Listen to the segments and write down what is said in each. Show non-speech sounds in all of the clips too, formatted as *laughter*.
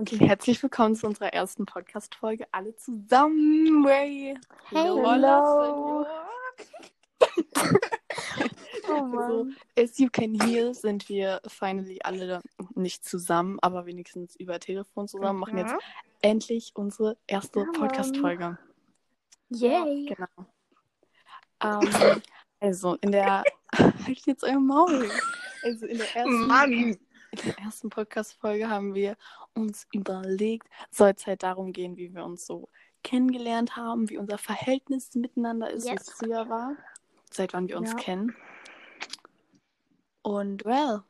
Okay, herzlich willkommen zu unserer ersten Podcast-Folge. Alle zusammen. Way. Hello. Hello. *laughs* Oh So, Mann. as you can hear, sind wir finally alle nicht zusammen, aber wenigstens über Telefon zusammen. Machen jetzt endlich unsere erste Ja. Podcast-Folge. Yay. Genau. Ähm, also, in der. *laughs* Halt jetzt euer Maul. Also, in der ersten. Mann! In der ersten Podcast-Folge haben wir uns überlegt, soll es halt darum gehen, wie wir uns so kennengelernt haben, wie unser Verhältnis miteinander ist, wie es Yes. früher war, seit wann wir uns Ja. kennen. Und well,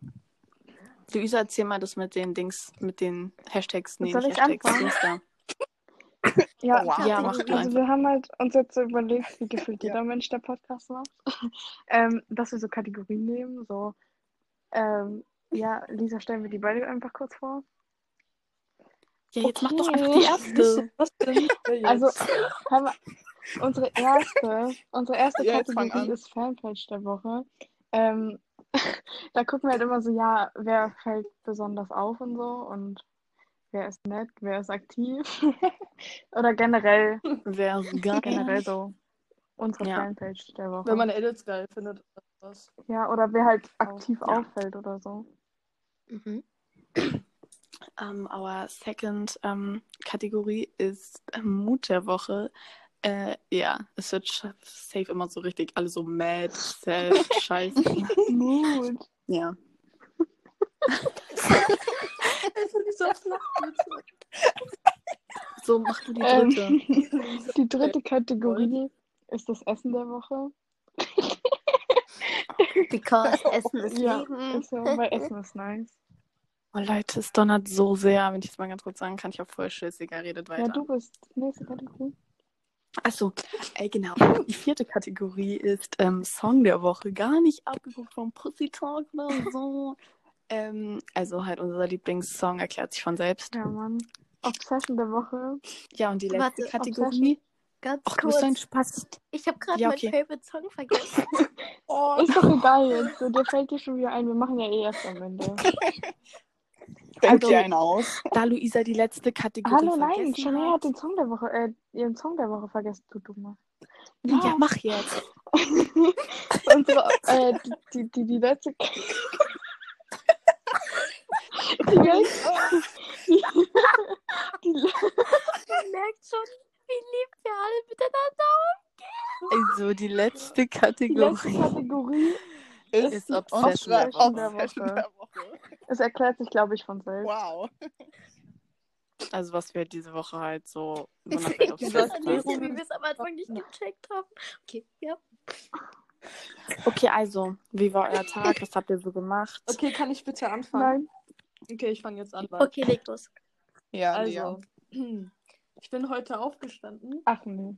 Luisa, erzähl mal das mit den Dings, mit den Hashtags, nee, Soll nicht ich Hashtags, da. *laughs* Ja, Wow. Ja, mach also einfach. wir haben halt uns jetzt so überlegt, wie gefühlt *laughs* jeder Mensch, der Podcast macht, *laughs* ähm, dass wir so Kategorien nehmen, so, ähm, ja, Lisa, stellen wir die beide einfach kurz vor. Ja, jetzt mach doch Okay. einfach die erste. Was denn? *laughs* Also, mal, unsere erste, unsere erste Ja, Kategorie ist Fanpage der Woche. Ähm, *laughs* da gucken wir halt immer so, ja, wer fällt besonders auf und so und wer ist nett, wer ist aktiv *laughs* oder generell, Wäre geil. generell so unsere Ja. Fanpage der Woche. Wenn man Edits geil findet. oder Was. Ja, oder wer halt aktiv Ja. auffällt oder so. Mhm. Um, our second um, Kategorie ist ähm, Mut der Woche. Äh, ja, es wird safe immer so richtig alle so mad, sad, *laughs* scheiße. Mut. Ja. *laughs* Also nicht so. So, mach du die Ähm, dritte. *laughs* die dritte Kategorie ist das Essen der Woche. Because *laughs* Essen ist Ja, Leben. ist weil Essen ist nice. Oh Leute, es donnert so sehr. Wenn ich es mal ganz kurz sagen kann, ich auch voll Schiss. Egal, redet weiter. Ja, du bist nächste Kategorie. Achso, äh, genau. Die vierte Kategorie ist ähm, Song der Woche. Gar nicht abgeguckt vom Pussy Talk oder so. *laughs* ähm, also halt unser Lieblingssong erklärt sich von selbst. Ja, Mann. Obsession der Woche. Ja, und die letzte Warte, Kategorie. Ganz Ach, du bist ein kurz. Spaß. Ich habe gerade Ja, meinen okay. Favorite Song vergessen. *laughs* *laughs* Oh, Ist doch egal jetzt. So, dir fällt dir schon wieder ein. Wir machen ja eh erst am Ende. *laughs* fällt Also- dir einen aus. Da Luisa die letzte Kategorie Hallo, nein. Chanel hat. hat den Song der Woche, äh, ihren Song der Woche vergessen, du Dumme. Ja, mach jetzt. Unsere, äh, die, die, die, die letzte. die letzte. Die, die, Man merkt schon, wie lieb wir alle miteinander Also die letzte die letzte Kategorie. Kategorie, Ist Obsession der Obsession Woche. der Woche. es erklärt sich, glaube ich, von selbst. Wow. Also was wir diese Woche halt so Ich weiß obsessed nicht, wie wir es am Anfang nicht gecheckt haben. Okay, ja. Okay, also, wie war euer Tag? Was habt ihr so gemacht? Okay, kann ich bitte anfangen? Nein. Okay, ich fange jetzt an. weil- Okay, leg los. Ja, Also. also. Ich bin heute aufgestanden Ach nee.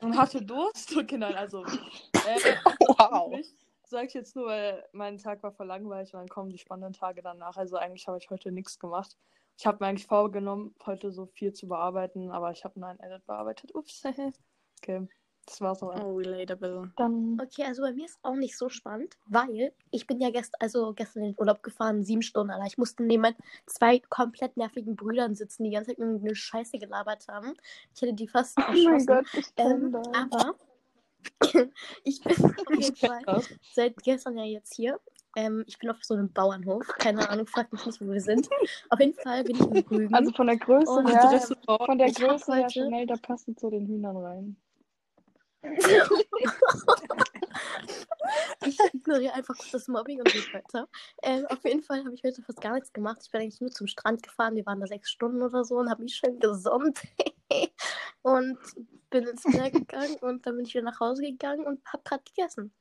und hatte Durst. Okay, nein, also. Äh, *laughs* Wow. Ich sage ich jetzt nur, weil mein Tag war voll langweilig und dann kommen die spannenden Tage danach. Also eigentlich habe ich heute nichts gemacht. Ich habe mir eigentlich vorgenommen, heute so viel zu bearbeiten, aber ich habe nur ein Edit bearbeitet. Ups. *laughs* okay, das war's auch. Oh, relatable. Dann. Okay, also bei mir ist auch nicht so spannend, weil ich bin ja gest also gestern in den Urlaub gefahren, sieben Stunden allein. Ich musste neben meinen zwei komplett nervigen Brüdern sitzen, die die ganze Zeit nur eine Scheiße gelabert haben. Ich hätte die fast Oh mein erschossen. Gott, ich Ähm, das. aber *laughs* ich bin auf jeden Fall seit gestern ja jetzt hier. Ähm, ich bin auf so einem Bauernhof. Keine Ahnung, fragt mich nicht, wo wir sind. Auf jeden Fall bin ich in Rügen. Also von der Größe Und her, von der Größe her Chanel, da passen zu den Hühnern rein. Ich ignoriere einfach kurz das Mobbing und rede weiter. Ähm, auf jeden Fall habe ich heute fast gar nichts gemacht. Ich bin eigentlich nur zum Strand gefahren. Wir waren da sechs Stunden oder so und habe mich schön gesonnt. *laughs* und bin ins Meer gegangen und dann bin ich wieder nach Hause gegangen und habe gerade gegessen.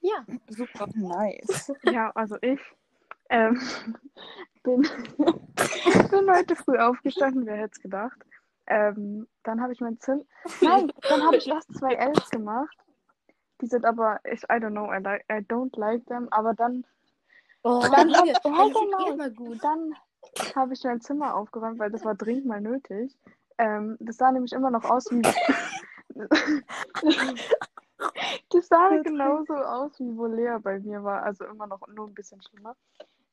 Ja. Super. Nice. Ja, also ich ähm, *laughs* bin, *laughs* bin heute früh aufgestanden, wer hätte es gedacht. Ähm, dann habe ich mein Zimmer. Nein, dann habe ich erst zwei *laughs* Ls gemacht. Die sind aber, ich, I don't know, I, like, I don't like them. Aber dann, Oh, Dann Junge, ja, genau. dann habe ich mein Zimmer aufgeräumt, weil das war dringend mal nötig. Ähm, das sah nämlich immer noch aus wie. *laughs* das sah genauso aus, wie wo Lea bei mir war. Also immer noch nur ein bisschen schlimmer.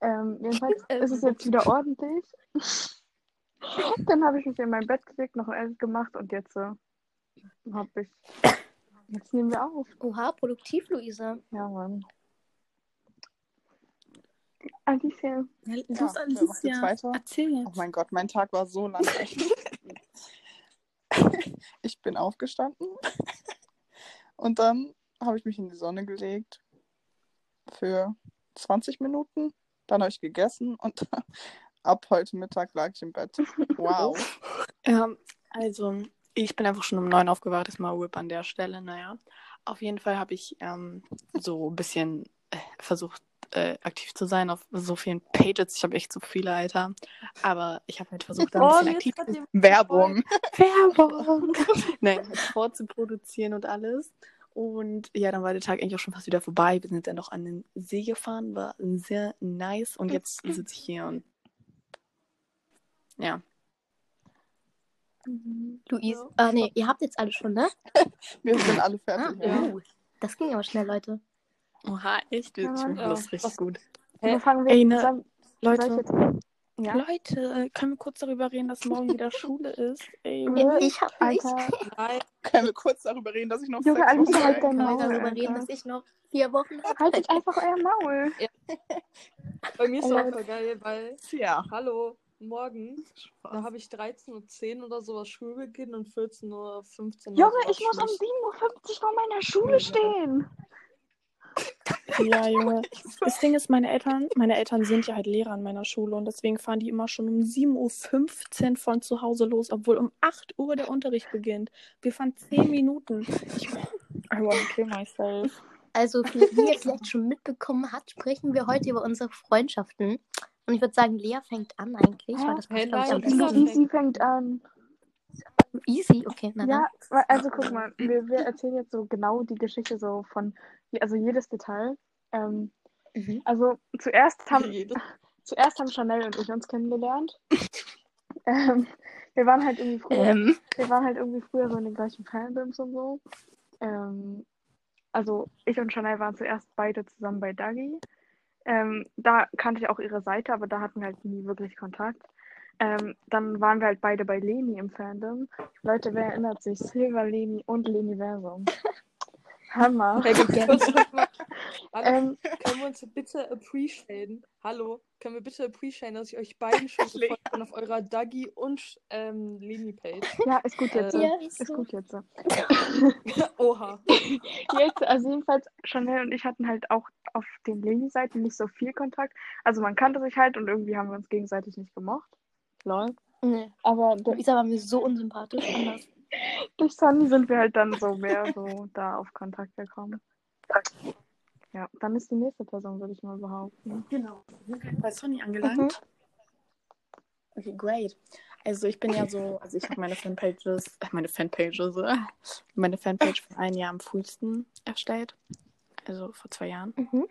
Ähm, jedenfalls ist es jetzt wieder *laughs* ordentlich. *laughs* Dann habe ich mich in mein Bett gelegt, noch ein gemacht und jetzt äh, habe ich. Jetzt nehmen wir auf. Oha, produktiv, Luisa. Ja, Mann. Alicia. Los, wer macht Alicia, jetzt weiter? erzähl Oh jetzt. mein Gott, mein Tag war so lang. *laughs* ich bin aufgestanden *laughs* und dann habe ich mich in die Sonne gelegt für 20 Minuten. Dann habe ich gegessen und ab heute Mittag lag ich im Bett. Wow. Ja, *laughs* also ich bin einfach schon um neun aufgewacht, ist mal Whip an der Stelle, naja. Auf jeden Fall habe ich ähm, so ein bisschen äh, versucht, äh, aktiv zu sein auf so vielen Pages. Ich habe echt so viele, Alter. Aber ich habe halt versucht, da ein Oh, bisschen ist aktiv grad jemand Werbung. Werbung. *laughs* Nein, vorzuproduzieren und alles. Und ja, dann war der Tag eigentlich auch schon fast wieder vorbei. Wir sind dann noch an den See gefahren, war sehr nice. Und jetzt *laughs* sitze ich hier und ja. Luisa. Ah, nee, ihr habt jetzt alle schon, ne? *laughs* Wir sind alle Ah, fertig. ja. oh. Das ging aber schnell, Leute. Oha, echt? Ich Ja, finde ja. das richtig Was- gut. Wo Hä? fangen wir Ey, ne, soll, Leute, ich. Ja? Leute, äh, können wir kurz darüber reden, dass morgen wieder *laughs* Schule ist? Ey, Ja, Ich hab nicht. Nein, Können wir kurz darüber reden, dass ich noch Junge, sechs Wochen halt dein? Kann Maul, darüber reden, dass ich noch vier Wochen *laughs* habe. Haltet einfach euer Maul. bei mir ist es Oh auch geil, weil, Ja. hallo, morgen, da habe ich 13.10 Uhr oder sowas Schulbeginn und 14.15 Uhr. Junge, ich muss um Schluss. 7.50 Uhr vor meiner Schule stehen. Ja, *laughs* Junge. Das Ding ist, meine Eltern, meine Eltern sind ja halt Lehrer an meiner Schule und deswegen fahren die immer schon um 7.15 Uhr von zu Hause los, obwohl um 8 Uhr der Unterricht beginnt. Wir fahren 10 Minuten. Ich, I wanna kill myself. Also, wie wie ihr vielleicht schon mitbekommen habt, sprechen wir heute über unsere Freundschaften. Und ich würde sagen, Lea fängt an eigentlich, weil das ich, am nein, Easy, Lisa besten. easy fängt an. Easy, okay, na dann. Ja, wa- also guck mal, wir, wir erzählen jetzt so genau die Geschichte so von, also jedes Detail. Ähm, Mhm. also zuerst haben, *laughs* Jedes- zuerst haben Chanel und ich uns kennengelernt. ähm, wir waren halt irgendwie früher, Ähm, wir waren halt irgendwie früher so in den gleichen Fandoms und so. Ähm, also ich und Chanel waren zuerst beide zusammen bei Dagi. Ähm, da kannte ich auch ihre Seite, aber da hatten wir halt nie wirklich Kontakt. Ähm, dann waren wir halt beide bei Leni im Fandom. Leute, wer erinnert sich? Silver Leni und Leniversum. *laughs* Hammer. Hey, ganz kurz Ähm, *laughs* können wir uns bitte appreciaten? Hallo, können wir bitte appreciaten, dass ich euch beiden schon gefolgt bin auf eurer Dagi und ähm, Leni-Page? ja, ist gut jetzt. so. ja, ist Ist gut jetzt. *laughs* Oha. *laughs* Jetzt, also jedenfalls, Chanel und ich hatten halt auch auf den Leni-Seiten nicht so viel Kontakt. Also man kannte sich halt und irgendwie haben wir uns gegenseitig nicht gemocht. Lol. Nee. Aber Luisa war mir so unsympathisch. Anders. durch Sunny sind wir halt dann so mehr so da auf Kontakt gekommen. Ja, dann ist die nächste Person, würde ich mal behaupten. Genau. Bei Sony angelangt. Okay, great. Also ich bin ja so, also ich habe meine Fanpages, äh, meine Fanpages, äh, meine Fanpage vor einem Jahr am frühesten erstellt. Also vor zwei Jahren. Mhm.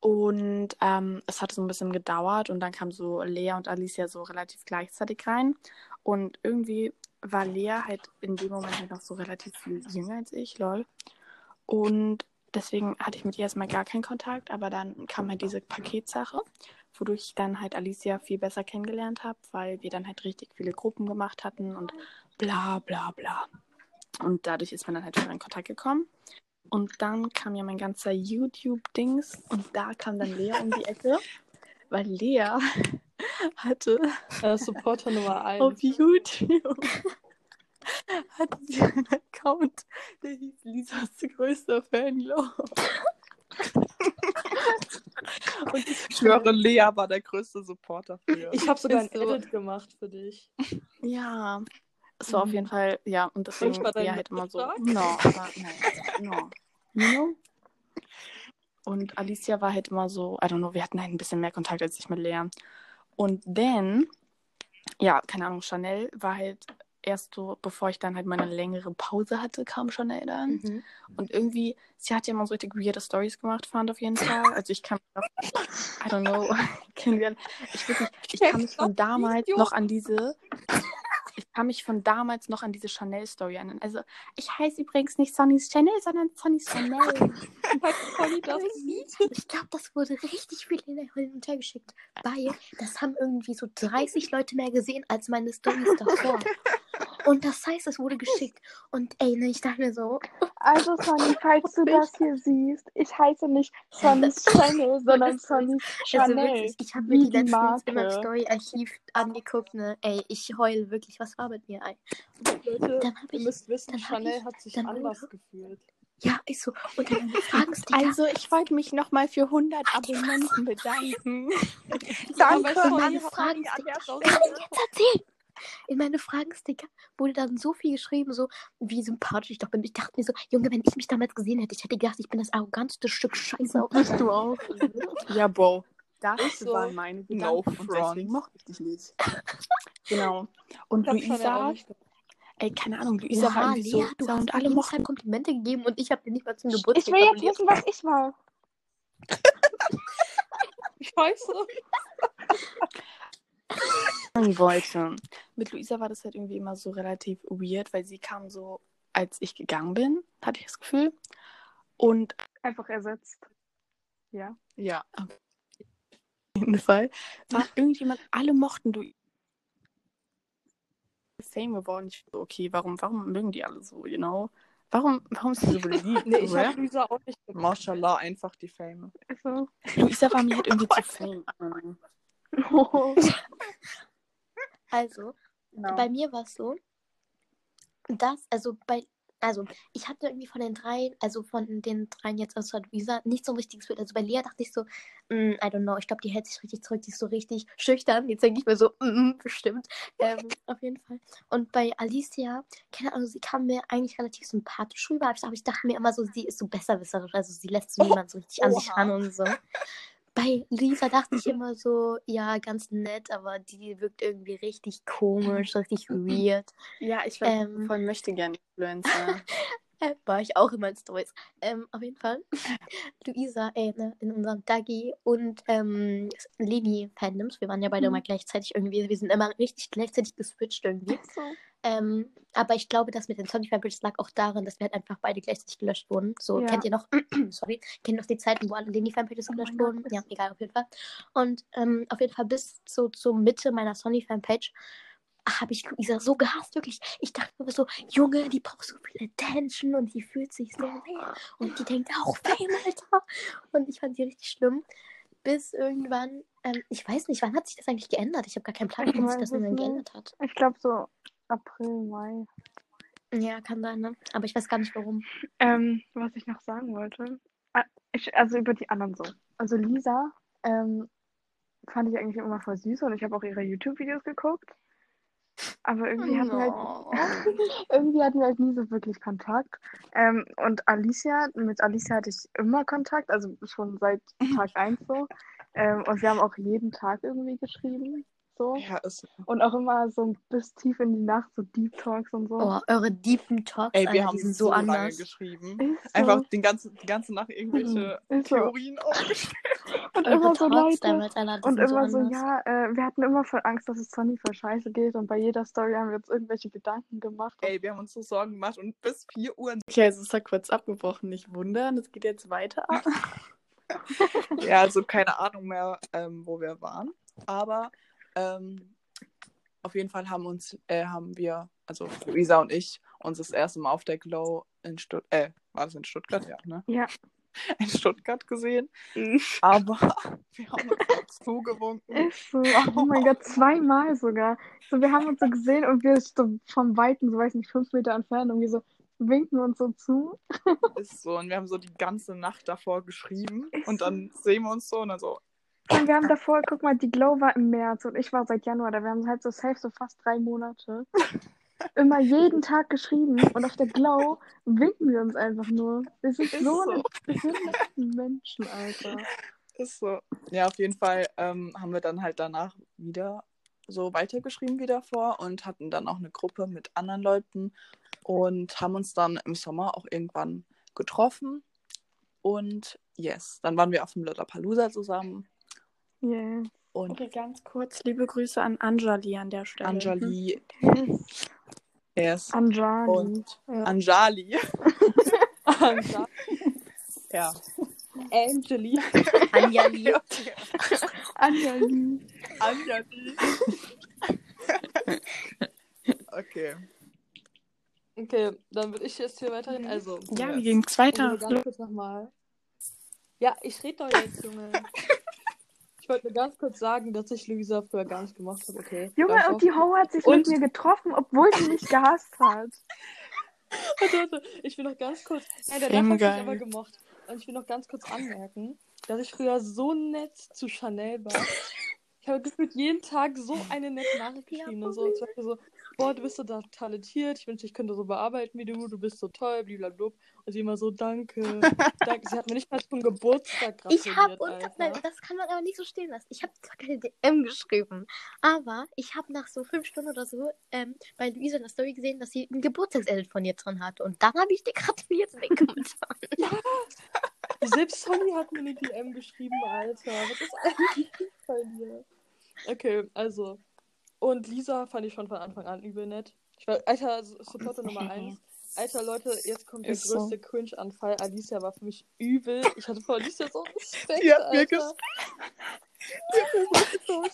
Und ähm, es hat so ein bisschen gedauert und dann kam so Lea und Alicia so relativ gleichzeitig rein. Und irgendwie war Lea halt in dem Moment halt noch so relativ viel jünger als ich, lol. Und deswegen hatte ich mit ihr erstmal gar keinen Kontakt, aber dann kam halt diese Paketsache, wodurch ich dann halt Alicia viel besser kennengelernt habe, weil wir dann halt richtig viele Gruppen gemacht hatten und bla bla bla. Und dadurch ist man dann halt schon in Kontakt gekommen. Und dann kam ja mein ganzer YouTube-Dings und da kam dann Lea um die Ecke, *laughs* weil Lea *laughs* hatte Äh, Supporter Nummer 1. auf YouTube hatte sie einen Account, der hieß Lisas größter Fanlove. und ich Ich schwöre, Lea war der größte Supporter früher. Ich habe sogar ein so. Edit gemacht für dich. Ja, es war auf jeden Fall, ja, und deswegen war Lea halt immer so, no, aber nein, no, you know? Und Alicia war halt immer so, I don't know, wir hatten halt ein bisschen mehr Kontakt als ich mit Lea. Und dann, ja, keine Ahnung, Chanel war halt erst so, bevor ich dann halt meine längere Pause hatte, kam Chanel dann. Mhm. Und irgendwie, sie hat ja immer so richtig weirde Stories gemacht, fand auf jeden Fall. Also ich kann mich noch, I don't know. *laughs* Ich, weiß nicht, ich kann mich von damals noch an diese, ich kann mich von damals noch an diese Chanel-Story erinnern. Also, ich heiße übrigens nicht Sonnys Chanel, sondern Sonnys Chanel. *laughs* Ich glaube, das wurde richtig viel hin und her geschickt. Weil das haben irgendwie so 30 Leute mehr gesehen als meine Stories davor. *laughs* Und das heißt, es wurde geschickt. Und ey, ne, ich dachte mir so, Also, Sonny, falls du das hier siehst, ich heiße nicht Sonnys *laughs* Channel, sondern Sonnys also Chanel. wirklich, ich habe mir die die letzten Marke. Instagram-Story-Archiv angeguckt, ne? Ey, ich heul wirklich, was war mit mir, ey? Leute, Dann hab ihr ich- müsst wissen, Chanel ich- hat sich dann- anders gefühlt. Ja, ist so. Und dann meine Fragensticker. Also, ich wollte mich nochmal für 100 Abonnenten bedanken. Danke. in ich jetzt erzählen? In meine Fragensticker wurde dann so viel geschrieben, so wie sympathisch ich doch bin. Ich dachte mir so, Junge, wenn ich mich damals gesehen hätte, ich hätte gedacht, ich bin das arroganteste Stück Scheiße auf Bist du auch? Ja, Bro. Das so. waren meine No Gedanken und front. deswegen mochte ich dich nicht. *laughs* Genau. Und Ich Luisa, ey, keine Ahnung, Luisa war Oha, irgendwie so, Lea, du so hast und mir alle mochten Komplimente gegeben und ich habe dir nicht mal zum Geburtstag Ich will jetzt wissen, was ich war. Scheiße. sagen *laughs* wollte. Mit Luisa war das halt irgendwie immer so relativ weird, weil sie kam so, als ich gegangen bin, hatte ich das Gefühl. Und Einfach ersetzt. Ja. ja, auf jeden Fall war irgendjemand, alle mochten du. Fame geworden. Ich so, okay, warum, warum mögen die alle so, you know? Warum, warum ist sie so beliebt? *laughs* Nee, ich habe Luisa auch nicht. Mashallah, einfach die Fame. Also. Luisa war mir halt irgendwie zu Fame. *laughs* Also, Genau. bei mir war es so, dass, also bei, also ich hatte irgendwie von den dreien, also von den dreien jetzt außer Luisa, nicht so ein richtiges Bild. Also bei Lea dachte ich so, mm, I don't know, ich glaube, die hält sich richtig zurück, die ist so richtig schüchtern. Jetzt denke ich mir so, mm, mm, bestimmt. Ähm, *laughs* auf jeden Fall. Und bei Alicia, keine Ahnung, sie kam mir eigentlich relativ sympathisch rüber, aber ich, dachte mir immer so, sie ist so besserwisserisch, also sie lässt so niemand so richtig an sich ran und so. Bei Lisa dachte ich *laughs* immer so, ja, ganz nett, aber die wirkt irgendwie richtig *laughs* komisch, richtig weird. Ja, ich war Ähm. voll möchte gerne Influencer. *laughs* Äh, war ich auch immer in Stories. Ähm, auf jeden Fall. Luisa, äh, ne, in unserem Dagi und ähm, Leni-Fandoms. Wir waren ja beide Mhm. immer gleichzeitig irgendwie. Wir sind immer richtig gleichzeitig geswitcht irgendwie. So. Ähm, aber ich glaube, das mit den Sony Fanpages lag auch daran, dass wir halt einfach beide gleichzeitig gelöscht wurden. So, Ja. kennt ihr noch, *clears throat* sorry, kennt ihr noch die Zeiten, wo alle Leni Fanpages Oh gelöscht wurden? Ja, egal, auf jeden Fall. Und ähm, auf jeden Fall bis so zur Mitte meiner Sony Fanpage habe ich Luisa so gehasst, wirklich. Ich dachte mir so, Junge, die braucht so viel Attention und die fühlt sich so leer. Und die denkt auch Fame, Alter. Und ich fand die richtig schlimm. Bis irgendwann, ähm, ich weiß nicht, wann hat sich das eigentlich geändert? Ich habe gar keinen Plan, warum sich das denn geändert hat. Ich glaube so April, Mai. Ja, kann sein, ne? Aber ich weiß gar nicht warum. Ähm, was ich noch sagen wollte. Ah, Ich, also über die anderen so. Also Lisa ähm, fand ich eigentlich immer voll süß und ich habe auch ihre YouTube-Videos geguckt. Aber irgendwie hatten wir halt No. *laughs* irgendwie hatten wir halt nie so wirklich Kontakt. Ähm, und Alicia, mit Alicia hatte ich immer Kontakt, also schon seit Tag 1 so. Ähm, und wir haben auch jeden Tag irgendwie geschrieben. So. Ja, ist. Und auch immer so bis tief in die Nacht, so Deep Talks und so. Oh, eure deepen Talks, Ey, wir Alter, haben die sind so so lange anders. geschrieben. Ist so. Einfach den ganzen, die ganze Nacht irgendwelche Ist so. Theorien aufgestellt. *laughs* Und Eure immer so Talks Leute. damals, Alter, die Und immer so so, anders. ja, äh, wir hatten immer voll Angst, dass es Sonny voll scheiße geht. Und bei jeder Story haben wir uns irgendwelche Gedanken gemacht. Ey, wir haben uns so Sorgen gemacht und bis 4 Uhr. Okay, also es hat kurz abgebrochen, nicht wundern. Es geht jetzt weiter. *laughs* Ja, also keine Ahnung mehr, ähm, wo wir waren. Aber ähm, auf jeden Fall haben uns, äh, haben wir, also Luisa und ich, uns das erste Mal auf der Glow in Stuttgart, äh, war das in Stuttgart? Ja, ne? Ja. *laughs* In Stuttgart gesehen. Aber *laughs* wir haben uns zugewunken. Ist so, oh mein Gott, zweimal sogar. So, wir haben uns so gesehen und wir so vom Weiten, so weiß nicht, fünf Meter entfernt, irgendwie so winken uns so zu. Ist so. Und wir haben so die ganze Nacht davor geschrieben. Ist Und dann sehen wir uns so und dann so, Und wir haben davor, guck mal, die Glow war im März und ich war seit Januar da. Wir haben halt so safe so fast drei Monate. *laughs* Immer jeden Tag geschrieben und auf der Glow winken wir uns einfach nur. Wir sind Ist so, so. Menschen, Alter. Ist so. Ja, auf jeden Fall ähm, haben wir dann halt danach wieder so weitergeschrieben wie davor und hatten dann auch eine Gruppe mit anderen Leuten und haben uns dann im Sommer auch irgendwann getroffen. Und yes, dann waren wir auf dem Lollapalooza zusammen. Yeah. Und Okay, ganz kurz, liebe Grüße an Anjali an der Stelle. Anjali. Yes. Anjali. Und Ja. Anjali. Anja- *laughs* Ja. Anjali. *laughs* Okay. Anjali. Anjali. *laughs* Okay. Okay, dann würde ich jetzt hier weiterhin. Also, Ja, Yes. wie ging's ich weiter? will ganz kurz nochmal. Ja, ich rede doch jetzt, Junge. Ich wollte nur ganz kurz sagen, dass ich Luisa früher gar nicht gemacht habe, okay? Junge, und die Ho hat sich Und- mit mir getroffen, obwohl sie mich gehasst hat. *laughs* Warte, warte, ich will noch ganz kurz. Nein, der hat mich aber gemocht. Und ich will noch ganz kurz anmerken, dass ich früher so nett zu Chanel war. Ich habe gefühlt jeden Tag so eine nette Nachricht Ja, geschrieben. und so, zum Beispiel so, boah, du bist so da talentiert, ich wünsche, ich könnte so bearbeiten wie du, du bist so toll, blablabla. Und sie immer so, danke, danke. Sie hat mir nicht mal zum Geburtstag *laughs* gratuliert, Ich habe. Nein, das kann man aber nicht so stehen lassen. Ich habe zwar keine DM geschrieben, aber ich habe nach so fünf Stunden oder so ähm, bei Luisa in der Story gesehen, dass sie ein Geburtstagsedit von ihr drin hatte. Und dann habe ich dir gratuliert in den Kommentaren. Selbst Sonny hat mir eine DM geschrieben, Alter. Was ist eigentlich bei dir? Okay, also. Und Lisa fand ich schon von Anfang an übel nett. Ich war, Alter, Supporter Nummer 1. Alter, Leute, jetzt kommt der Ist so. größte Cringe-Anfall. Alicia war für mich übel. Ich hatte vor Alicia so *laughs* Respekt, *laughs* Die hat mir Alter. *laughs* Aber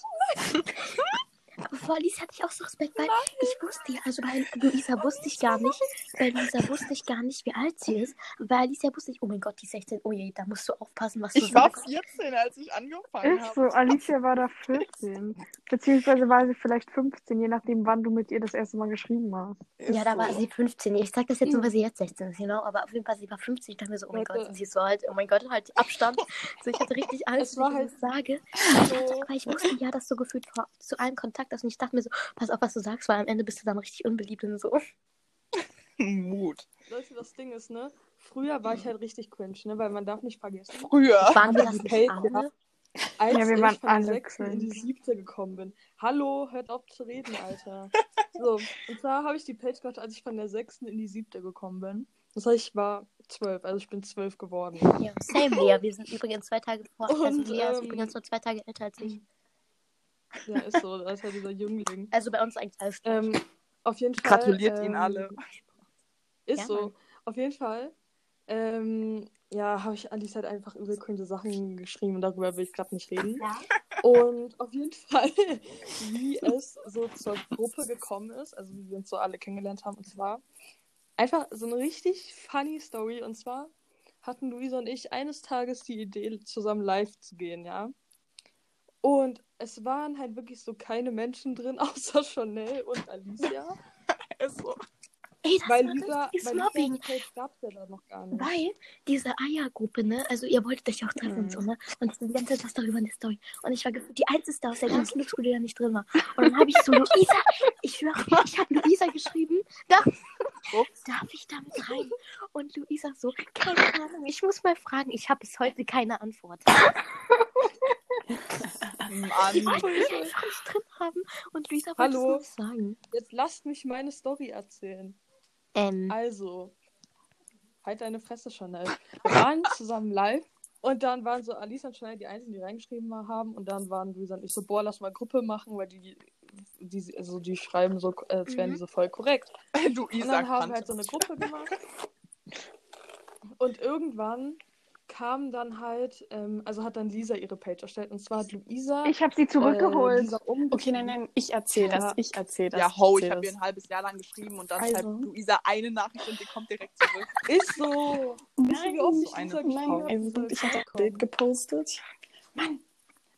vor Alice hatte ich auch so Respekt, weil ich wusste ja, also bei Luisa wusste ich gar nicht, bei Luisa wusste ich gar nicht, wie alt sie ist. Bei Alicia wusste ich, oh mein Gott, die ist 16, oh je, da musst du aufpassen, was du Ich war sagst. 14, als ich angefangen Ist habe. so, Alicia war da 14. Beziehungsweise war sie vielleicht 15, je nachdem, wann du mit ihr das erste Mal geschrieben hast. Ja, da war so. sie 15. Ich sag das jetzt nur, weil sie jetzt 16 ist, genau. Aber auf jeden Fall, sie war 15. Ich dachte mir so, oh mein. Gott, sie ist so alt. Oh mein Gott, halt Abstand. *laughs* So, ich hatte richtig Angst, war wenn ich halt das sage. so. Weil ich wusste ja, dass du gefühlt vor, zu allem Kontakt hast. Und ich dachte mir so, pass auf, was du sagst, weil am Ende bist du dann richtig unbeliebt und so. Mut. Leute, das Ding ist, ne? Früher war ich halt richtig cringe, ne? Weil man darf nicht vergessen, Früher. Waren wir das nicht alle? als Ja, wir ich waren von der alle sechsten in die siebte gekommen bin. Hallo, hört auf zu reden, Alter. *laughs* So, und zwar habe ich die Page gehabt, als ich von der sechsten in die siebte gekommen bin. Das heißt, ich war zwölf, also ich bin zwölf geworden. Ja, same, Lea. Wir sind übrigens zwei Tage vor. also Und, Lea ist ähm, übrigens nur zwei Tage älter als ich. Ja, ist so, da ist ja dieser Jüngling. Also bei uns eigentlich alles. Ähm, auf jeden Fall. Gratuliert ähm, ihnen alle. Ist Ja, so. Mann. Auf jeden Fall. Ähm, ja, habe ich Alice halt einfach übel cringe Sachen geschrieben und darüber will ich gerade nicht reden. Ja. Und auf jeden Fall, *laughs* wie es so zur Gruppe gekommen ist, also wie wir uns so alle kennengelernt haben, und zwar einfach so eine richtig funny Story. Und zwar hatten Luisa und ich eines Tages die Idee, zusammen live zu gehen, ja. Und es waren halt wirklich so keine Menschen drin, *laughs* außer Chanel und Alicia. *laughs* Ist so. Ey, das Weil weil Mobbing. Gab es ja da noch gar nicht. Weil diese Eiergruppe, ne, also ihr wolltet euch auch treffen und Mhm. so, ne? Und die ganze Zeit was darüber in der Story. Und ich war gefühlt die Einzige aus der ganzen Luxschule, die da nicht drin war. Und dann habe ich so Luisa, ich schwöre, ich habe Luisa geschrieben, darf, darf ich damit rein? Und Luisa so, keine Ahnung, ich muss mal fragen, ich habe bis heute keine Antwort. *laughs* *laughs* Mann. Die wollten mich einfach nicht drin haben. Und Luisa wollte Hallo? es nicht sagen. Jetzt lasst mich meine Story erzählen. Ähm, Also, halt deine Fresse, Chanel. Wir waren zusammen live und dann waren so Alice und Chanel die Einzigen, die reingeschrieben haben und dann waren Luisa und ich so, boah, lass mal Gruppe machen, weil die, die, also die schreiben so, als wären Mhm. die so voll korrekt. *laughs* Du Und Isa dann haben wir halt so eine Gruppe gemacht. Und irgendwann kam dann halt, ähm, also hat dann Lisa ihre Page erstellt. Und zwar hat Luisa. Ich habe sie äh, zurückgeholt. Lisa umgeschrieben. Okay, nein, nein, ich erzähle Ja. das. Ich erzähle das. Ja, ho, ich habe ihr ein halbes Jahr lang geschrieben und dann Also. schreibt Luisa eine Nachricht und die kommt direkt zurück. *laughs* Ist so. Ihr, wie oft Nein, ich eine Nein, habe? also ich habe ein Bild gepostet. Mann,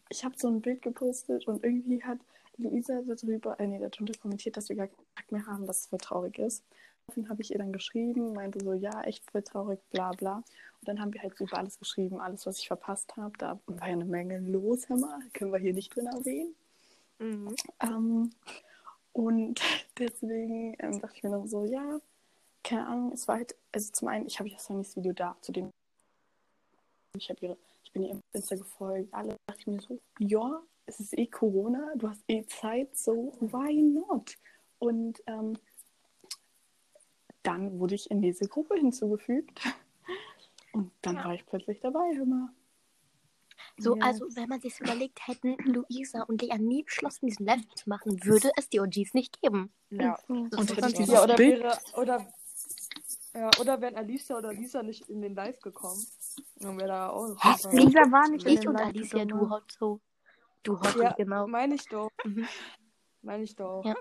ich habe so ein Bild gepostet und irgendwie hat Luisa darüber, äh, nee, darunter kommentiert, dass wir gar keinen Kontakt mehr haben, dass es voll traurig ist. Daraufhin habe ich ihr dann geschrieben, meinte so, ja, echt voll traurig, bla bla. Und dann haben wir halt so über alles geschrieben, alles, was ich verpasst habe. Da war ja eine Menge los, hör mal, *laughs* können wir hier nicht drin erwähnen. mhm. Ähm, und *laughs* deswegen ähm, dachte ich mir dann so, ja, keine Ahnung, es war halt, also zum einen, ich habe ja Sunnys Video da, zu dem ich habe ihre, ich bin ihr im Insta gefolgt, alle dachte ich mir so, ja, es ist eh Corona, du hast eh Zeit, so why not? Und ähm, dann wurde ich in diese Gruppe hinzugefügt und dann Ja. war ich plötzlich dabei, mal. So, Yes. also wenn man sich überlegt, hätten Luisa und Lea nie beschlossen, diesen Live zu machen, würde es die OGs nicht geben. Ja. Und nicht. dieses Ja, oder Bild- wäre, oder, ja, oder wären Alicia oder Lisa nicht in den Live gekommen. Dann wäre da auch noch was. Lisa war nicht in Ich und Live, Alicia, du du Hot so. Du Hot, Ja, genau. meine ich doch. Mhm. Meine ich doch. Ja.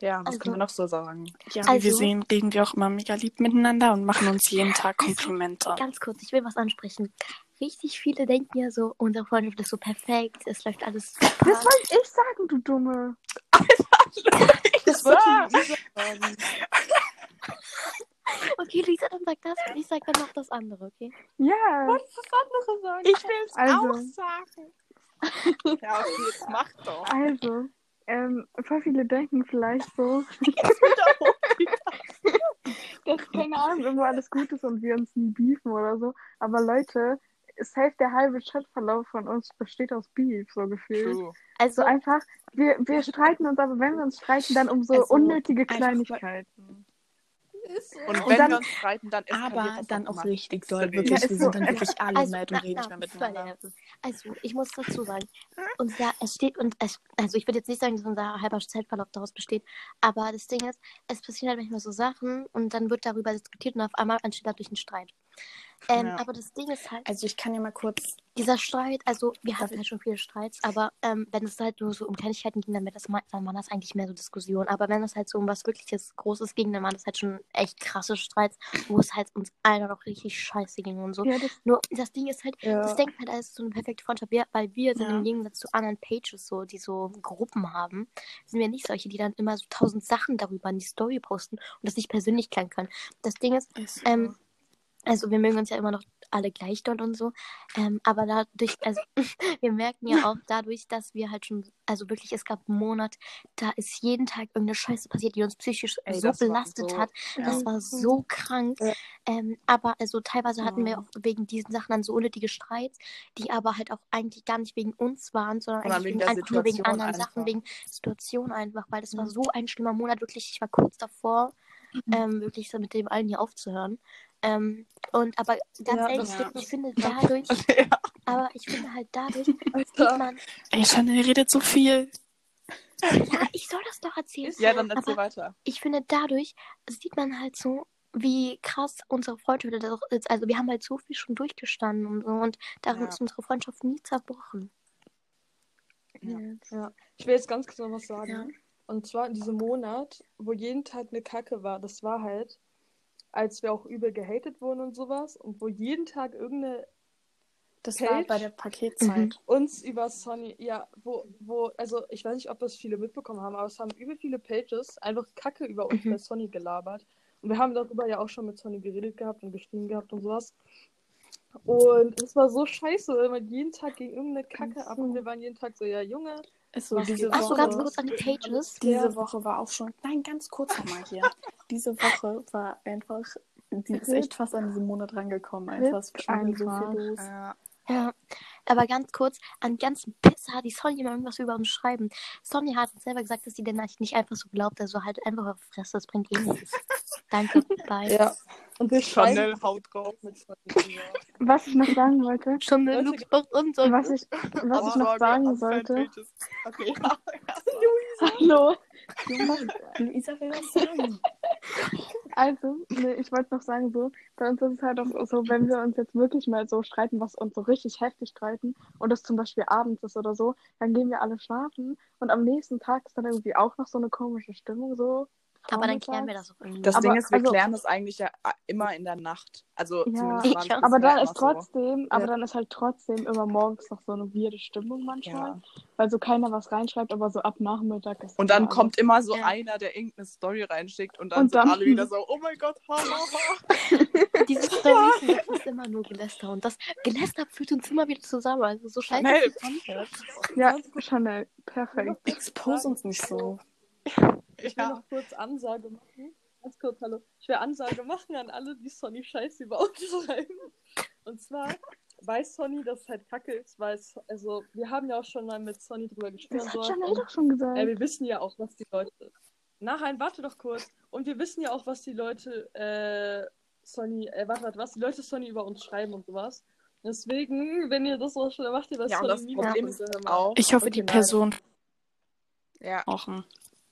Ja, was Also- kann man noch so sagen? Ja, wie Also- wir sehen, reden wir auch immer mega lieb miteinander und machen uns jeden Tag Komplimente. Ganz kurz, ich will was ansprechen. Richtig viele denken ja so, unsere Freundschaft ist so perfekt, es läuft alles Das super. wollte ich sagen, du Dumme. Das wollte Lisa sagen. *laughs* Okay, Lisa, dann sag das und ich sag dann noch das andere, okay? Ja. Was andere sagen? Ich will es Also. sagen. *laughs* ja, okay, jetzt mach doch. Also, ähm, voll viele denken vielleicht so, dass, keine Ahnung, irgendwo alles gut ist und wir uns nie beefen oder so. Aber Leute, safe der halbe Chatverlauf von uns besteht aus Beef, so gefühlt. True. Also, So einfach, wir, wir streiten uns, aber wenn wir uns streiten, dann um so Also, unnötige einfach- Kleinigkeiten. Ist so. Und Und wenn dann- wir uns streiten, dann eskaliert Aber das dann auch immer richtig doll, wirklich. Ja, ist wir so. sind dann wirklich *laughs* alle also, mad und reden nicht mehr na, miteinander. also, ich muss dazu sagen, unser, es steht und es, also ich würde jetzt nicht sagen, dass unser halber Zeitverlauf daraus besteht, aber das Ding ist, es passieren halt manchmal so Sachen und dann wird darüber diskutiert und auf einmal entsteht dadurch ein Streit. Ähm, Ja. Aber das Ding ist halt, Also ich kann ja mal kurz dieser Streit, also wir hatten halt schon viele Streits, aber ähm, wenn es halt nur so um Kleinigkeiten ging, dann, wird das, dann waren das eigentlich mehr so Diskussionen. Aber wenn es halt so um was wirkliches Großes ging, dann waren das halt schon echt krasse Streits, wo es halt uns allen noch richtig scheiße ging und so. Ja, das, Nur das Ding ist halt, Ja. das denkt man, als so eine perfekte Freundschaft, weil wir sind Ja. im Gegensatz zu anderen Pages, so, die so Gruppen haben, sind wir nicht solche, die dann immer so tausend Sachen darüber in die Story posten und das nicht persönlich klären können. Das Ding ist, ist ähm, also wir mögen uns ja immer noch alle gleich doll und so. Ähm, aber dadurch, also *laughs* wir merken ja auch dadurch, dass wir halt schon, also wirklich, es gab einen Monat, da ist jeden Tag irgendeine Scheiße passiert, die uns psychisch Ey, so belastet so- hat. ja. Das war so krank. Ja. Ähm, aber also teilweise hatten wir Ja. auch wegen diesen Sachen dann so unnötige Streits, die aber halt auch eigentlich gar nicht wegen uns waren, sondern eigentlich wegen einfach nur wegen anderen einfach. Sachen, wegen Situation einfach, weil das war Mhm. so ein schlimmer Monat, wirklich, ich war kurz davor, ähm, wirklich so mit dem allen hier aufzuhören. Ähm, und aber ganz Ja, ehrlich, stimmt. ich finde *laughs* dadurch, *laughs* Ja. aber ich finde halt dadurch *laughs* sieht man, Ey, Chanel redet so viel. ja, ich soll das doch erzählen. Ja, dann erzähl Aber- weiter. Ich finde dadurch sieht man halt so, wie krass unsere Freundschaft ist. Also wir haben halt so viel schon durchgestanden und so und darin Ja. ist unsere Freundschaft nie zerbrochen. Ja. Ja. Ich will jetzt ganz kurz noch was sagen. Ja. Und zwar in diesem Monat, wo jeden Tag eine Kacke war, das war halt, als wir auch übel gehatet wurden und sowas und wo jeden Tag irgendeine Das Page? war bei der Paketzeit. *laughs* Uns über Sonny, ja, wo, wo, also ich weiß nicht, ob das viele mitbekommen haben, aber es haben übel viele Pages einfach Kacke über uns Mhm. bei Sonny gelabert. Und wir haben darüber ja auch schon mit Sonny geredet gehabt und geschrieben gehabt und sowas. Und es war so scheiße, weil man jeden Tag gegen irgendeine Kacke ab und wir waren jeden Tag so, ja, Junge, Ist so, Was diese Achso, Woche, ganz kurz an die Pages. diese Woche war auch schon. Nein, ganz kurz nochmal hier. diese Woche war einfach. Die ist echt fast an diesen Monat rangekommen. Einfach schon so viel los. Ja. Ja, aber ganz kurz, an die ganzen Pisser, die Sonny immer irgendwas über uns schreiben. Sonny hat uns selber gesagt, dass sie den Nachricht nicht einfach so glaubt, also halt einfach auf Fresse, das bringt eh nichts. Danke, *laughs* bye. ja. Und wir Chanel haut drauf. mit. Ja. was ich noch sagen wollte, Schon eine Leute, Luxbox und so. was ich, was ich noch sagen sollte. Okay, ja. hallo, Luisa will was sagen. Also, nee, ich wollte noch sagen, so, bei uns ist es halt auch so, wenn wir uns jetzt wirklich mal so streiten, was uns so richtig heftig streiten und es zum Beispiel abends ist oder so, dann gehen wir alle schlafen und am nächsten Tag ist dann irgendwie auch noch so eine komische Stimmung so. Aber dann klären wir das auch irgendwie. Das Aber, Ding ist, wir also- klären das eigentlich ja immer in der Nacht. Also Ja. zumindest Aber dann ist trotzdem, aber Ja. dann ist halt trotzdem immer morgens noch so eine weirde Stimmung manchmal, Ja. weil so keiner was reinschreibt, aber so ab Nachmittag ist Und dann immer kommt immer so Ja. einer, der irgendeine Story reinschickt und dann Und sind dann- alle wieder *laughs* so, oh mein Gott, ha, ha, ha. *laughs* Diese das *laughs* ist immer nur Geläster. Und das Geläster führt uns immer wieder zusammen. Also so scheiße. Chanel. alles- Ja, Chanel, perfekt. Expose uns nicht so. Ich will Ja. noch kurz Ansage machen. Ganz kurz, hallo. Ich will Ansage machen an alle, die Sonny Scheiße über uns *laughs* schreiben. Und zwar weiß Sonny, dass es halt kacke ist, weil es, also, wir haben ja auch schon mal mit Sonny drüber gesprochen. Das und hat so. Chanel doch schon gesagt. Äh, wir wissen ja auch, was die Leute. Nein, warte doch kurz. Und wir wissen ja auch, was die Leute, äh, Sonny, äh, warte, warte, was die Leute Sonny über uns schreiben und sowas. Deswegen, wenn ihr das so schnell macht, ihr das Ja, voll das nie Problem ist auch. Ich hoffe, okay, die nein. Person Ja, brauchen.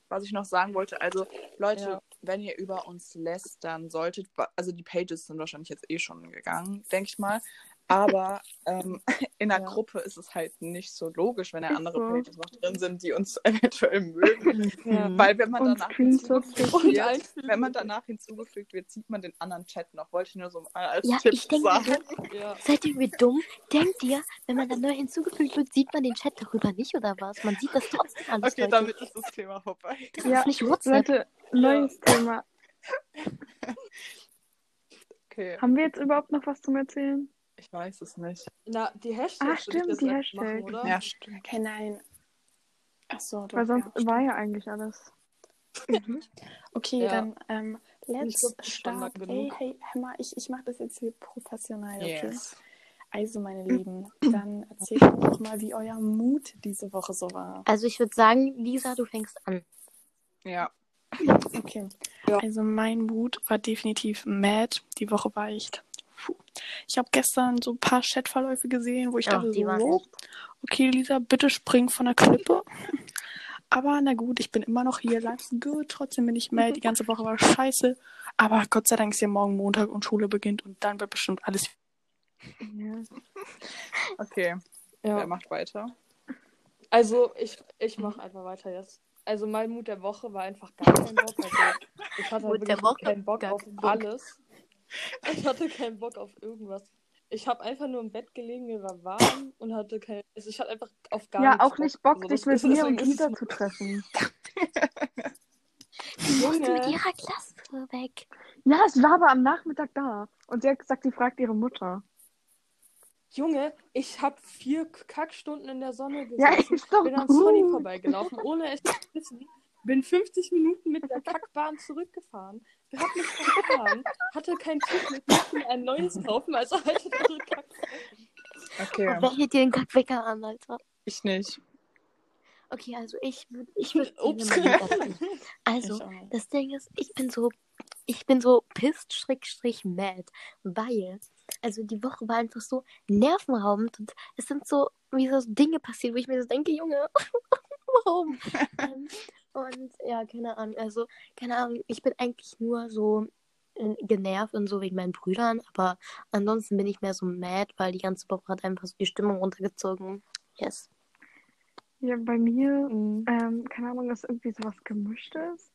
Was ich noch sagen wollte, also Leute, Ja. wenn ihr über uns lästern solltet, also die Pages sind wahrscheinlich jetzt eh schon gegangen, denke ich mal. Aber ähm, *laughs* in der Ja. Gruppe ist es halt nicht so logisch, wenn ja Ist andere so. Pages noch drin sind, die uns *laughs* eventuell mögen. Ja. Weil wenn man Und danach hinzugefügt *laughs* wenn man danach hinzugefügt wird, sieht man den anderen Chat noch. Wollte ich nur so mal als Ja, Tipp ich denke sagen. Ja. seid ihr irgendwie dumm? Denkt ihr, wenn man dann neu hinzugefügt wird, sieht man den Chat darüber nicht oder was? Man sieht das trotzdem alles. Okay, Leute. damit ist das Thema vorbei. Das Ja, ist nicht WhatsApp. Leute, neues Thema. Okay, Haben wir jetzt überhaupt noch was zum Erzählen? Ich weiß es nicht. Na, die Hashtags. Ah, würde ich stimmt, die einfach machen, Hashtags. oder? Ja, stimmt. Okay, nein. Achso, Weil sonst war ja eigentlich alles. Okay, Ja. dann ähm, let's start. Ey, hey, hör mal, ich, ich mache das jetzt hier professionell, okay? Yes. Also, meine *clears throat* Lieben, dann erzählt mir doch mal, wie euer Mut diese Woche so war. Also ich würde sagen, Lisa, du fängst an. Ja. Okay. Ja. Also, mein Mut war definitiv mad. Die Woche war echt. Puh. Ich habe gestern so ein paar Chatverläufe gesehen, wo ich Ach, dachte, so, okay, Lisa, bitte spring von der Klippe. *laughs* Aber na gut, ich bin immer noch hier. Life's good. Trotzdem bin ich mad. Die ganze Woche war scheiße. Aber Gott sei Dank ist ja morgen Montag und Schule beginnt und dann wird bestimmt alles. Ja. *laughs* Okay, wer Ja. macht weiter? Also, ich, ich mache einfach weiter jetzt. Also, mein Mut der Woche war einfach gar kein Bock. Also, ich hatte Mut der wirklich Woche? keinen Bock auf alles. Ich hatte keinen Bock auf irgendwas. Ich habe einfach nur im Bett gelegen, mir war warm und hatte kein. Also, ich hatte einfach auf gar ja, nichts auch nicht Bock, Also, dich mit mir und es Lisa zu treffen. Die musste mit ihrer Klasse weg. Ja, ich war aber am Nachmittag da. Und sie hat gesagt, sie fragt ihre Mutter. Junge, ich habe vier Kackstunden in der Sonne gesessen. Ja, ist doch bin an Sony gut. vorbeigelaufen, ohne es zu wissen. Bin 50 Minuten mit der Kackbahn zurückgefahren. Hab mich verfahren, hatte kein Ticket, musste mir ein neues kaufen, also haltet eure Kackbahn. Okay, Wer hält dir den Kackwecker an, Alter? ich nicht. Okay, also ich würde ich würd *laughs* Ups. Also, das Ding ist, ich bin so, ich bin so pissed schrägstrich mad, weil, also die Woche war einfach so nervenraubend und es sind so, wie so Dinge passiert, wo ich mir so denke, Junge, *laughs* warum? *laughs* ähm, und ja, keine Ahnung, also, keine Ahnung, ich bin eigentlich nur so äh, genervt und so wegen meinen Brüdern, aber ansonsten bin ich mehr so mad, weil die ganze Woche hat einfach so die Stimmung runtergezogen. Yes. Ja, bei mir, Mhm. ähm, keine Ahnung, ist irgendwie sowas Gemischtes.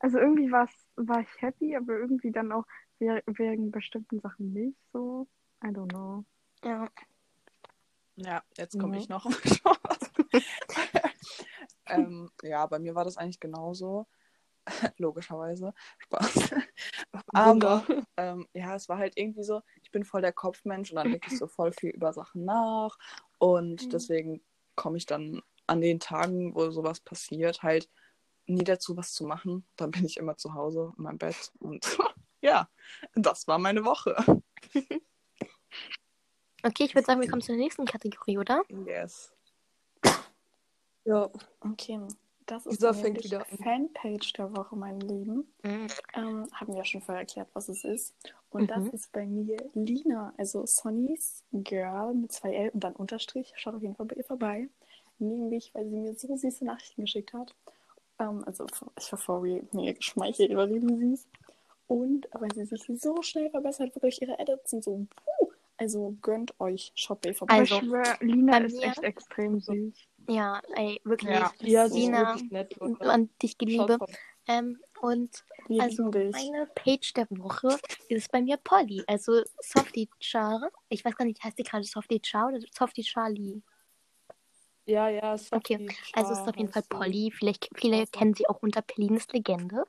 also irgendwie war's, war ich happy, aber irgendwie dann auch we- wegen bestimmten Sachen nicht so. I don't know. Ja. Ja, jetzt komme Mhm. ich noch. *laughs* ähm, ja, bei mir war das eigentlich genauso. *laughs* Logischerweise. Spaß. *laughs* Aber ähm, ja, es war halt irgendwie so, ich bin voll der Kopfmensch und dann denke ich so *laughs* voll viel über Sachen nach. Und Mhm. deswegen komme ich dann an den Tagen, wo sowas passiert, halt nie dazu, was zu machen. Dann bin ich immer zu Hause in meinem Bett. Und ja, das war meine Woche. Okay, ich würde sagen, wir kommen zur nächsten Kategorie, oder? Yes. Ja. Okay, das ist dann fängt wieder an. Fanpage der Woche, meine Lieben. Mhm. Ähm, haben wir ja schon vorher erklärt, was es ist. Und das Mhm. ist bei mir Lina, also Sonnys Girl mit zwei L und dann Unterstrich. Schaut auf jeden Fall bei ihr vorbei. Nämlich, weil sie mir so süße Nachrichten geschickt hat. Ähm, also ich war real, mega geschmeichelt, übertrieben süß. Und weil sie sich so schnell verbessert, wirklich ihre Edits sind so, puh. Also gönnt euch, schaut bei ihr vorbei. Also, Lina ist mir- echt extrem süß. Ja, ey, wirklich. Ja. Ja, sie ist Lina, wirklich nett. An dich geliebe. Ähm, und Wir also meine Page der Woche ist bei mir Polly. Also Softie Char. Ich weiß gar nicht, heißt die gerade Softie Char oder Softie Charlie? Ja, ja, Sophie Okay, Also es ist Char auf jeden Fall. Polly. Vielleicht, viele kennen sie auch unter Pelines Legende.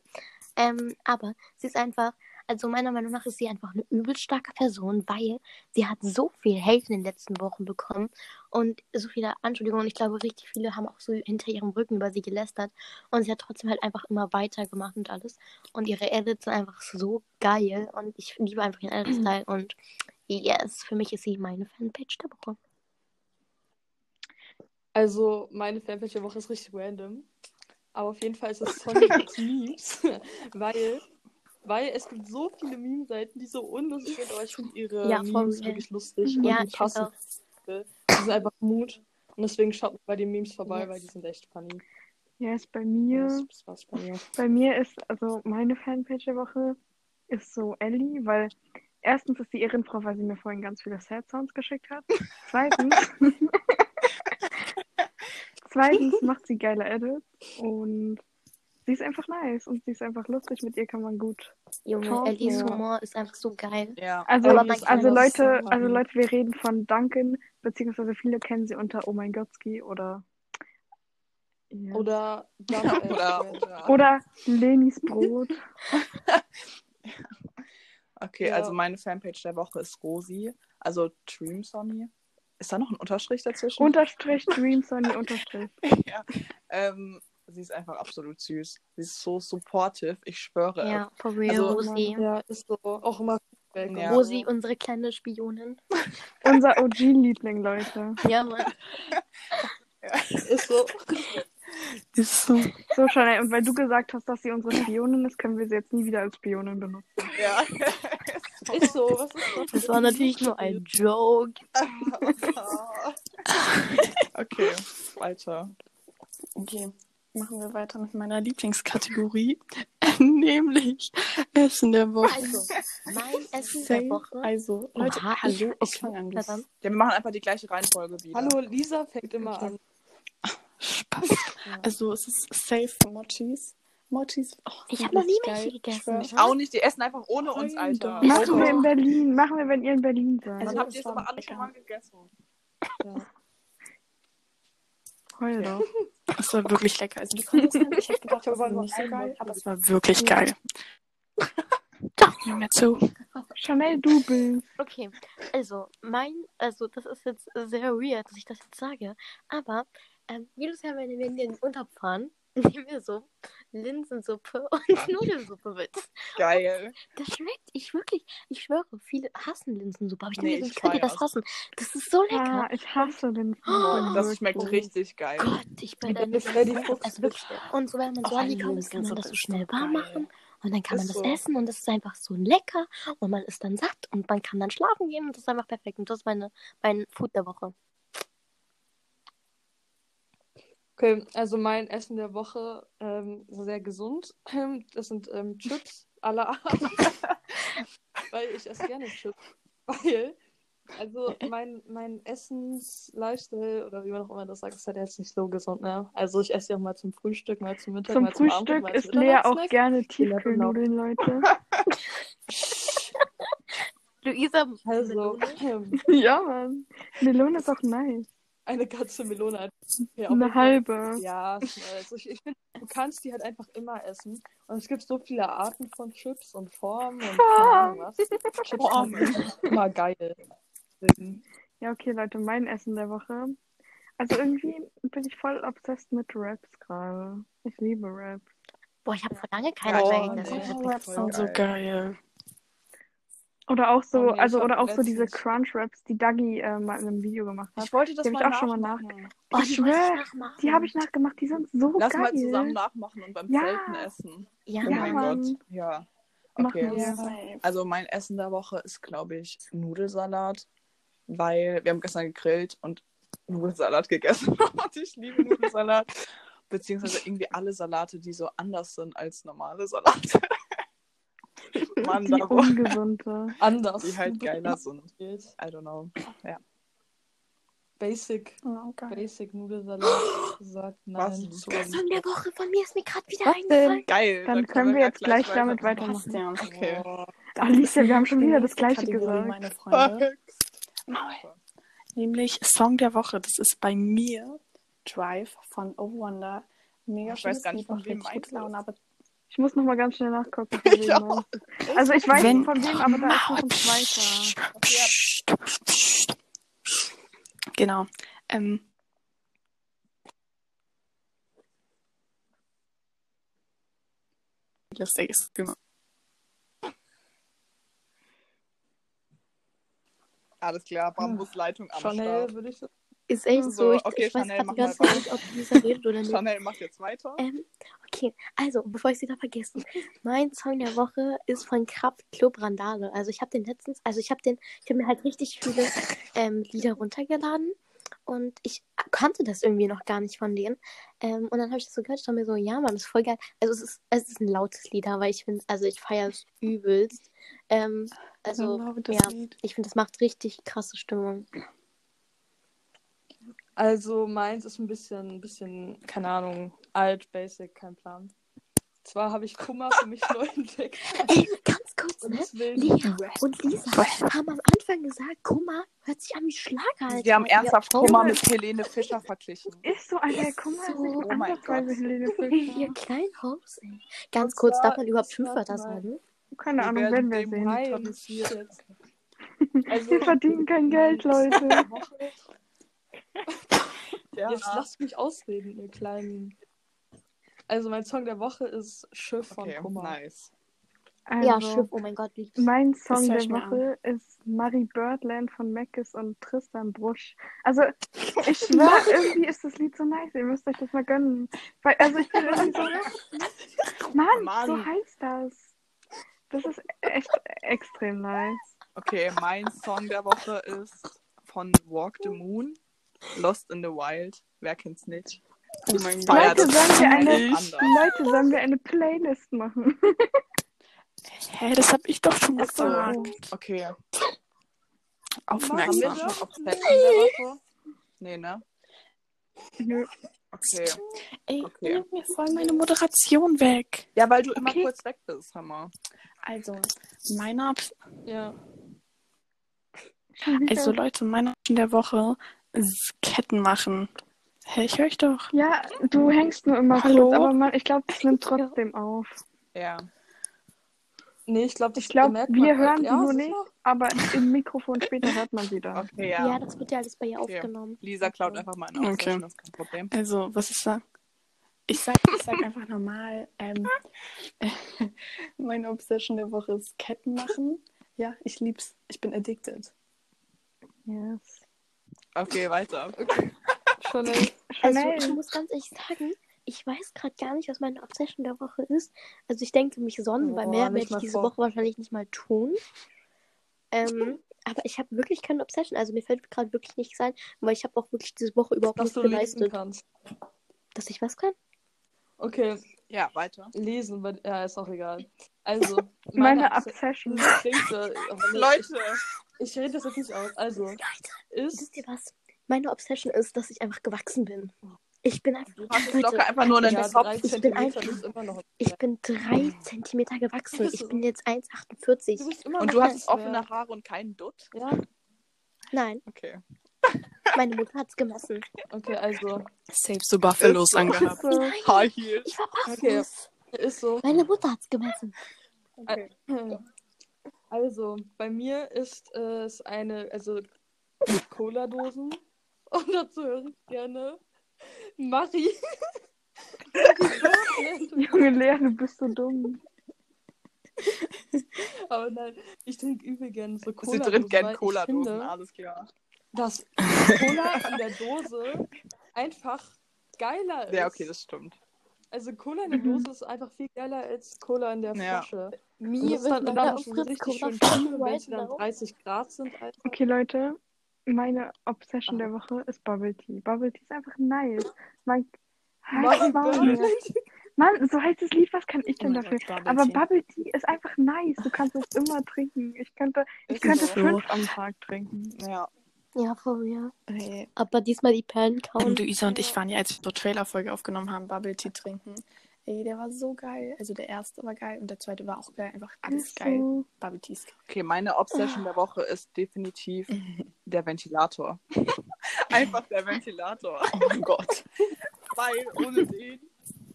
Ähm, aber sie ist einfach, also meiner Meinung nach ist sie einfach eine übel starke Person, weil sie hat so viel Hate in den letzten Wochen bekommen und so viele Anschuldigungen. Ich glaube, richtig viele haben auch so hinter ihrem Rücken über sie gelästert und sie hat trotzdem halt einfach immer weitergemacht und alles. Und ihre Edits sind einfach so geil und ich liebe einfach ihren Edit-Style und yes, für mich ist sie meine Fanpage der Woche. Also, meine Fanpage der Woche ist richtig random. Aber auf jeden Fall ist es *laughs* Sonic Memes, *laughs* weil weil es gibt so viele Meme-Seiten, die so unlustig sind, aber ich finde ihre Ja, Memes wirklich lustig Ja, und die passen. Die sind einfach Mut. Und deswegen schaut mal bei den Memes vorbei, Yes. weil die sind echt funny. Ja, ist bei mir. Das, das war's bei mir. Bei mir ist, also meine Fanpage der Woche ist so Ellie, weil erstens ist sie Ehrenfrau, weil sie mir vorhin ganz viele Sad Sounds geschickt hat. *laughs* Zweitens, *laughs* zweitens macht sie geile Edits und sie ist einfach nice und sie ist einfach lustig. Mit ihr kann man gut. Junge, Talk, Ellies ja. Humor ist einfach so geil. Ja. Also, also das Leute, so also. Leute, wir reden von Duncan, beziehungsweise viele kennen sie unter Oh mein Gottski oder ja. Oder, Oder, oder. oder Lenis Brot. *laughs* Okay, Ja. also meine Fanpage der Woche ist Rosi, also Dream Sonny. Ist da noch ein Unterstrich dazwischen? Unterstrich Dream Sonny Unterstrich. *laughs* ja. Ähm, sie ist einfach absolut süß. Sie ist so supportive, ich schwöre. Ja, for real, Also- Rosi. ja, ist so. Auch immer Feedback Ja. Rosi, unsere kleine Spionin. *laughs* Unser OG-Liebling, Leute. Ja, Mann. *laughs* Ist so. *laughs* Ist so. So, Chanel, und weil du gesagt hast, dass sie unsere Spionin ist, können wir sie jetzt nie wieder als Spionin benutzen. Ja. Ist so. Was ist das? Das war natürlich nur ein Joke. okay, weiter. Okay, machen wir weiter mit meiner Lieblingskategorie, *laughs* nämlich Essen der Woche. Also, mein Essen Safe. der Woche. Also, Leute, Oha, hallo, ich- ich, okay, fange an. dann. Ja, wir machen einfach die gleiche Reihenfolge wieder. Hallo, Lisa fängt immer Okay. an. *laughs* Spaß. Also, es ist safe Mochis. Mochis. Oh, Ich sind hab noch nie welche gegessen. Ich auch nicht, die essen einfach ohne uns, Alter. Machen wir Also, in Berlin. Machen wir, wenn ihr in Berlin seid. Dann Also, habt es ihr es aber alle schon mal gegessen. Ja. Heul doch. *laughs* Es war wirklich lecker. Also, *laughs* ich hätte gedacht, das ist nur nicht so geil, aber es war wirklich geil. *laughs* Mir zu. Chanel, du bist. Okay, also mein, also das ist jetzt sehr weird, dass ich das jetzt sage, aber ähm, jedes Jahr, wenn wir in den Urlaub fahren, nehmen wir so Linsensuppe *laughs* und Nudelsuppe mit. Geil. Das schmeckt, ich wirklich, ich schwöre, viele hassen Linsensuppe, aber ich Nee, denke, ich könnt ihr das hassen? Das ist so lecker. Ja, ich hasse den Oh, Das schmeckt wirklich. richtig geil. Gott, ich bin Freddy Fuchs. Also wirklich. Und so, wenn man so angekommen ist, kann man Linsensuppe das so schnell warm geil. machen. Und dann kann man das so. essen und das ist einfach so lecker. Und man ist dann satt und man kann dann schlafen gehen und das ist einfach perfekt. Und das ist meine, mein Food der Woche. Okay, also mein Essen der Woche ähm, sehr gesund. *clears throat* Das sind ähm, Chips aller Art. *laughs* Weil ich esse gerne Chips. Weil, also mein, mein Essens-Lifestyle, oder wie man auch immer das sagt, ist halt jetzt nicht so gesund, ne? Also ich esse ja auch mal zum Frühstück, mal zum Mittag, Zum mal zum Frühstück mal zum isst Lea auch gerne Tiefkühlnudeln, Leute. *laughs* Luisa, Also, ähm, ja, Mann. Melone ist auch nice. Eine ganze Melone. Ja, Eine halbe. Ja, schnell. Also ich, ich finde, du kannst die halt einfach immer essen. Und es gibt so viele Arten von Chips und Formen und Ahnung was. Chips Formen. sind immer geil. Ja, okay, Leute, mein Essen der Woche. Also irgendwie bin ich voll obsessed mit Raps gerade. Ich liebe Raps. Boah, ich habe vor lange keine Oh, mehr nee. gegessen. Oh, Raps sind so geil. Oder auch so, Oh nee, also oder auch so diese Crunch-Raps, die Dagi äh, mal in einem Video gemacht hat. Ich wollte das Die mal ich auch schon mal nachmachen. Oh, Ich schwör, nachmachen. Die habe ich nachgemacht, die sind so Lass geil. mal zusammen nachmachen und beim Ja. Zelten essen. Ja, Ja, oh mein Mann. Gott. Ja. Okay. Ja. Also mein Essen der Woche ist, glaube ich, Nudelsalat, weil wir haben gestern gegrillt und Nudelsalat gegessen *laughs* und ich liebe Nudelsalat. Beziehungsweise irgendwie alle Salate, die so anders sind als normale Salate. *laughs* Mann, Die ungesunde. Anders. die halt geiler sind. Geht. I don't know. Basic, Oh, geil. Basic Nudelsalat sagt Was? nein. So Essen der Woche von mir ist mir gerade wieder Was eingefallen. denn? Geil. Dann da können wir ja jetzt gleich damit weitermachen. ja. Okay. Alicia, wir haben schon wieder das gleiche Kategorie, gesagt. meine Freunde. Maul. Nämlich Song der Woche. Das ist bei mir Drive von Oh Wonder. Mega Ich weiß gar nicht, von wem das? aber Ich muss noch mal ganz schnell nachgucken. *laughs* Ich auch. Also ich weiß Wenn- nicht von wem, aber da ist noch ein zweiter. Psst, psst, psst. Genau. Ähm, lustig ist. Genau. Alles klar, Bambusleitung am Chanel Start. würde ich sagen. Ist echt So, so. Ich, okay, ich weiß Chanel, gerade ganze mal Zeit nicht, ob Lisa redet oder *laughs* nicht. Chanel macht jetzt weiter. Ähm, Okay, also, bevor ich es wieder vergesse, mein Song der Woche ist von Kraft Club Randale. Also ich habe den letztens, also ich habe den, ich habe mir halt richtig viele ähm, Lieder runtergeladen und ich kannte das irgendwie noch gar nicht von denen. Ähm, und dann habe ich das so gehört, ich dachte mir so, ja, Mann, das ist voll geil. Also es ist, es ist ein lautes Lied, aber ich finde, also ich feiere es übelst. Ähm, also, ja, Lied. ich finde, das macht richtig krasse Stimmung. Also meins ist ein bisschen, ein bisschen, keine Ahnung, alt, basic, kein Plan. Zwar habe ich Kummer für mich neu *laughs* entdeckt. Ey, ganz kurz, Und ne? Lea und Lisa haben am Anfang gesagt, mal, hört sich an wie Schlager. Sie haben ernsthaft Ja, Kummer mit Helene Fischer verglichen. Ist so, Alter, mal, So. Oh mein Gott. Helene Ihr Fischer. kleinen Haus, ey. Ganz Und kurz, zwar darf man überhaupt Schimpfwörter sagen? Keine Ahnung, werden werden wir sehen. Also, Wir verdienen kein Geld, Leute. *laughs* *laughs* Ja. Jetzt lasst mich ausreden, ihr kleinen. Also mein Song der Woche ist Schiff von Okay, Kummer. nice. Also, Ja, Schiff, oh mein Gott, wie Mein Song der mir an. Woche ist Marie Birdland von Mackes und Tristan Brusch. Also, ich *laughs* schwör, irgendwie ist das Lied so nice. Ihr müsst euch das mal gönnen. Weil, also, ich bin irgendwie so. Mann, *laughs* Mann. so heißt das. Das ist echt extrem nice. Okay, mein Song der Woche ist von Walk the Moon, Lost in the Wild. Wer kennt's nicht? Oh mein Leute, sollen wir eine. Leute, sollen wir eine Playlist machen? *laughs* Hä, das hab ich doch schon Ach so. gesagt. Okay. Aufmerksam. Nee, ne? Nö. Okay. Ey, Okay. mir voll meine Moderation weg. Ja, weil du immer Okay. kurz weg bist, Hammer. Also, meine, Obs- Ja. Also Leute, meine Obsession der Woche Ketten machen. Hä, ich höre euch doch. Ja, du hängst nur immer Hallo? kurz, aber man, ich glaube, das nimmt trotzdem auf. Ja. Nee, ich glaube, das Ich glaube, merkt wir hören sie ja, nur nicht, aber im Mikrofon später hört man sie dann. Okay, Ja, ja. das wird ja alles bei ihr Okay. aufgenommen. Lisa klaut einfach meine Okay. Obsession, das ist kein Problem. Also, was ist da? Ich sag, ich sag einfach normal, ähm, *laughs* meine Obsession der Woche ist Ketten machen. Ja, ich lieb's. Ich bin addicted. Yes. Okay, weiter. Schon *laughs* ey. Also, Chanel. ich muss ganz ehrlich sagen, ich weiß gerade gar nicht, was meine Obsession der Woche ist. Also, ich denke mich sonnen, weil mehr werde ich diese vor. Woche wahrscheinlich nicht mal tun. Ähm, aber ich habe wirklich keine Obsession. Also, mir fällt gerade wirklich nichts ein, weil ich habe auch wirklich diese Woche überhaupt dass nichts du lesen geleistet. kannst. Dass ich was kann? Okay, Ja, weiter. lesen, wird- ja, ist auch egal. Also, *laughs* Meine Obs- *laughs* Obsession. Leute! Ich, rede das jetzt nicht aus. Also, ist. Wisst ihr was? Meine Obsession ist, dass ich einfach gewachsen bin. Ich bin einfach. Du hast es Leute, locker einfach nur einen Ja, ich bin einfach-. Ich bin drei Zentimeter gewachsen. Ich bin jetzt 1,48. Du bist immer Und du hast offene. Haare und keinen Dutt? Ja, Nein, Okay. meine Mutter hat's gemessen. okay, also. Safe so Buffalos angehabt. So. Nein, High Heels. ich war Okay. barfuß. Ist so. Meine Mutter hat's gemessen. Okay. Also, bei mir ist es eine, also Cola-Dosen. *laughs* Und dazu höre ich gerne Marie. *laughs* Junge Lea, du bist so dumm. Aber nein, ich trinke übel gerne so Sie Cola. drin gern weil Cola-Dosen, alles klar. dass Cola in der Dose einfach geiler ist. Ja, okay, das stimmt. Also Cola in der Mhm. Dose ist einfach viel geiler als Cola in der Ja. Flasche. Und Mir ist dann, wird meine dann schon richtig schön kühl, wenn sie dann now. 30 Grad sind. Alter. Okay, Leute, meine Obsession der Woche ist Bubble Tea. Bubble Tea ist einfach nice. Man, Marie Mann, so heißt das Lied, was kann ich Oh denn mein dafür? Gott, Bubble Aber Tea. Bubble Tea ist einfach nice. Du kannst es immer trinken. Ich könnte, ich Ist könnte so. fünf am Tag trinken. Ja. Ja, vor mir. Hey. Aber diesmal die Perlen kauen. Und Luisa und ich waren ja, als wir so Trailerfolge aufgenommen haben, Bubble Tea trinken. Ey, der war so geil. Also der erste war geil und der zweite war auch geil. Einfach alles geil. so. Bubble Tea ist geil. Okay, meine Obsession der Woche ist definitiv *laughs* der Ventilator. *laughs* Einfach der Ventilator. Oh mein Gott. Weil ohne den.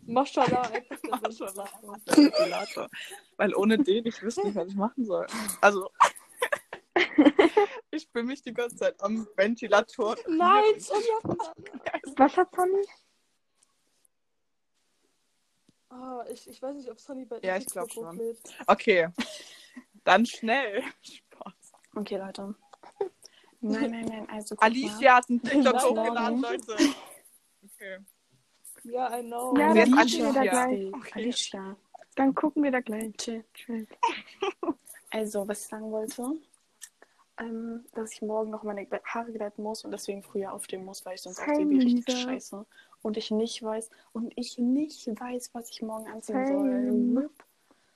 Maschallah, *laughs* einfach der Maschallah, der Ventilator. Weil ohne den ich wüsste nicht, was ich machen soll. Also. ich bin mich die ganze Zeit am Ventilator. Nein, Sonja. Was hat Sonny? Ah, ich, ich weiß nicht, ob Sonny bei Ja, ich Facebook glaub schon. hochlädt. Okay. Dann schnell. *laughs* Spaß. Okay, Leute. *laughs* Nein, nein, nein. Also guck mal. Alicia hat einen TikTok hochgeladen. Leute. Okay. Ja, I know. Ja, Und dann jetzt gucken wir da Alicia. gleich. Okay. Alicia. Dann gucken wir da gleich. Chill. Chill. *laughs* Also, was ich sagen wollte, ähm, dass ich morgen noch meine Haare glätten muss und deswegen früher aufstehen muss, weil ich sonst wie richtig scheiße. Und ich nicht weiß, und ich nicht weiß, was ich morgen anziehen Hey. soll.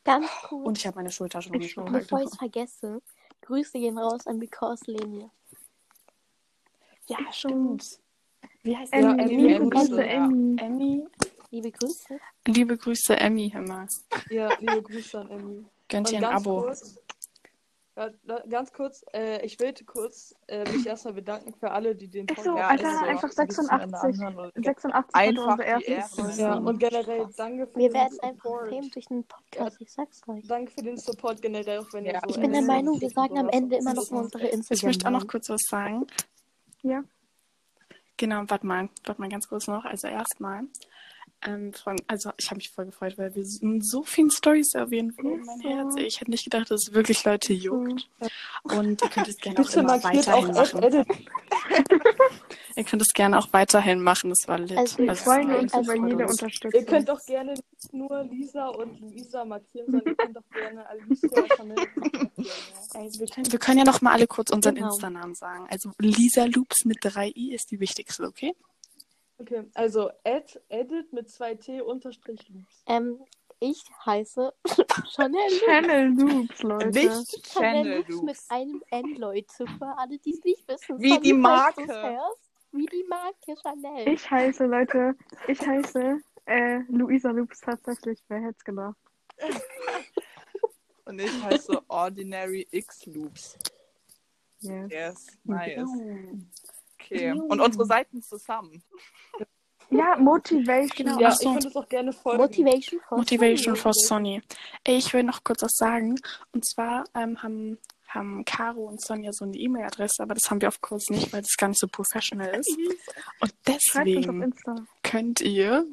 Ganz kurz, Und ich habe meine Schultasche noch Ich nicht bevor ich es vergesse. Grüße gehen raus an Because Linie. Ja, stimmt. Wie heißt Emmy, die? Emmy, liebe Emmy, Grüße, ja. Emmy. Emmy. Liebe Grüße. Liebe Grüße, Emmy, hör mal. Ja, liebe Grüße an Emmy. Gönnt Und ihr ein Abo. kurz, ja, ganz kurz, äh, ich will kurz äh, mich erstmal bedanken für alle, die den Ach so, Podcast Alter, zum einfach Ende 86. anhören und- 86 Einfach war unsere die erste Ehre. Folge. Ja, und generell danke für Wir den werden einfach Support. Fame durch den Podcast, ich sag's euch. Danke für den Support generell, auch wenn ihr Ja. so Ich bin der Meinung, wir sagen am. Ende immer noch mal unsere Instagram. Ich möchte auch noch kurz was sagen. Ja. Genau, warte mal, warte mal ganz kurz noch. Also erstmal, ähm, von, also ich habe mich voll gefreut, weil wir in so vielen Stories erwähnen wurden, mein so. Herz. Ich hätte nicht gedacht, dass es wirklich Leute juckt. Und ihr könnt es *laughs* gerne auch immer weiterhin auch machen. *laughs* Ihr könnt es gerne auch weiterhin machen. Das war lit. Also, Wir Also, freuen uns über jede. Unterstützung. Ihr könnt auch gerne nicht nur Lisa und Luisa markieren, sondern ihr könnt auch gerne Alicia markieren. Also wir, können, wir können ja noch mal alle kurz unseren Genau. Insta-Namen sagen. Also Lisa Loops mit 3i ist die wichtigste, okay? Okay, also add, edit mit 2t unterstrich loops. Ähm, ich heiße *laughs* Chanel. Channel Loops, Leute. Nicht Chanel Channel Loops mit Loops. einem N, Leute, für alle, die es nicht wissen. Wie die Marke. Wie die Marke Chanel. Ich heiße, Leute, ich heiße äh, Luisa Loops tatsächlich. Wer hätte es gedacht? *laughs* Und ich heiße Ordinary X Loops. Yes. Yes, nice. Okay. Und unsere Seiten zusammen. Ja, Motivation. Genau. Ja, so. ich würde es auch gerne folgen. Motivation for Motivation Sonny. for Sonny. Ey, ich will noch kurz was sagen. Und zwar ähm, haben, haben Caro und Sonja so eine E-Mail-Adresse, aber das haben wir auf Kurs nicht, weil das gar nicht so professional ist. *laughs* Und deswegen könnt ihr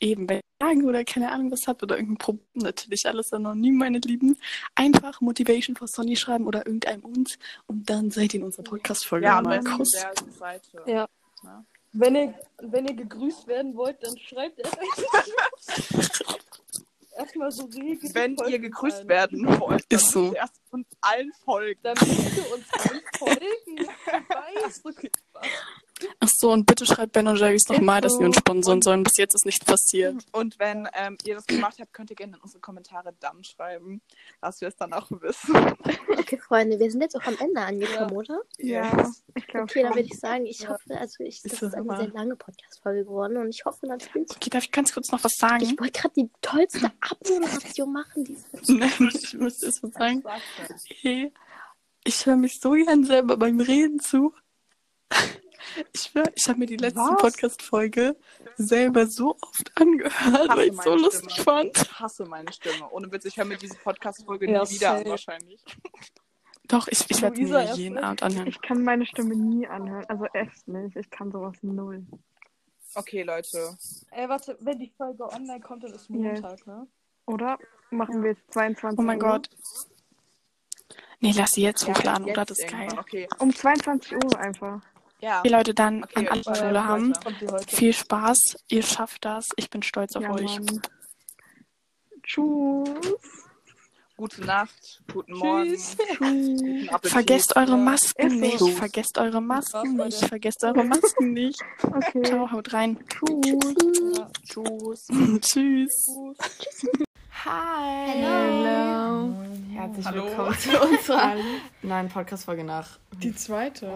eben, wenn ihr Fragen oder keine Ahnung was habt oder irgendein Problem, natürlich alles anonym, meine Lieben, einfach Motivation for Sonny schreiben oder irgendeinem uns und dann seid ihr in unserer Podcast-Folge Ja, Seite. Ja. Ja. Wenn ihr, wenn ihr gegrüßt werden wollt, dann schreibt erst *laughs* erstmal so rege. Wenn ihr gegrüßt ein. werden wollt, dann Ist so. müsst ihr erst uns allen folgen. Dann müsst ihr uns allen *laughs* folgen. Ich weiß, okay. Ach so, und bitte schreibt Ben und Jerry's nochmal, dass sie uns sponsern Und- sollen. Bis jetzt ist nichts passiert. Und wenn ähm, ihr das gemacht habt, könnt ihr gerne in unsere Kommentare dann schreiben, dass wir es dann auch wissen. Okay, Freunde, wir sind jetzt auch am Ende angekommen, oder? Ja, ich glaube Okay, dann würde ich sagen, ich Ja. hoffe, also ich, das Ist ist eine sehr lange Podcast-Folge geworden und ich hoffe natürlich, Okay, darf ich ganz kurz noch was sagen? ich wollte gerade die tollste Abmoderation machen. Die *laughs* Nein, ich muss erst mal sagen. Hey, ich höre mich so gern selber beim Reden zu. Ich ich habe mir die letzte? Podcast-Folge selber so oft angehört, weil ich so lustig Stimme. fand. Ich hasse meine Stimme. Ohne Witz, ich höre mir diese Podcast-Folge Ja, nie wieder an, wahrscheinlich. Doch, ich, ich werde mir jeden. Abend anhören. Ich kann meine Stimme nie anhören. Also echt nicht. Ich kann sowas null. Okay, Leute. Ey, warte, wenn die Folge online kommt, dann ist Montag, ne? Oder? Machen wir jetzt 22 Oh mein Uhr? Gott. Nee, lass sie jetzt Ja, hochladen, jetzt oder? Das ist geil. Okay. Um 22 Uhr einfach. Ja. Okay, Leute, dann Okay, an alle Schule haben. Die. Viel Spaß. Ihr schafft das. Ich bin stolz auf Ja, euch. Mann. Tschüss. Gute Nacht, guten Morgen, Tschüss. *laughs* guten. Vergesst eure. Masken nicht. Tschüss. Vergesst eure Masken nicht. Vergesst eure Masken nicht. Okay. Ciao, haut rein. Tschüss. *laughs* Ja. Tschüss. Tschüss. Hi. Hello. Herzlich Hallo. willkommen zu unserer neuen Podcast-Folge nach. Die zweite.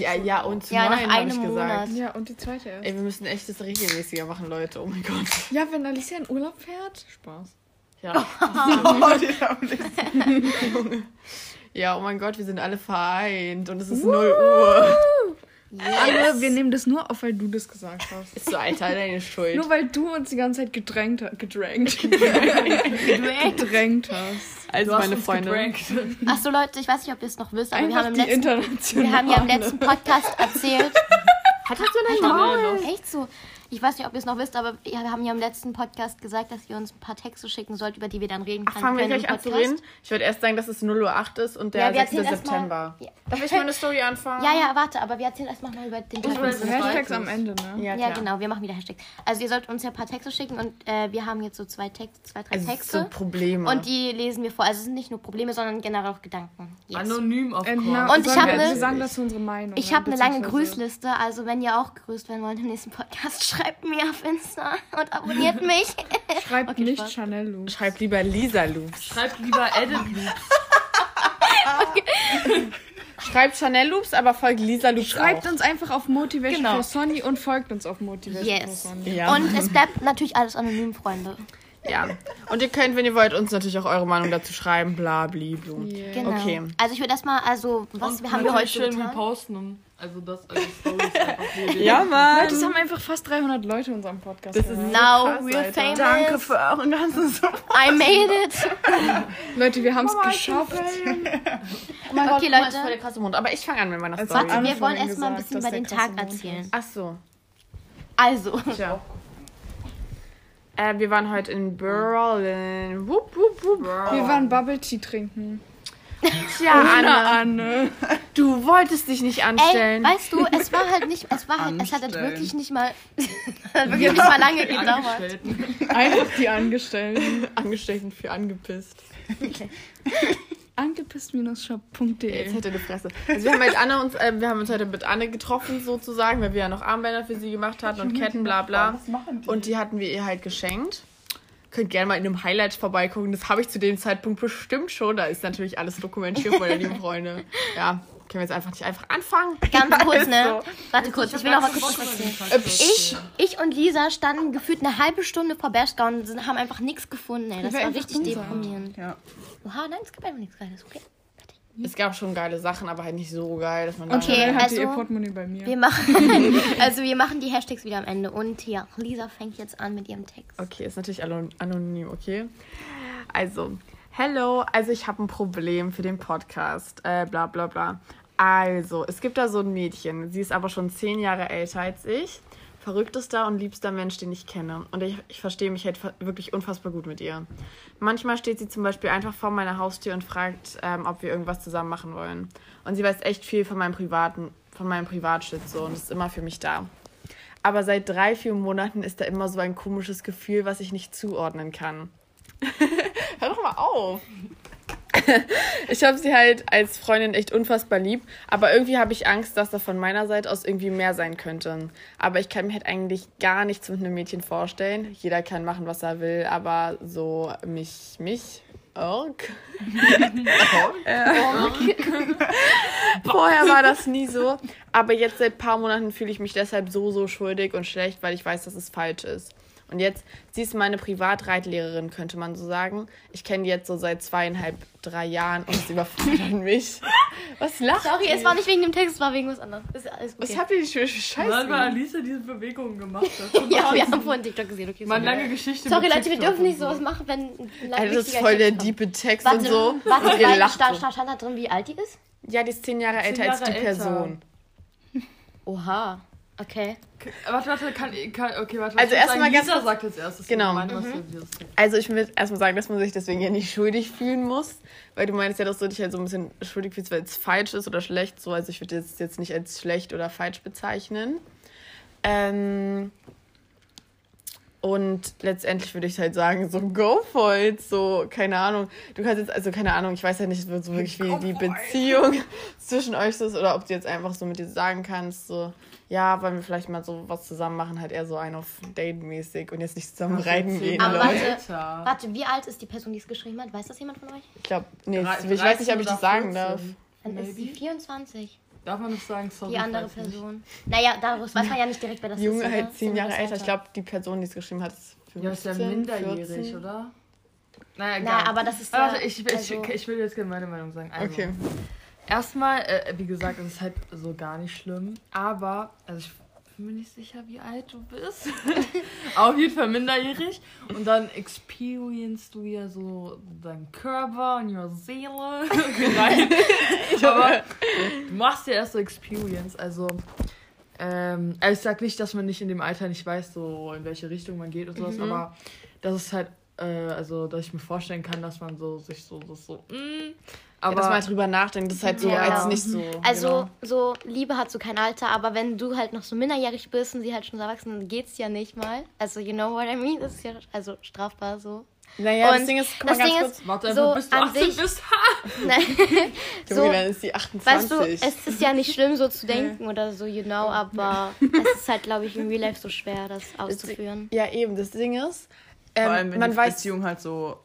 Ja, ja, und zu Ja, nach neun, habe ich gesagt. Monat. Ja, und die zweite erst. Ey, wir müssen echt das regelmäßiger machen, Leute. Oh mein Gott. Ja, wenn Alicia in Urlaub fährt. Spaß. Ja. Oh, die haben nichts. Junge. Ja, oh mein Gott, wir sind alle vereint und es ist 0 Uhr. Anne, wir nehmen das nur auf, weil du das gesagt hast. Ist so, Alter, deine Schuld. Nur weil du uns die ganze Zeit gedrängt hast. Gedrängt. gedrängt hast. also, meine Freunde. Achso, Leute, ich weiß nicht, ob ihr es noch wisst, aber wir haben, im die letzten, wir haben ja im letzten Podcast erzählt. Hattest du Halt eine echt so. Ich weiß nicht, ob ihr es noch wisst, aber wir haben ja im letzten Podcast gesagt, dass ihr uns ein paar Texte schicken sollt, über die wir dann reden Ach, fangen wir können gleich an zu reden? Ich würde erst sagen, dass es 0.08 Uhr ist und der Ja, wir 6. erzählen erst mal- September. Ja. Darf ich meine Story anfangen? Ja, ja, warte, aber wir erzählen erstmal mal über den Tag. das Hashtags am Ende, ne? Ja, Ja, genau, wir machen wieder Hashtags. Also ihr sollt uns ja ein paar Texte schicken und äh, wir haben jetzt so zwei, Text, zwei drei Also es Texte. sind so Probleme. und die lesen wir vor. Also es sind nicht nur Probleme, sondern generell auch Gedanken. Yes. Anonym auf Und, Call. na, Und ich sollen hab wir, ne- wir sagen dazu unsere Meinung. Ich habe eine lange Grüßliste, also wenn ihr auch gegrüßt werden wollt im nächsten Podcast, schreibt mir auf Insta und abonniert mich. *laughs* Schreibt Okay, nicht Spaß. Chanel Lu. Schreib lieber Lisa Loops. Schreibt lieber Edit Loops. *laughs* Schreib Chanel Loops, aber folgt Lisa Loops Schreibt auch. uns einfach auf Motivation Genau. for Sonny und folgt uns auf Motivation Yes. for Sonny. Ja. Und es bleibt natürlich alles anonym, Freunde. ja. Und ihr könnt, wenn ihr wollt, uns natürlich auch eure Meinung dazu schreiben. Bla, bli, blu. Genau. Okay. Also ich würde erstmal, also was Und haben wir heute schön getan? reposten. Also das als Stories einfach hier. *laughs* Ja, Mann. Leute, es haben einfach fast 300 Leute unseren Podcast Das ist gehört. Now krass, we're famous. Danke für euren ganzen Support. I made it. *laughs* Leute, wir haben es geschafft. Oh mein *laughs* Okay, Gott, Leute. das ist voll der krasse Mund. Aber ich fange an mit meiner Story. Anne Wir wollen erstmal ein bisschen über den Tag erzählen. Ach so. Also, Tja. Äh, wir waren heute in Berlin. Wupp, wupp, wupp. Wir waren Bubble Tea trinken. Tja, Anne, Anne. du wolltest dich nicht ey, anstellen. weißt du, es war halt nicht, es war halt, es hat halt wirklich nicht mal, *laughs* wirklich nicht mal lange gedauert. Einfach die Angestellten. Angestellten für angepisst. Angepisst-shop.de Jetzt hätte eine Fresse. Also wir haben mit Anne uns, äh, wir haben uns heute mit Anne getroffen sozusagen, weil wir ja noch Armbänder für sie gemacht hatten und Ketten, bla bla. Und die hatten wir ihr halt geschenkt. Könnt gerne mal in einem Highlight vorbeigucken. Das habe ich zu dem Zeitpunkt bestimmt schon. Da ist natürlich alles dokumentiert, meine lieben Freunde. Ja, können wir jetzt einfach nicht einfach anfangen? *laughs* Ganz kurz, ne? So. Warte kurz, ich will noch mal kurz was erzählen. Ich, ich und Lisa standen gefühlt eine halbe Stunde vor Bershka und sind- haben einfach nichts gefunden, ey. Das war richtig deprimierend. Ja. Oha, nein, es gibt einfach nichts Geiles, okay? Es gab schon geile Sachen, aber halt nicht so geil, dass man Okay, Chanel hatte also- ihr Portemonnaie bei mir. Wir machen, *laughs* also wir machen die Hashtags wieder am Ende. Und ja, Lisa fängt jetzt an mit ihrem Text. Okay, ist natürlich anon- anonym, okay? Also, hello, also ich habe ein Problem für den Podcast, äh, bla bla bla. Also, es gibt da so ein Mädchen, sie ist aber schon zehn Jahre älter als ich. Verrücktester und liebster Mensch, den ich kenne. Und ich, ich verstehe mich halt wirklich unfassbar gut mit ihr. Manchmal steht sie zum Beispiel einfach vor meiner Haustür und fragt, ähm, ob wir irgendwas zusammen machen wollen. Und sie weiß echt viel von meinem privaten, von meinem Privatshit so und ist immer für mich da. Aber seit drei, vier Monaten ist da immer so ein komisches Gefühl, was ich nicht zuordnen kann. *laughs* Hör doch mal auf. *laughs* Ich habe sie halt als Freundin echt unfassbar lieb, aber irgendwie habe ich Angst, dass da von meiner Seite aus irgendwie mehr sein könnte. Aber ich kann mir halt eigentlich gar nichts mit einem Mädchen vorstellen. Jeder kann machen, was er will, aber so mich, mich, Ork. *laughs* *laughs* Vorher war das nie so, aber jetzt seit ein paar Monaten fühle ich mich deshalb so, so schuldig und schlecht, weil ich weiß, dass es falsch ist. Und jetzt, sie ist meine Privatreitlehrerin, könnte man so sagen. Ich kenne die jetzt so seit zweieinhalb, drei Jahren und es überfordert *laughs* mich. Was lacht Sorry, ihr? es war nicht wegen dem Text, es war wegen was anderes. Ist alles Was okay. habt ihr für Scheiße? Weil gemacht? Alice diese Bewegungen gemacht hat. *laughs* Ja, wir haben vorhin TikTok gesehen, okay. Meine sorry. lange Geschichte. Sorry, Leute, wir dürfen nicht sowas machen, wenn ein Alter, das ist voll der diepe Text Warte, und so. warte, und ihr lacht stand, so. stand, stand da drin, wie alt die ist? Ja, die ist zehn Jahre älter als die Jahre älter. Person. Oha, okay. Okay, Warte, warte, kann, kann okay, warte. Also ich würd erstmal ganz Lisa sagt als erstes. Genau. Meine, was ihr dieses Text. Also ich will erstmal sagen, dass man sich deswegen ja nicht schuldig fühlen muss, weil du meinst ja, dass du dich halt so ein bisschen schuldig fühlst, weil es falsch ist oder schlecht. So, also ich würde das jetzt nicht als schlecht oder falsch bezeichnen. Ähm, und letztendlich würde ich halt sagen, so go for it, so, keine Ahnung. Du kannst jetzt, also keine Ahnung, ich weiß ja nicht so wirklich, wie die Beziehung *laughs* zwischen euch ist oder ob du jetzt einfach so mit dir sagen kannst, so, ja, wollen wir vielleicht mal so was zusammen machen, halt eher so ein auf Date-mäßig und jetzt nicht zusammen reiten gehen, Aber Leute. warte, warte, wie alt ist die Person, die es geschrieben hat? Weiß das jemand von euch? Ich glaube, nee, Drei- ich weiß nicht, ob ich 13 das sagen 14. darf. Dann ist sie Maybe. 24. Darf man das sagen? Sorry, Die ich andere weiß nicht. Person. Naja, daraus weiß man ja nicht direkt, wer das Junge ist. halt oder? zehn Jahre älter. Ich glaube, die Person, die es geschrieben hat, ist 15, Ja, ist ja minderjährig, 14. oder? Naja, Na, egal. aber das ist ja. warte, ich, ich, also, ich will jetzt gerne meine Meinung sagen. Also, Okay. Erstmal, äh, wie gesagt, es ist halt so gar nicht schlimm. Aber, also ich bin mir nicht sicher, wie alt du bist. *laughs* Auf jeden Fall minderjährig. Und dann experience du ja so deinen Körper und ihre Seele. *laughs* Nein. aber du machst ja erst so Experience. Also, Ähm, also ich sag nicht, dass man nicht in dem Alter nicht weiß, so in welche Richtung man geht und sowas, Mhm. aber das ist halt, äh, also dass ich mir vorstellen kann, dass man so sich so, so, so, mm, Ja, aber dass man halt drüber nachdenkt, das ist halt so Ja. als nicht so. Also, genau. so, Liebe hat so kein Alter, aber wenn du halt noch so minderjährig bist und sie halt schon so erwachsen, dann geht's ja nicht mal. Also, you know what I mean? Das ist ja also strafbar so. Naja, das und Ding ist, guck das mal ganz Ding kurz. ist- warte so bis du an 18 sich- bist. Ha! *laughs* Nein. *laughs* so, so, dann ist die 28. weißt du, es ist ja nicht schlimm, so zu *laughs* denken oder so, you know, aber es ist halt, glaube ich, im Real Life so schwer, das auszuführen. ja, eben, das Ding ist, Vor ähm, allem, wenn man die weiß, Beziehung halt so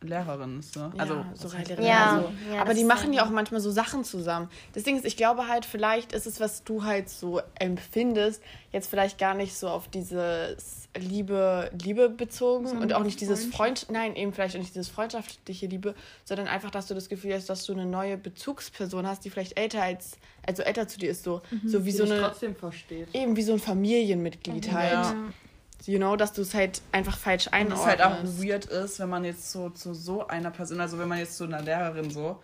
Lehrerin ist, ne? Also, ja, so was heißt- Reitlehrerin, Ja, so. ja, aber das die machen ja halt- auch manchmal so Sachen zusammen. Das Ding ist, ich glaube halt, vielleicht ist es, was du halt so empfindest, jetzt vielleicht gar nicht so auf dieses Liebe, Liebe bezogen und auch nicht dieses Freund, nein, eben vielleicht auch nicht dieses freundschaftliche Liebe, sondern einfach, dass du das Gefühl hast, dass du eine neue Bezugsperson hast, die vielleicht älter als, also älter zu dir ist, so, so wie Die so eine, trotzdem versteht. eben wie so ein Familienmitglied halt. Ja. You know, dass du es halt einfach falsch Und einordnest. es halt auch weird ist, wenn man jetzt so zu so einer Person, also wenn man jetzt zu einer Lehrerin so,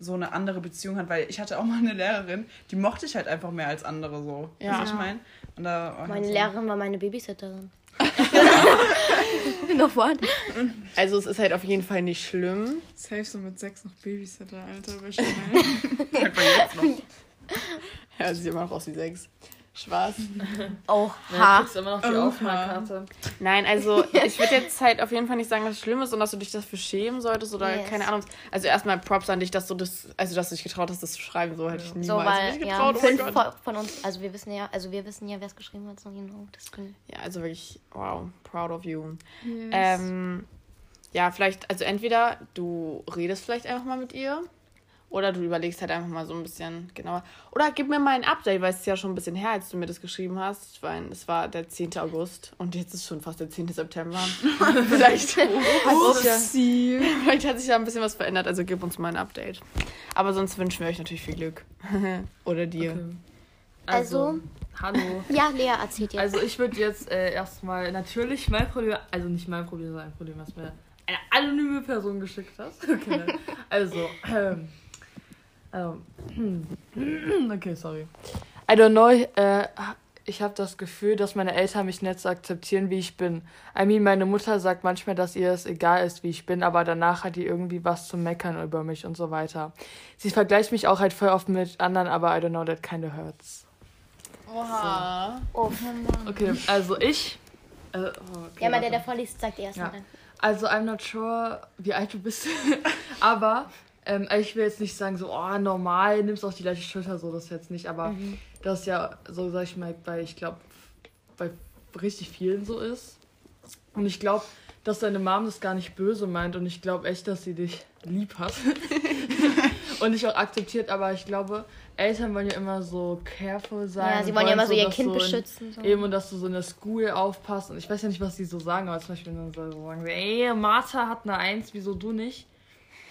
so eine andere Beziehung hat, weil ich hatte auch mal eine Lehrerin, die mochte ich halt einfach mehr als andere so. Ja. Weißt du, was ich meine? Und da Meine so- Lehrerin war meine Babysitterin. *laughs* Noch what? Also es ist halt auf jeden Fall nicht schlimm. Safe so mit sechs noch Babysitter, Alter. Wäre schon geil. Einfach jetzt noch. Ja, sieht immer noch aus wie sechs. Spaß. *laughs* Oh, Ja, ha. kriegst du immer noch die Aufmalkarte. Nein, also *laughs* ich würde jetzt halt auf jeden Fall nicht sagen, dass es schlimm ist und dass du dich dafür schämen solltest oder Yes. keine Ahnung. Also erstmal Props an dich, dass du das, also dass du dich getraut hast, das zu schreiben. So hätte ich niemals So, weil, mich ja, getraut. oh fünf Gott. von, von uns, also wir wissen ja, also wir wissen ja, wer es geschrieben hat, so, you know, deswegen. Ja, also wirklich, wow, proud of you. Yes. Ähm, ja, vielleicht, also entweder du redest vielleicht einfach mal mit ihr oder du überlegst halt einfach mal so ein bisschen genauer. Oder gib mir mal ein Update, weil es ist ja schon ein bisschen her, als du mir das geschrieben hast. Weil es war der 10. August und jetzt ist schon fast der 10. September. *laughs* vielleicht, hat sich ja, vielleicht hat sich ja ein bisschen was verändert, also gib uns mal ein Update. Aber sonst wünschen wir euch natürlich viel Glück. *laughs* oder dir. Okay. Also- hallo. *laughs* Ja, Lea erzählt jetzt. Also ich würde jetzt äh, erstmal natürlich mein Problem, also nicht mein Problem, sondern ein Problem, was mir eine anonyme Person geschickt hat. Okay, also, ähm, ähm, *clears throat* okay, sorry. I don't know, äh, ich habe das Gefühl, dass meine Eltern mich nicht so akzeptieren, wie ich bin. I mean, meine Mutter sagt manchmal, dass ihr es egal ist, wie ich bin, aber danach hat die irgendwie was zu meckern über mich und so weiter. Sie vergleicht mich auch halt voll oft mit anderen, aber I don't know, that kinda hurts. Oha. oh, Okay, also ich. Äh, oh, okay, ja, mal der, der vorliest, sagt erstmal Ja. dann. Also, I'm not sure, wie alt du bist. *laughs* aber ähm, ich will jetzt nicht sagen, so, oh, normal, nimmst auf die leichte Schulter, so, das jetzt nicht. Aber das ist ja, so sag ich mal, bei, ich glaube, bei richtig vielen so ist. Und ich glaube, dass deine Mom das gar nicht böse meint. Und ich glaube echt, dass sie dich lieb hat. *laughs* und dich auch akzeptiert. Aber ich glaube, Eltern wollen ja immer so careful sein. Ja, sie wollen ja immer so ihr Kind in- beschützen. So. Eben, und dass du so in der School aufpasst. Und ich weiß ja nicht, was die so sagen, aber zum Beispiel wenn dann so sagen, sie, ey, Martha hat eine Eins, wieso du nicht?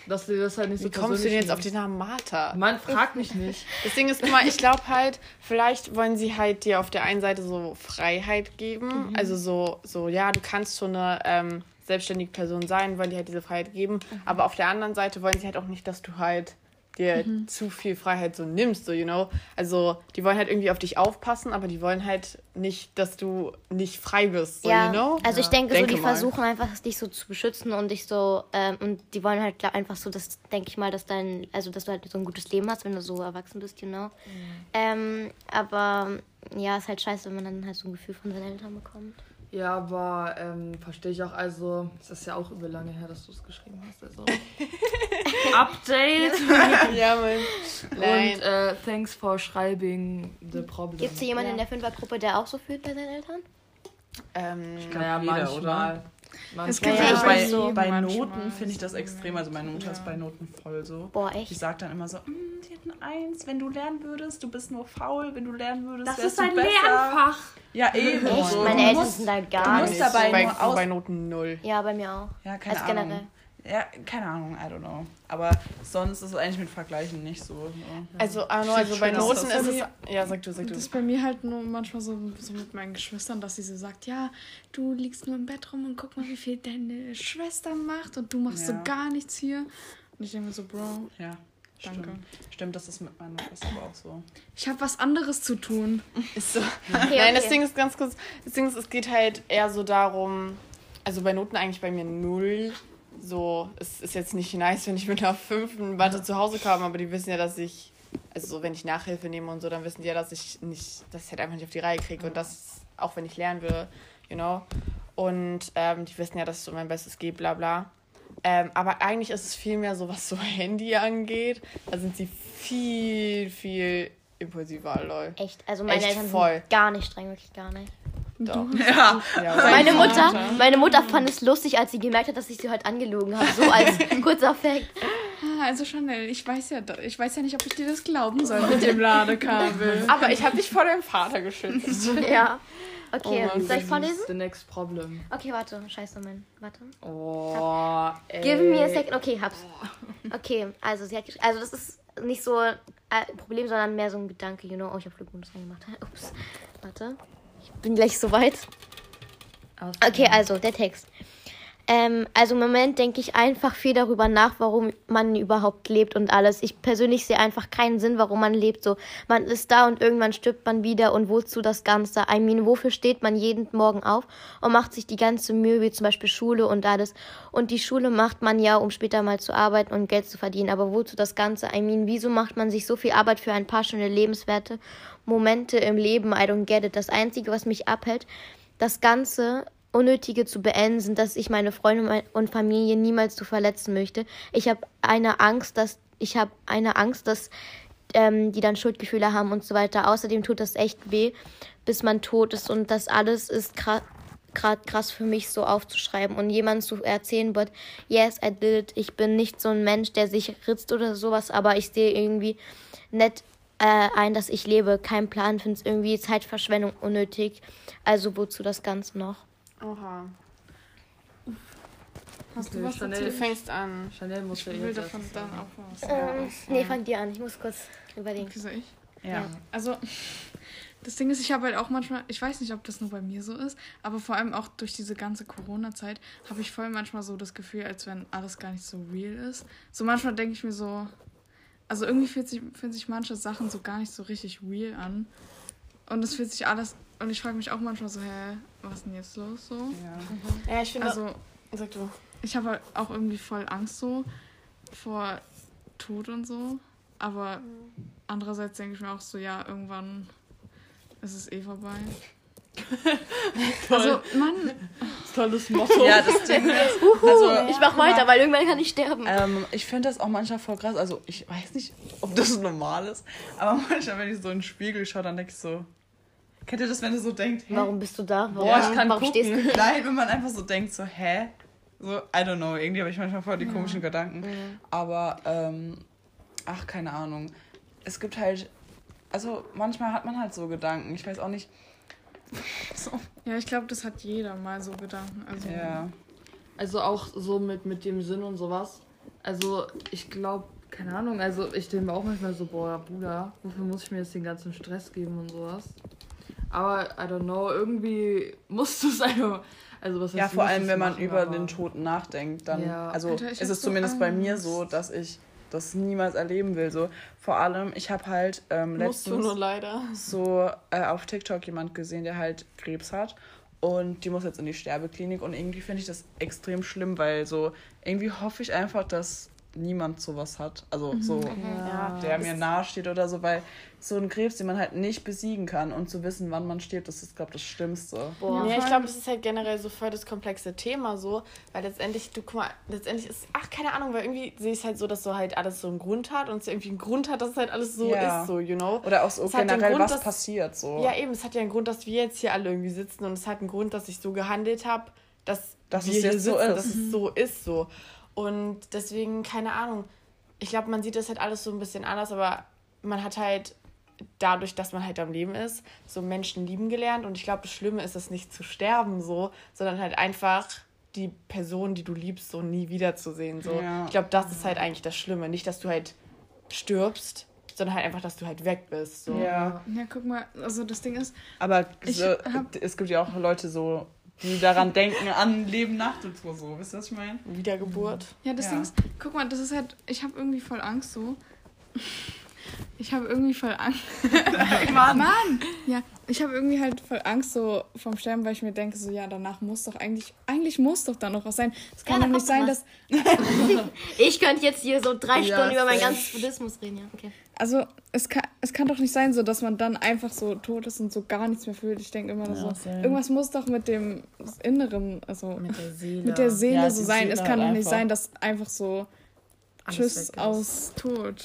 Dass du das halt nicht Wie so kommst du denn jetzt auf den Namen Martha? Mann, frag mich nicht. Das Ding ist, mal, ich glaube halt, vielleicht wollen sie halt dir auf der einen Seite so Freiheit geben. Mhm. Also so, so, ja, du kannst schon eine ähm, selbstständige Person sein, wollen dir halt diese Freiheit geben. Mhm. Aber auf der anderen Seite wollen sie halt auch nicht, dass du halt dir Mhm. zu viel Freiheit so nimmst, so, you know. Also, die wollen halt irgendwie auf dich aufpassen, aber die wollen halt nicht, dass du nicht frei bist, so, ja, you know. also ich denke, Denke so, die mal. versuchen einfach, dich so zu beschützen und dich so, ähm, und die wollen halt einfach so, das denke ich mal, dass dein, also dass du halt so ein gutes Leben hast, wenn du so erwachsen bist, you know. Ähm, aber ja, ist halt scheiße, wenn man dann halt so ein Gefühl von seinen Eltern bekommt. Ja, aber ähm, verstehe ich auch. Also, es ist ja auch über lange her, dass du es geschrieben hast. Also, *laughs* Update. ja, *laughs* Mann. Nein. Und äh, thanks for schreibing the problem. Gibt es hier jemanden Ja. in der Fünfergruppe, der auch so fühlt bei seinen Eltern? ähm, Naja, jeder, manchmal. manchmal. Es gibt Ja, Also ich bei, so. bei Noten finde ich das extrem. Also meine Mutter ja. ist bei Noten voll so. Boah, Die echt? sagt dann immer so, "Mm, die hat eine Eins, wenn du lernen würdest, du bist nur faul, wenn du lernen würdest, Das wärst ist du ein besser. Lernfach. Ja, eben. Echt? So, Meine du Eltern musst- sind da du gar musst nicht. dabei bei, nur aus- bei Noten null. Ja, bei mir auch. Ja, keine Als Ahnung. generell. Ja, keine Ahnung, I don't know. Aber sonst ist es eigentlich mit Vergleichen nicht so. so. Also, ah, no, also bei Noten ist so es. Ja, sag du, sag du. Das ist bei mir halt nur manchmal so, so mit meinen Geschwistern, dass sie so sagt, ja, du liegst nur im Bett rum und guck mal, wie viel deine Schwester macht und du machst so Ja. gar nichts hier. Und ich denke mir so, Bro, Ja, Danke. Stimmt. Stimmt, das ist mit meiner Schwester aber auch so. Ich habe was anderes zu tun. *laughs* Ist so. Okay, Nein, das okay. Ding ist ganz kurz. Das Ding ist, es geht halt eher so darum, also bei Noten eigentlich bei mir null. So, es ist jetzt nicht nice, wenn ich mit einer fünften Mathe zu Hause kam, aber die wissen ja, dass ich, also so, wenn ich Nachhilfe nehme und so, dann wissen die ja, dass ich nicht, dass ich halt einfach nicht auf die Reihe kriege und das, auch wenn ich lernen will, you know. Und ähm, die wissen ja, dass ich so mein Bestes gebe, bla bla. Ähm, aber eigentlich ist es viel mehr so, was so *laughs* Handy angeht. Da sind sie viel, viel impulsiver, lol. Echt, also meine Echt Eltern voll. sind gar nicht streng, wirklich gar nicht. Doch. Ja. Ja, Meine mein Mutter, meine Mutter fand es lustig, als sie gemerkt hat, dass ich sie heute angelogen habe. So als *laughs* kurzer Fact. Ah, also Chanel, ich weiß ja, ich weiß ja nicht, ob ich dir das glauben soll mit dem Ladekabel. *laughs* Aber ich habe dich vor deinem Vater geschützt. *laughs* Ja. Okay, Oh soll ich vorlesen? The next problem. Okay, warte. Scheiße, Moment. Warte. Oh, ey. Give me a second. Okay, hab's. Okay, also sie hat gesch- also das ist nicht so ein Problem, sondern mehr so ein Gedanke, you know. Oh, ich habe Flugmodus reingemacht. Ups. Warte. Bin gleich soweit. Okay, also der Text. Ähm, also im Moment denke ich einfach viel darüber nach, warum man überhaupt lebt und alles. Ich persönlich sehe einfach keinen Sinn, warum man lebt. So, man ist da und irgendwann stirbt man wieder und wozu das Ganze? I mean, wofür steht man jeden Morgen auf und macht sich die ganze Mühe, wie zum Beispiel Schule und alles. Und die Schule macht man ja, um später mal zu arbeiten und Geld zu verdienen. Aber wozu das Ganze? I mean, wieso macht man sich so viel Arbeit für ein paar schöne lebenswerte Momente im Leben? I don't get it. Das Einzige, was mich abhält, das Ganze Unnötige zu beenden, dass ich meine Freunde und Familie niemals zu verletzen möchte. Ich habe eine Angst, dass ich habe eine Angst, dass ähm, die dann Schuldgefühle haben und so weiter. Außerdem tut das echt weh, bis man tot ist und das alles ist gerade krass für mich so aufzuschreiben und jemand zu erzählen, but yes, I did it. Ich bin nicht so ein Mensch, der sich ritzt oder sowas, aber ich sehe irgendwie nett äh, ein, dass ich lebe. Kein Plan, finde es irgendwie Zeitverschwendung unnötig. Also wozu das Ganze noch? Oha. Hast Okay, Chanel. Du fängst an. Chanel muss Ich ja will davon dann auch was. Ähm, nee, fang dir an. Ich muss kurz überlegen. Okay, soll ich? Ja. Also, das Ding ist, ich habe halt auch manchmal, ich weiß nicht, ob das nur bei mir so ist, aber vor allem auch durch diese ganze Corona-Zeit habe ich voll manchmal so das Gefühl, als wenn alles gar nicht so real ist. So manchmal denke ich mir so, also irgendwie fühlt sich, fühlen sich manche Sachen so gar nicht so richtig real an. Und es fühlt sich alles, und ich frage mich auch manchmal so, hä, was ist denn jetzt los so? Ja. Ja, ich finde. Also, sag du. ich habe halt auch irgendwie voll Angst so vor Tod und so. Aber andererseits denke ich mir auch so, ja, irgendwann ist es eh vorbei. *laughs* also, Mann, Tolles Motto. Ja, das Ding ist. *laughs* Also, Ich mach weiter, weil irgendwann kann ich sterben. Ähm, ich finde das auch manchmal voll krass. Also, ich weiß nicht, ob das normal ist, aber *laughs* manchmal, wenn ich so in den Spiegel schaue, dann denke ich so. Kennt ihr das, wenn ihr so denkt, hä? Warum bist du da? Warum, Boah, ich kann warum gucken. stehst du? Nein, wenn man einfach so denkt, so, hä? So, I don't know, irgendwie habe ich manchmal voll die komischen Gedanken. Aber, ähm, ach, keine Ahnung. Es gibt halt, also manchmal hat man halt so Gedanken. Ich weiß auch nicht. *laughs* so. ja, ich glaube, das hat jeder mal so Gedanken. Also, Ja. Also auch so mit, mit dem Sinn und sowas. Also ich glaube, keine Ahnung, also ich denke mir auch manchmal so, boah, Bruder, wofür muss ich mir jetzt den ganzen Stress geben und sowas? Aber, I don't know, irgendwie musst du es einfach, also was Ja, vor allem, wenn man machen, über den Toten nachdenkt, dann, Ja. also Alter, ist es so zumindest bei mir Angst. so, dass ich das niemals erleben will. So, vor allem, ich habe halt ähm, letztens nur leider. so äh, auf TikTok jemand gesehen, der halt Krebs hat und die muss jetzt in die Sterbeklinik und irgendwie finde ich das extrem schlimm, weil so irgendwie hoffe ich einfach, dass niemand sowas hat, also so Ja. der mir nahe steht oder so, weil so ein Krebs, den man halt nicht besiegen kann und zu wissen, wann man stirbt, das ist glaube ich das Schlimmste. Boah. Ja, ich glaube, das ist halt generell so voll das komplexe Thema so, weil letztendlich, du guck mal, letztendlich ist, ach, keine Ahnung, weil irgendwie sehe ich es halt so, dass so halt alles so einen Grund hat und es irgendwie einen Grund hat, dass es halt alles so Ja. ist, so, you know. Oder auch so Es generell, Grund, was dass- passiert so. Ja, eben, es hat ja einen Grund, dass wir jetzt hier alle irgendwie sitzen und es hat einen Grund, dass ich so gehandelt habe, dass, Dass wir es hier jetzt so sitzen, ist. dass es so ist, so. Und deswegen, keine Ahnung, ich glaube, man sieht das halt alles so ein bisschen anders, aber man hat halt dadurch, dass man halt am Leben ist, so Menschen lieben gelernt und ich glaube, das Schlimme ist es nicht zu sterben so, sondern halt einfach die Person, die du liebst, so nie wiederzusehen. So. Ja. Ich glaube, das ist halt eigentlich das Schlimme. Nicht, dass du halt stirbst, sondern halt einfach, dass du halt weg bist. So. Ja. Ja, guck mal, also das Ding ist, Aber so, hab- es gibt ja auch Leute so, die daran denken, an Leben nach dem Tod so. Wisst ihr, was ich meine? Wiedergeburt. ja, das Ja. Ding ist, guck mal, das ist halt, ich habe irgendwie voll Angst so, *laughs* Ich habe irgendwie voll Angst. *laughs* Mann. Mann! Ja, ich habe irgendwie halt voll Angst so vom Sterben, weil ich mir denke, so ja, danach muss doch eigentlich, eigentlich muss doch da noch was sein. Es kann Ja, doch nicht sein, mach dass. *laughs* Ich könnte jetzt hier so drei Ja, Stunden über meinen safe. ganzen Buddhismus reden, ja. Okay. Also es kann, es kann doch nicht sein, so dass man dann einfach so tot ist und so gar nichts mehr fühlt. Ich denke immer Ja, so, same. irgendwas muss doch mit dem Inneren, also Mit der Seele. mit der Seele Ja, so sein. Seele es halt kann doch nicht sein, dass einfach so Alles Tschüss aus Tod.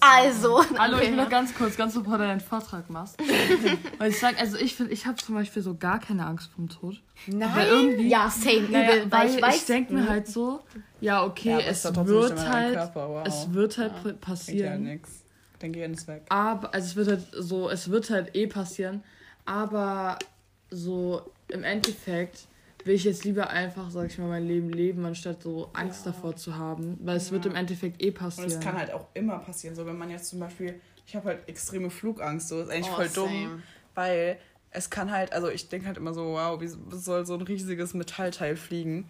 Also. *laughs* Hallo, ich will ja. noch ganz kurz, ganz bevor du deinen Vortrag machst. *laughs* Weil ich sag, also ich finde, ich habe zum Beispiel so gar keine Angst vom Tod. Weil Nein. irgendwie, Ja, same, übel, naja, weil weil ich ich, denke mir halt so, ja, okay, Ja, es wird halt, Körper, wow. es wird halt Ja. pa- Bringt ja passieren. nix. Dein Gehirn ist weg. Aber, also es wird halt so, es wird halt eh passieren, aber so im Endeffekt will ich jetzt lieber einfach, sag ich mal, mein Leben leben, anstatt so Angst davor zu haben, weil es wird im Endeffekt eh Und passieren. es kann halt auch immer passieren. So, wenn man jetzt zum Beispiel, ich habe halt extreme Flugangst, so ist eigentlich Oh, voll dumm, same. weil es kann halt, also ich denke halt immer so, wow, wie soll so ein riesiges Metallteil fliegen?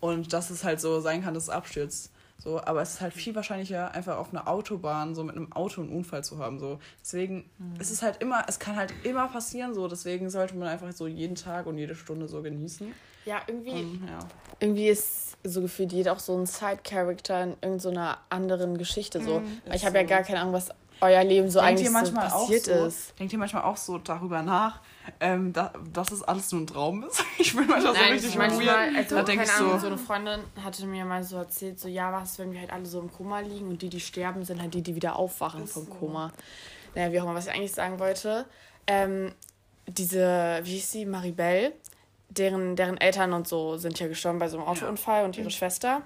Und dass es halt so sein kann, dass es abstürzt. So, aber es ist halt viel wahrscheinlicher, einfach auf einer Autobahn so mit einem Auto einen Unfall zu haben. So. Deswegen es ist halt immer, es kann halt immer passieren, so deswegen sollte man einfach so jeden Tag und jede Stunde so genießen. Ja, irgendwie, Und, ja. irgendwie ist so gefühlt jeder auch so ein Side-Character in irgendeiner anderen Geschichte. So. Weil ich habe ja so. gar keine Ahnung, was euer Leben so Denkt eigentlich so passiert auch so, ist. Denkt ihr manchmal auch so darüber nach, ähm, da, dass es alles nur ein Traum ist? *laughs* Ich bin manchmal so Nein, richtig manchmal, weird. also, da keine ich Ahnung, so, so eine Freundin hatte mir mal so erzählt, so, ja, was, wenn wir halt alle so im Koma liegen und die, die sterben, sind halt die, die wieder aufwachen vom Koma. Naja, wie auch immer, was ich eigentlich sagen wollte. Ähm, diese, wie hieß sie, Maribel, deren, deren Eltern und so sind ja gestorben bei so einem Autounfall und ihre Schwester.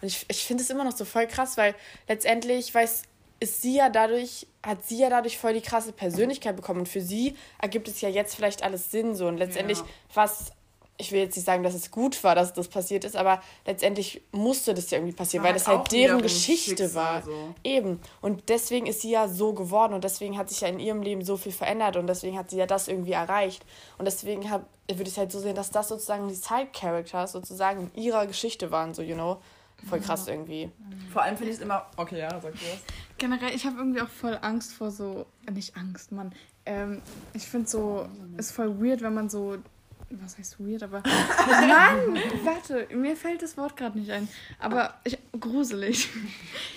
Und ich, ich finde es immer noch so voll krass, weil letztendlich weiß, ist sie ja dadurch, hat sie ja dadurch voll die krasse Persönlichkeit bekommen. Und für sie ergibt es ja jetzt vielleicht alles Sinn so. Und letztendlich, Ja. was, ich will jetzt nicht sagen, dass es gut war, dass das passiert ist, aber letztendlich musste das ja irgendwie passieren, weil das auch halt deren Geschichte Schicksal, war. so. Eben. Und deswegen ist sie ja so geworden und deswegen hat sich ja in ihrem Leben so viel verändert und deswegen hat sie ja das irgendwie erreicht. Und deswegen hab, würde ich halt so sehen, dass das sozusagen die Side-Characters sozusagen in ihrer Geschichte waren, so, you know. Voll krass irgendwie. Vor allem finde ich es immer. Okay, ja, sag du was. Generell, ich habe irgendwie auch voll Angst vor so, äh, nicht Angst, Mann. Ähm, ich finde so, ist voll weird, wenn man so, was heißt weird, aber *laughs* Mann, warte, mir fällt das Wort gerade nicht ein. Aber ich, gruselig. *laughs*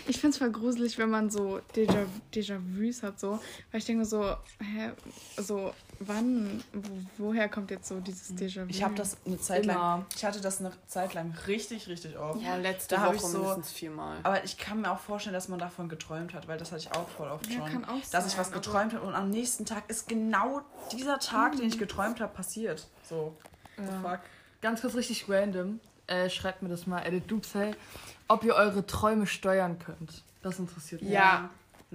Ich finde es voll gruselig, wenn man so Déjà- Déjà-vus hat, so. Weil ich denke so, hä, so, wann, wo, woher kommt jetzt so dieses Déjà-vu? Ich habe das eine Zeit lang. Immer. Ich hatte das eine Zeit lang richtig, richtig oft. Ja, letzte da Woche ich so- mindestens viermal. Aber ich kann mir auch vorstellen, dass man davon geträumt hat, weil das hatte ich auch voll oft Ja, schon. kann auch dass ich sein, was aber- geträumt habe und am nächsten Tag ist genau dieser Tag, den ich geträumt habe, passiert. So. The fuck. Ganz kurz richtig random. Äh, schreibt mir das mal, Edit Dupsay, ob ihr eure Träume steuern könnt. Das interessiert mich. Ja,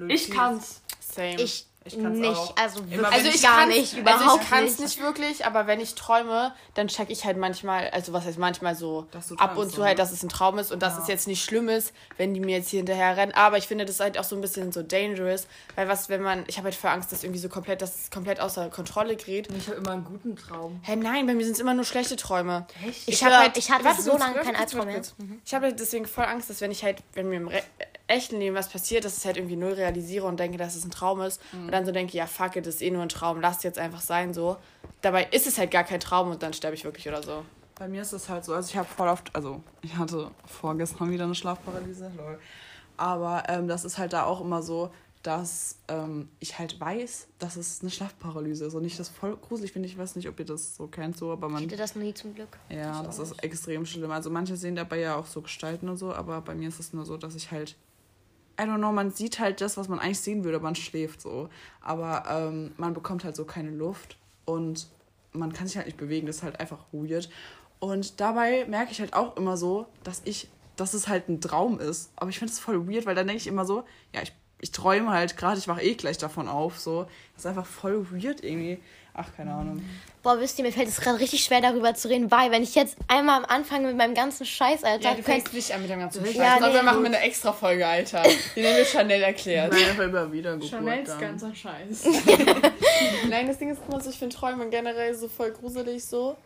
Ich kann's. same. Ich, Ich kann's nicht, auch. also Immer also ich gar kann's- nicht, Also überhaupt ich kann es nicht. wirklich, aber wenn ich träume, dann check ich halt manchmal, also was heißt manchmal so Dass ab und zu halt, dass es ein Traum ist und dass Ja. es jetzt nicht schlimm ist, wenn die mir jetzt hier hinterher rennen. Aber ich finde das ist halt auch so ein bisschen so dangerous, weil was, wenn man, ich habe halt voll Angst, dass irgendwie so komplett, dass es komplett außer Kontrolle gerät. Ich habe immer einen guten Traum. Hä, nein, bei mir sind es immer nur schlechte Träume. Echt? Ich, will hab, halt- ich hatte warte so lange keinen Albtraum mehr. Ich habe halt deswegen voll Angst, dass wenn ich halt, wenn mir im Re echten Leben was passiert, dass ich halt irgendwie null realisiere und denke, dass es ein Traum ist. Und dann so denke, ja, fuck it, das ist eh nur ein Traum, lass jetzt einfach sein so. Dabei ist es halt gar kein Traum und dann sterbe ich wirklich oder so. Bei mir ist es halt so, also ich habe voll oft, also ich hatte vorgestern wieder eine Schlafparalyse, lol. Aber ähm, das ist halt da auch immer so, dass ähm, ich halt weiß, dass es eine Schlafparalyse ist und ich das voll gruselig finde. Ich weiß nicht, ob ihr das so kennt, so, aber Ich man. hatte das nie zum Glück. Ja, das ist extrem schlimm. Also manche sehen dabei ja auch so Gestalten und so, aber bei mir ist es nur so, dass ich halt. I don't know, man sieht halt das, was man eigentlich sehen würde, man schläft so. Aber ähm, man bekommt halt so keine Luft und man kann sich halt nicht bewegen, das ist halt einfach weird. Und dabei merke ich halt auch immer so, dass ich, dass es halt ein Traum ist. Aber ich finde es voll weird, weil dann denke ich immer so, ja, ich, ich träume halt gerade, ich wache eh gleich davon auf. So. Das ist einfach voll weird irgendwie. Ach, keine Ahnung. Boah, wisst ihr, mir fällt es gerade richtig schwer, darüber zu reden, weil wenn ich jetzt einmal anfange mit meinem ganzen Scheiß, Alter, könnt, nicht an mit dem ganzen Scheiß. Ja, Ja, ich glaube, wir nee. machen eine extra Folge, Alter. Die nehmen wir Chanel erklärt. Einfach immer wieder Geburt Chanels dann. ganzer Scheiß. *laughs* Nein, das Ding ist immer so, ich finde Träume generell so voll gruselig so.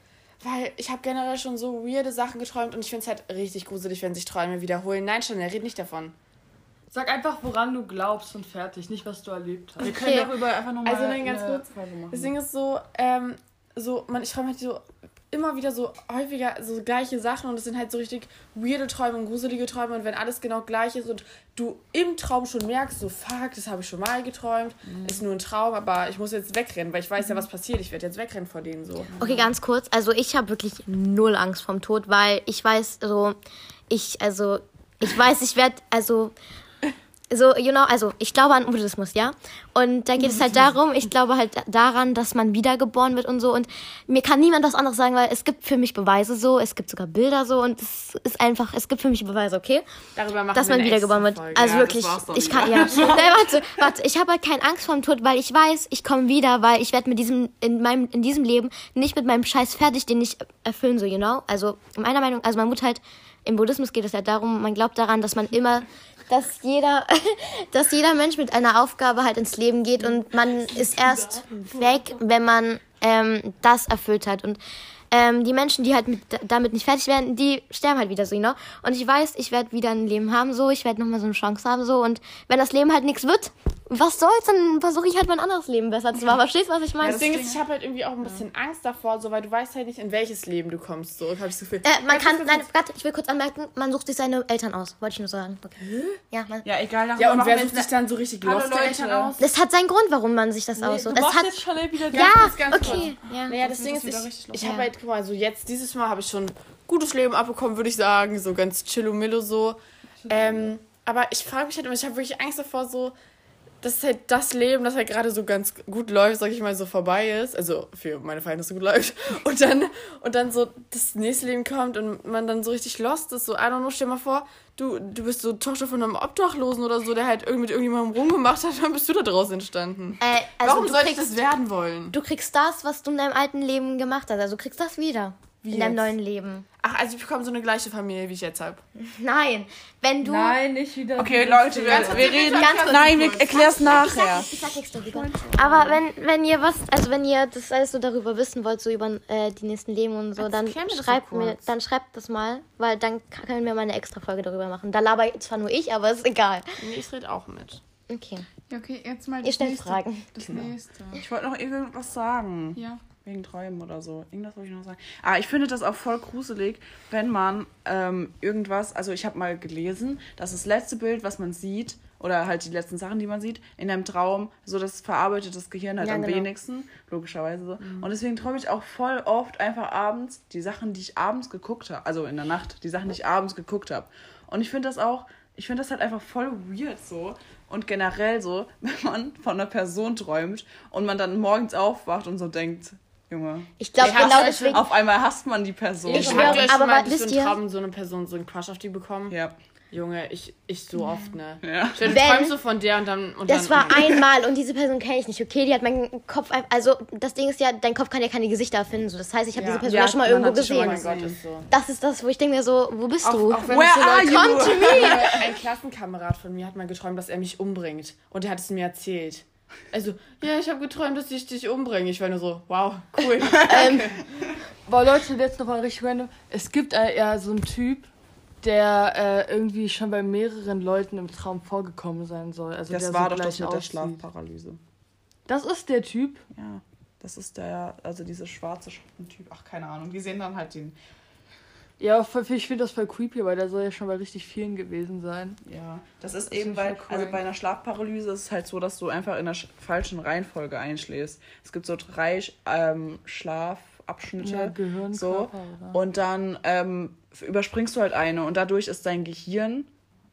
Weil ich habe generell schon so weirde Sachen geträumt und ich finde es halt richtig gruselig, wenn sich Träume wiederholen. Nein, Chanel, red nicht davon. Sag einfach, woran du glaubst und fertig, nicht was du erlebt hast. Wir können darüber einfach nochmal Also nein, ganz kurz. Folge machen. Das Ding ist so, ähm, so, man, ich träume halt so immer wieder so häufiger so gleiche Sachen und es sind halt so richtig weirde Träume und gruselige Träume und wenn alles genau gleich ist und du im Traum schon merkst, so fuck, das habe ich schon mal geträumt, ist nur ein Traum, aber ich muss jetzt wegrennen, weil ich weiß ja, was passiert, ich werde jetzt wegrennen vor denen so. Okay, ganz kurz. Also ich habe wirklich null Angst vom Tod, weil ich weiß, so ich, also ich weiß, ich werde, also so, you know, also ich glaube an Buddhismus, ja. Und da geht es halt darum, ich glaube halt daran, dass man wiedergeboren wird und so. Und mir kann niemand was anderes sagen, weil es gibt für mich Beweise so, es gibt sogar Bilder so und es ist einfach, es gibt für mich Beweise, okay? Darüber machen dass man wiedergeboren wird. Folge. Also Ja, wirklich, ich kann, ja. *laughs* Nein, warte, warte, ich habe halt keine Angst vorm Tod, weil ich weiß, ich komme wieder, weil ich werde mit diesem, in meinem, in diesem Leben nicht mit meinem Scheiß fertig, den ich erfüllen so, you know? Also, meiner Meinung, also man muss halt, im Buddhismus geht es halt darum, man glaubt daran, dass man immer, dass jeder, *laughs* dass jeder Mensch mit einer Aufgabe halt ins Leben geht und man ist erst weg, wenn man ähm, das erfüllt hat. Und ähm, die Menschen, die halt mit, damit nicht fertig werden, die sterben halt wieder so, genau. Und ich weiß, ich werde wieder ein Leben haben, so, ich werde nochmal so eine Chance haben, so. Und wenn das Leben halt nichts wird, was soll's, dann versuche ich halt mein anderes Leben besser zu machen. Verstehst du, was ich Ja, meine? das Ding ist, ich habe halt irgendwie auch ein bisschen Angst davor, so, weil du weißt halt nicht, in welches Leben du kommst. So, habe ich das Gefühl. Äh, man kann, nein, warte, ich will kurz anmerken, man sucht sich seine Eltern aus, wollte ich nur sagen. Okay. Ja, man, Ja, egal. Ja, und wer sucht sich dann so richtig lost. Eltern aus? das hat seinen Grund, warum man sich das Du aussucht. Es machst hat, jetzt schon wieder ja, kurz, ganz okay, ja. Naja, das Ding ist ich, richtig los. ich habe halt, guck mal, so jetzt, dieses Mal habe ich schon gutes Leben abbekommen, würde ich sagen. So ganz chillomillo so. Ähm, aber ich frage mich halt immer, ich habe wirklich Angst davor, so, dass halt das Leben, das halt gerade so ganz gut läuft, sag ich mal, so vorbei ist. Also für meine Verhältnisse gut läuft. *laughs* Und dann, und dann so das nächste Leben kommt und man dann so richtig lost ist. So, I don't know, stell mal vor, du, du bist so Tochter von einem Obdachlosen oder so, der halt irgendwie mit irgendjemandem rumgemacht hat, *laughs* dann bist du da draus entstanden. Äh, also Warum soll ich kriegst, das werden wollen? du kriegst das, was du in deinem alten Leben gemacht hast. Also du kriegst das wieder. Wie in deinem jetzt? neuen Leben. Ach, also ich bekomme so eine gleiche Familie, wie ich jetzt habe. Nein, wenn du. Nein, nicht wieder. Okay, Leute, wir, Thema. wir reden. Ganz kurz. Nein, wir erklären es nachher. Ich sag nichts darüber. Aber wenn, wenn ihr was, also wenn ihr das alles so darüber wissen wollt, so über äh, die nächsten Leben und so, dann das so schreibt mir, dann schreibt das mal, weil dann können wir mal eine extra Folge darüber machen. Da laber ich zwar nur ich, aber ist egal. Nee, ich rede auch mit. Okay. Ja, okay, jetzt mal Ihr das stellt nächste. Fragen. Das nächste. Ich wollte noch irgendwas sagen. Ja. Wegen Träumen oder so. Irgendwas wollte ich noch sagen. Ah, ich finde das auch voll gruselig, wenn man ähm, irgendwas, also ich habe mal gelesen, dass das letzte Bild, was man sieht, oder halt die letzten Sachen, die man sieht, in einem Traum, so das verarbeitet das Gehirn halt Ja, am genau. wenigsten, logischerweise so. Und deswegen träume ich auch voll oft einfach abends die Sachen, die ich abends geguckt habe, also in der Nacht, die Sachen, die ich abends geguckt habe. Und ich finde das auch, ich finde das halt einfach voll weird so. Und generell so, *laughs* wenn man von einer Person träumt und man dann morgens aufwacht und so denkt, Junge, Ich glaube, genau deswegen. auf einmal hasst man die Person. Ich euch aber schon mal durch so wisst einen ihr- Traum so eine Person, so einen Crush auf die bekommen? Ja. Junge, ich, ich so oft, ne? Ja. Wenn- Du träumst so von der und dann... Und Das dann, war einmal und diese Person kenne ich nicht, okay? Die hat meinen Kopf Also, das Ding ist ja, dein Kopf kann ja keine Gesichter erfinden. So. Das heißt, ich habe Ja. diese Person Ja, ja, schon mal irgendwo schon Oh gesehen. mein Gott, ist so. Das ist das, wo ich denke mir so, wo bist du? Auch Where so are you? Come to me! Ein Klassenkamerad von mir hat mal geträumt, dass er mich umbringt. Und er hat es mir erzählt. Also, ja, ich habe geträumt, dass ich dich umbringe. Ich war nur so, wow, cool. *laughs* Ähm, boah, Leute, jetzt noch mal richtig random. Es gibt äh, ja so einen Typ, der äh, irgendwie schon bei mehreren Leuten im Traum vorgekommen sein soll. Also Das der war so doch gleich das mit der aussieht. Schlafparalyse. Das ist der Typ. Ja. Das ist der, also diese schwarze Typ. Ach, keine Ahnung. Die sehen dann halt den. Ja, ich finde das voll creepy, weil der soll ja schon bei richtig vielen gewesen sein. Ja. Das ist Das eben ist bei, voll also bei einer Schlafparalyse ist es halt so, dass du einfach in der sch- falschen Reihenfolge einschläfst. Es gibt so drei ähm, Schlafabschnitte. Ja, Gehirn, so. Körper? Und dann ähm, überspringst du halt eine und dadurch ist dein Gehirn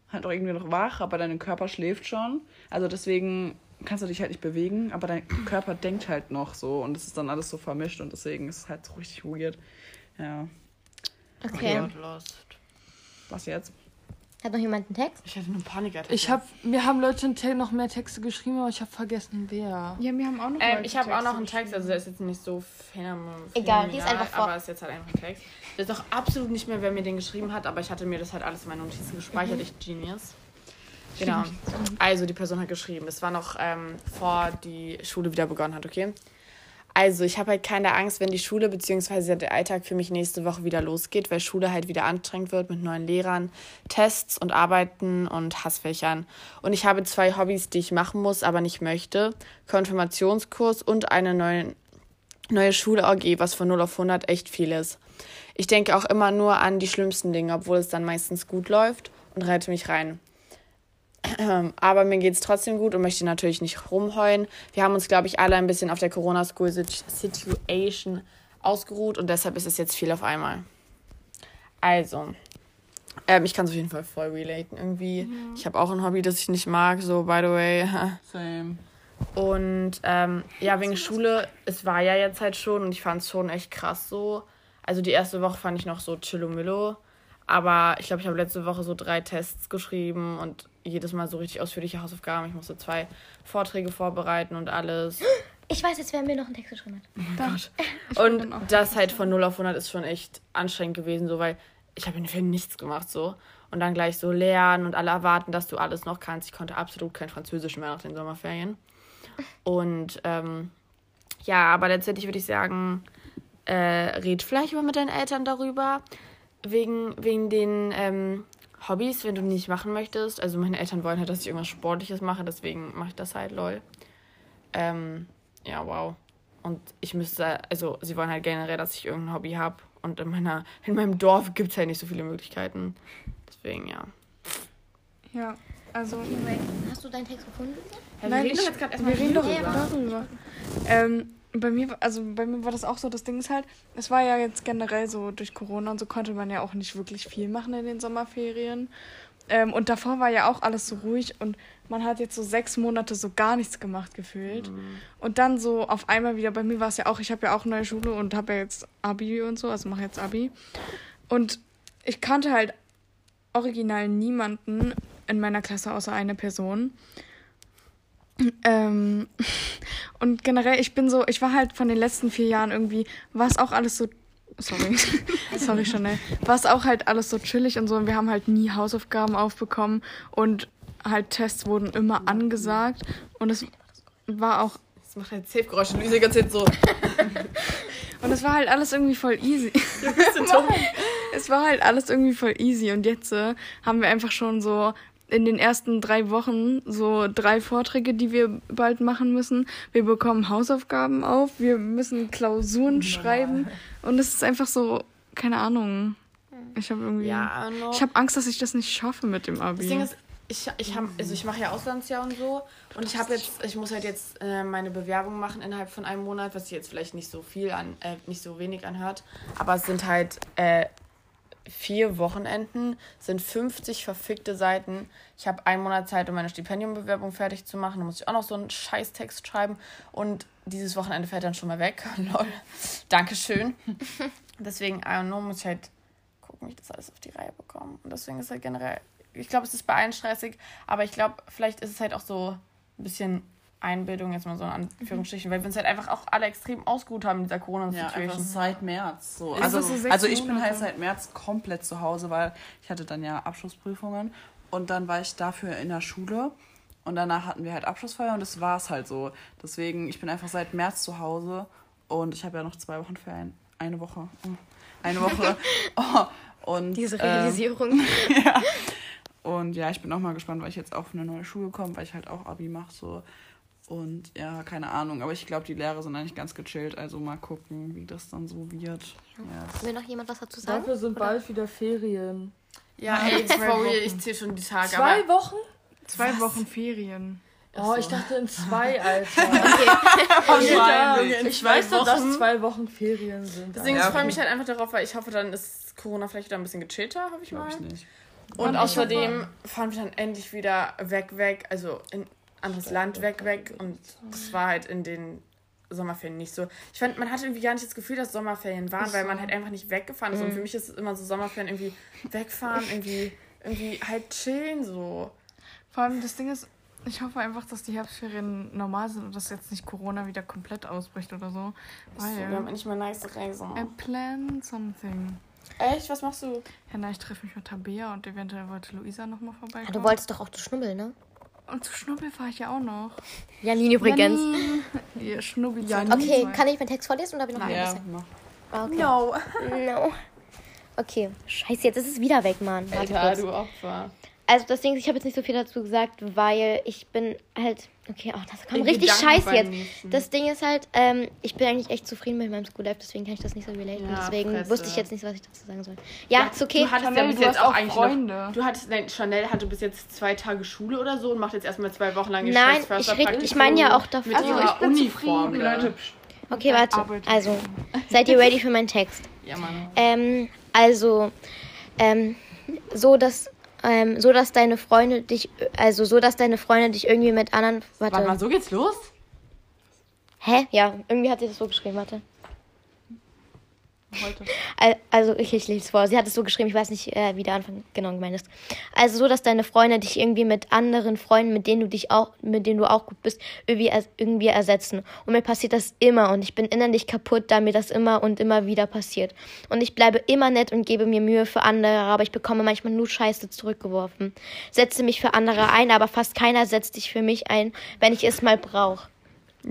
halt auch irgendwie noch wach, aber dein Körper schläft schon. Also deswegen kannst du dich halt nicht bewegen, aber dein Körper denkt halt noch so und es ist dann alles so vermischt und deswegen ist es halt so richtig weird. Ja. Okay. Lost. Was jetzt? Hat noch jemand einen Text? Ich hatte eine Panikattacke. Ich hab, mir haben Leute noch mehr Texte geschrieben, aber ich habe vergessen, wer. Ja, wir haben auch noch Ähm, Leute ich habe auch noch einen Text, also der ist jetzt nicht so phänomenal. Egal, lies einfach vor. Aber ist jetzt halt einfach ein Text. Ich weiß auch absolut nicht mehr, wer mir den geschrieben hat, aber ich hatte mir das halt alles in meine Notizen gespeichert. Ich Genius. Genau. Also die Person hat geschrieben. Es war noch ähm, vor die Schule wieder begonnen hat, okay? Also, ich habe halt keine Angst, wenn die Schule bzw. der Alltag für mich nächste Woche wieder losgeht, weil Schule halt wieder anstrengend wird mit neuen Lehrern, Tests und Arbeiten und Hassfächern. Und ich habe zwei Hobbys, die ich machen muss, aber nicht möchte. Konfirmationskurs und eine neue, neue Schule-OG, was von 0 auf 100 echt viel ist. Ich denke auch immer nur an die schlimmsten Dinge, obwohl es dann meistens gut läuft und reite mich rein. *clears throat* Aber mir geht es trotzdem gut und möchte natürlich nicht rumheulen. Wir haben uns, glaube ich, alle ein bisschen auf der Corona-School-Situation ausgeruht und deshalb ist es jetzt viel auf einmal. Also, ähm, ich kann es auf jeden Fall voll relaten irgendwie. Mhm. Ich habe auch ein Hobby, das ich nicht mag, so by the way. *laughs* Same. Und ähm, ja, wegen Schule, es war ja jetzt halt schon und ich fand es schon echt krass so. Also die erste Woche fand ich noch so chillomillo. Aber ich glaube, ich habe letzte Woche so drei Tests geschrieben und jedes Mal so richtig ausführliche Hausaufgaben. Ich musste zwei Vorträge vorbereiten und alles. Ich weiß jetzt, wer mir noch einen Text geschrieben hat. Und das halt von 0 auf 100 ist schon echt anstrengend gewesen, so weil ich habe in den Ferien nichts gemacht so. Und dann gleich so lernen und alle erwarten, dass du alles noch kannst. Ich konnte absolut kein Französisch mehr nach den Sommerferien. Und ähm, ja, aber letztendlich würde ich sagen, äh, red vielleicht mal mit deinen Eltern darüber. Wegen, wegen den ähm, Hobbys, wenn du nicht machen möchtest. Also meine Eltern wollen halt, dass ich irgendwas Sportliches mache, deswegen mache ich das halt, lol. Ähm, ja, wow. Und ich müsste, also sie wollen halt generell, dass ich irgendein Hobby habe. Und in, meiner, in meinem Dorf gibt es halt nicht so viele Möglichkeiten. Deswegen, ja. Ja, also. Hast du deinen Text gefunden? ja Nein, wir reden ich- doch jetzt gerade erstmal Wir reden doch darüber. darüber. Ähm, bei mir, also bei mir war das auch so, das Ding ist halt, es war ja jetzt generell so, durch Corona und so konnte man ja auch nicht wirklich viel machen in den Sommerferien. Ähm, und davor war ja auch alles so ruhig und man hat jetzt so sechs Monate so gar nichts gemacht gefühlt. Und dann so auf einmal wieder, bei mir war es ja auch, ich habe ja auch neue Schule und habe ja jetzt Abi und so, also mache jetzt Abi. Und ich kannte halt original niemanden in meiner Klasse außer eine Person. Ähm, *laughs* und generell, ich bin so, ich war halt von den letzten vier Jahren irgendwie, war es auch alles so, sorry, *laughs* sorry Chanel, war es auch halt alles so chillig und so und wir haben halt nie Hausaufgaben aufbekommen und halt Tests wurden immer angesagt und es war auch, Das macht halt Safe-Geräusche. Luise die ganze Zeit so. *laughs* und es war halt alles irgendwie voll easy. es war halt alles irgendwie voll easy und jetzt äh, haben wir einfach schon so in den ersten drei Wochen so drei Vorträge, die wir bald machen müssen. Wir bekommen Hausaufgaben auf, wir müssen Klausuren schreiben und es ist einfach so, keine Ahnung. Ich habe irgendwie, Ja, ich habe Angst, dass ich das nicht schaffe mit dem Abi. Das Ding ist, ich, ich, hab, also ich mache ja Auslandsjahr und so. Und ich habe jetzt, ich muss halt jetzt äh, meine Bewerbung machen innerhalb von einem Monat, was sich jetzt vielleicht nicht so viel an, äh, nicht so wenig anhört. Aber es sind halt äh, vier Wochenenden, sind 50 verfickte Seiten. Ich habe einen Monat Zeit, um meine Stipendiumbewerbung fertig zu machen. Da muss ich auch noch so einen Scheißtext schreiben. Und dieses Wochenende fällt dann schon mal weg. *laughs* Lol. Dankeschön. *laughs* Deswegen, I know, muss ich halt gucken, wie ich das alles auf die Reihe bekomme. Und deswegen ist halt generell, ich glaube, es ist bei allen stressig, aber ich glaube, vielleicht ist es halt auch so ein bisschen Einbildung, jetzt mal so in Anführungsstrichen, weil wir uns halt einfach auch alle extrem ausgeruht haben in dieser Ja, Corona-Situation. seit März. So. Also, so also ich bin halt seit März komplett zu Hause, weil ich hatte dann ja Abschlussprüfungen und dann war ich dafür in der Schule und danach hatten wir halt Abschlussfeier und das war es halt so. Deswegen, ich bin einfach seit März zu Hause und ich habe ja noch zwei Wochen Ferien. Eine Woche. Oh, Eine Woche. *laughs* Oh, und, Diese ähm, Realisierung. *laughs* ja. *laughs* Und ja, ich bin auch mal gespannt, weil ich jetzt auf eine neue Schule komme, weil ich halt auch Abi mache. So. Und ja, keine Ahnung. Aber ich glaube, die Lehrer sind eigentlich ganz gechillt. Also mal gucken, wie das dann so wird. Ja. Will noch jemand was dazu sagen? Dafür sind Oder? bald wieder Ferien. Ja, ey, sorry, ich zähle schon die Tage, Zwei aber Wochen? Zwei Wochen Ferien. Oh, ich dachte in zwei, Alter. *laughs* *laughs* Wahrscheinlich. ich weiß doch, dass zwei Wochen Ferien sind. deswegen Ja, ich freue okay. mich halt einfach darauf, weil ich hoffe, dann ist Corona vielleicht wieder ein bisschen gechillter, hoffe ich mal. Glaube ich nicht. Und Und ich außerdem fahren wir dann endlich wieder weg, weg, also in anderes Land weg, weg. Und das war halt in den Sommerferien nicht so. Ich fand, man hatte irgendwie gar nicht das Gefühl, dass Sommerferien waren, weil man halt einfach nicht weggefahren ist. Und für mich ist es immer so Sommerferien irgendwie wegfahren, irgendwie, irgendwie halt chillen so. Vor allem das Ding ist, ich hoffe einfach, dass die Herbstferien normal sind und dass jetzt nicht Corona wieder komplett ausbricht oder so. So, wir haben Weil endlich mal nice Reise. I plan something. Echt? Was machst du? Ja, na, ich treffe mich mit Tabea und eventuell wollte Luisa nochmal Ja, vorbeikommen. du wolltest doch auch zu Schnubbel, ne? Und zu Schnubbel fahre ich ja auch noch. Janine übrigens. Ihr Schnubbi. Okay, kann ich meinen Text vorlesen oder habe ich noch Ja, ein mach. Okay. No. No. Okay, scheiße, jetzt ist es wieder weg, Mann. Warte Alter, kurz. du Opfer. Also das Ding ist, ich habe jetzt nicht so viel dazu gesagt, weil ich bin halt... Okay, oh, das kam In richtig scheiße jetzt. nächsten. Das Ding ist halt, ähm, ich bin eigentlich echt zufrieden mit meinem School Life, deswegen kann ich das nicht so relaten. Ja, deswegen Fresse. wusste ich jetzt nicht, was ich dazu sagen soll. Ja, ist okay. Du hattest ja Chanel, bis du jetzt hast auch auch eigentlich Freunde. noch... Du hattest... Nein, Chanel hatte bis jetzt zwei Tage Schule oder so und macht jetzt erstmal zwei Wochen lang Nein, ich red- ich meine ja auch. Mit Also, ich bin Uniform. zufrieden. Leute. Okay, warte. Also, seid ihr ready für meinen Text? Ja, Mann. Ähm, also, ähm, so dass, ähm, so dass deine Freunde dich, also so dass deine Freunde dich irgendwie mit anderen, warte, Warte mal, so geht's los? hä? Ja, irgendwie hat sie das so geschrieben, warte. Heute. Al- Also ich, ich lese es vor. Sie hat es so geschrieben, ich weiß nicht, äh, wie der Anfang genau gemeint ist. Also so, dass deine Freunde dich irgendwie mit anderen Freunden, mit denen du dich auch, mit denen du auch gut bist, irgendwie, irgendwie ersetzen. Und mir passiert das immer und ich bin innerlich kaputt, da mir das immer und immer wieder passiert. Und ich bleibe immer nett und gebe mir Mühe für andere, aber ich bekomme manchmal nur Scheiße zurückgeworfen. Setze mich für andere ein, aber fast keiner setzt sich für mich ein, wenn ich es mal brauche.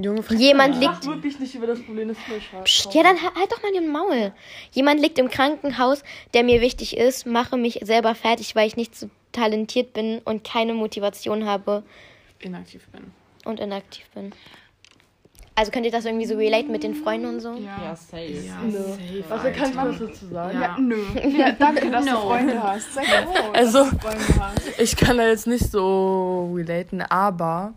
Junge, Jemand liegt wirklich nicht über das Problem des. Psst, ja, dann halt halt doch mal den Maul. Jemand liegt im Krankenhaus, der mir wichtig ist, mache mich selber fertig, weil ich nicht so talentiert bin und keine Motivation habe inaktiv bin. und inaktiv bin. Also könnt ihr das irgendwie so relaten mit den Freunden und so? Ja. Ja, safe. Ja, Nö. safe, Also kann ich was dazu sagen? Ja. Nö. Ja, danke, dass *laughs* No. du Freunde hast. Sei froh, Also- dass du Freunde hast. Ich kann da jetzt nicht so relaten, aber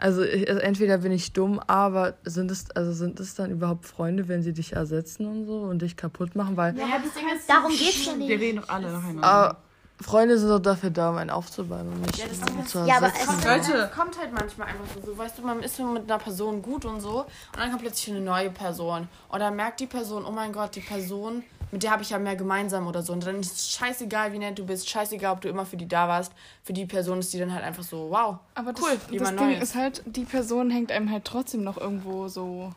also, ich, also entweder bin ich dumm, aber sind es also sind es dann überhaupt Freunde, wenn sie dich ersetzen und so und dich kaputt machen, weil Darum geht's ja Wir nicht. reden doch alle nacheinander. ah, Freunde sind doch dafür da, um einen aufzubauen und nicht Ja, das um ist- zu Ja, aber ersetzen. es- Leute. kommt halt manchmal einfach so, so, weißt du, man ist so mit einer Person gut und so und dann kommt plötzlich eine neue Person und dann merkt die Person, oh mein Gott, die Person, mit der habe ich ja mehr gemeinsam oder so und dann ist es scheißegal, wie nett du bist, scheißegal, ob du immer für die da warst, für die Person ist die dann halt einfach so, wow, Aber das, cool, das jemand Ding Neues. ist halt, die Person hängt einem halt trotzdem noch irgendwo so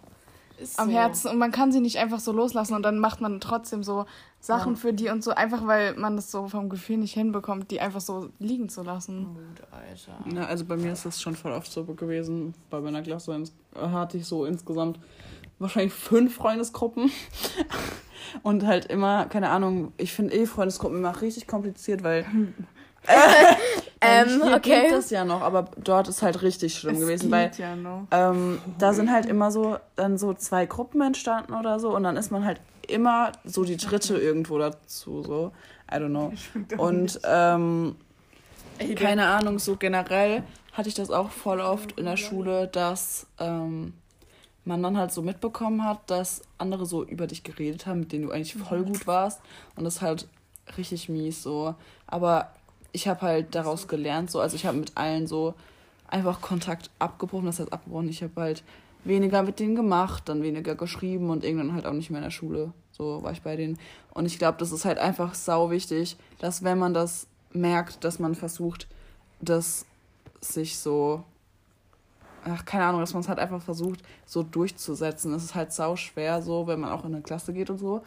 Ist am so. Herzen und man kann sie nicht einfach so loslassen und dann macht man trotzdem so Sachen für die und so, einfach weil man das so vom Gefühl nicht hinbekommt, die einfach so liegen zu lassen. Gut, Alter. Na, also bei mir ist das schon voll oft so gewesen. Bei meiner Klasse ins- hatte ich so insgesamt wahrscheinlich fünf Freundesgruppen. Und halt immer, keine Ahnung, ich finde eh Freundesgruppen immer richtig kompliziert, weil. *laughs* ähm, hier okay. geht das ja noch, aber dort ist halt richtig schlimm gewesen, weil ja noch. ähm, da sind halt immer so dann so zwei Gruppen entstanden oder so und dann ist man halt immer so die dritte *laughs* irgendwo dazu so I don't know und ähm, keine Ahnung so generell hatte ich das auch voll oft in der Schule dass ähm, man dann halt so mitbekommen hat dass andere so über dich geredet haben mit denen du eigentlich voll gut warst und das ist halt richtig mies so aber ich habe halt daraus gelernt so also ich habe mit allen so einfach Kontakt abgebrochen. Das heißt abgebrochen, ich habe halt weniger mit denen gemacht, dann weniger geschrieben und irgendwann halt auch nicht mehr in der Schule. So war ich bei denen. Und ich glaube, das ist halt einfach sau wichtig, dass wenn man das merkt, dass man versucht, das sich so, ach, keine Ahnung, dass man es halt einfach versucht, so durchzusetzen. Es ist halt sau schwer so, wenn man auch in eine Klasse geht und so.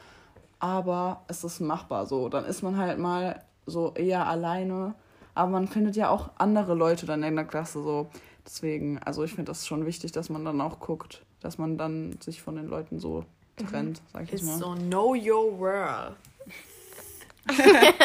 Aber es ist machbar so. Dann ist man halt mal so eher alleine. Aber man findet ja auch andere Leute dann in der Klasse so. Deswegen, also ich finde das schon wichtig, dass man dann auch guckt, dass man dann sich von den Leuten so trennt, sag ich Ist mal. so know your world. *laughs*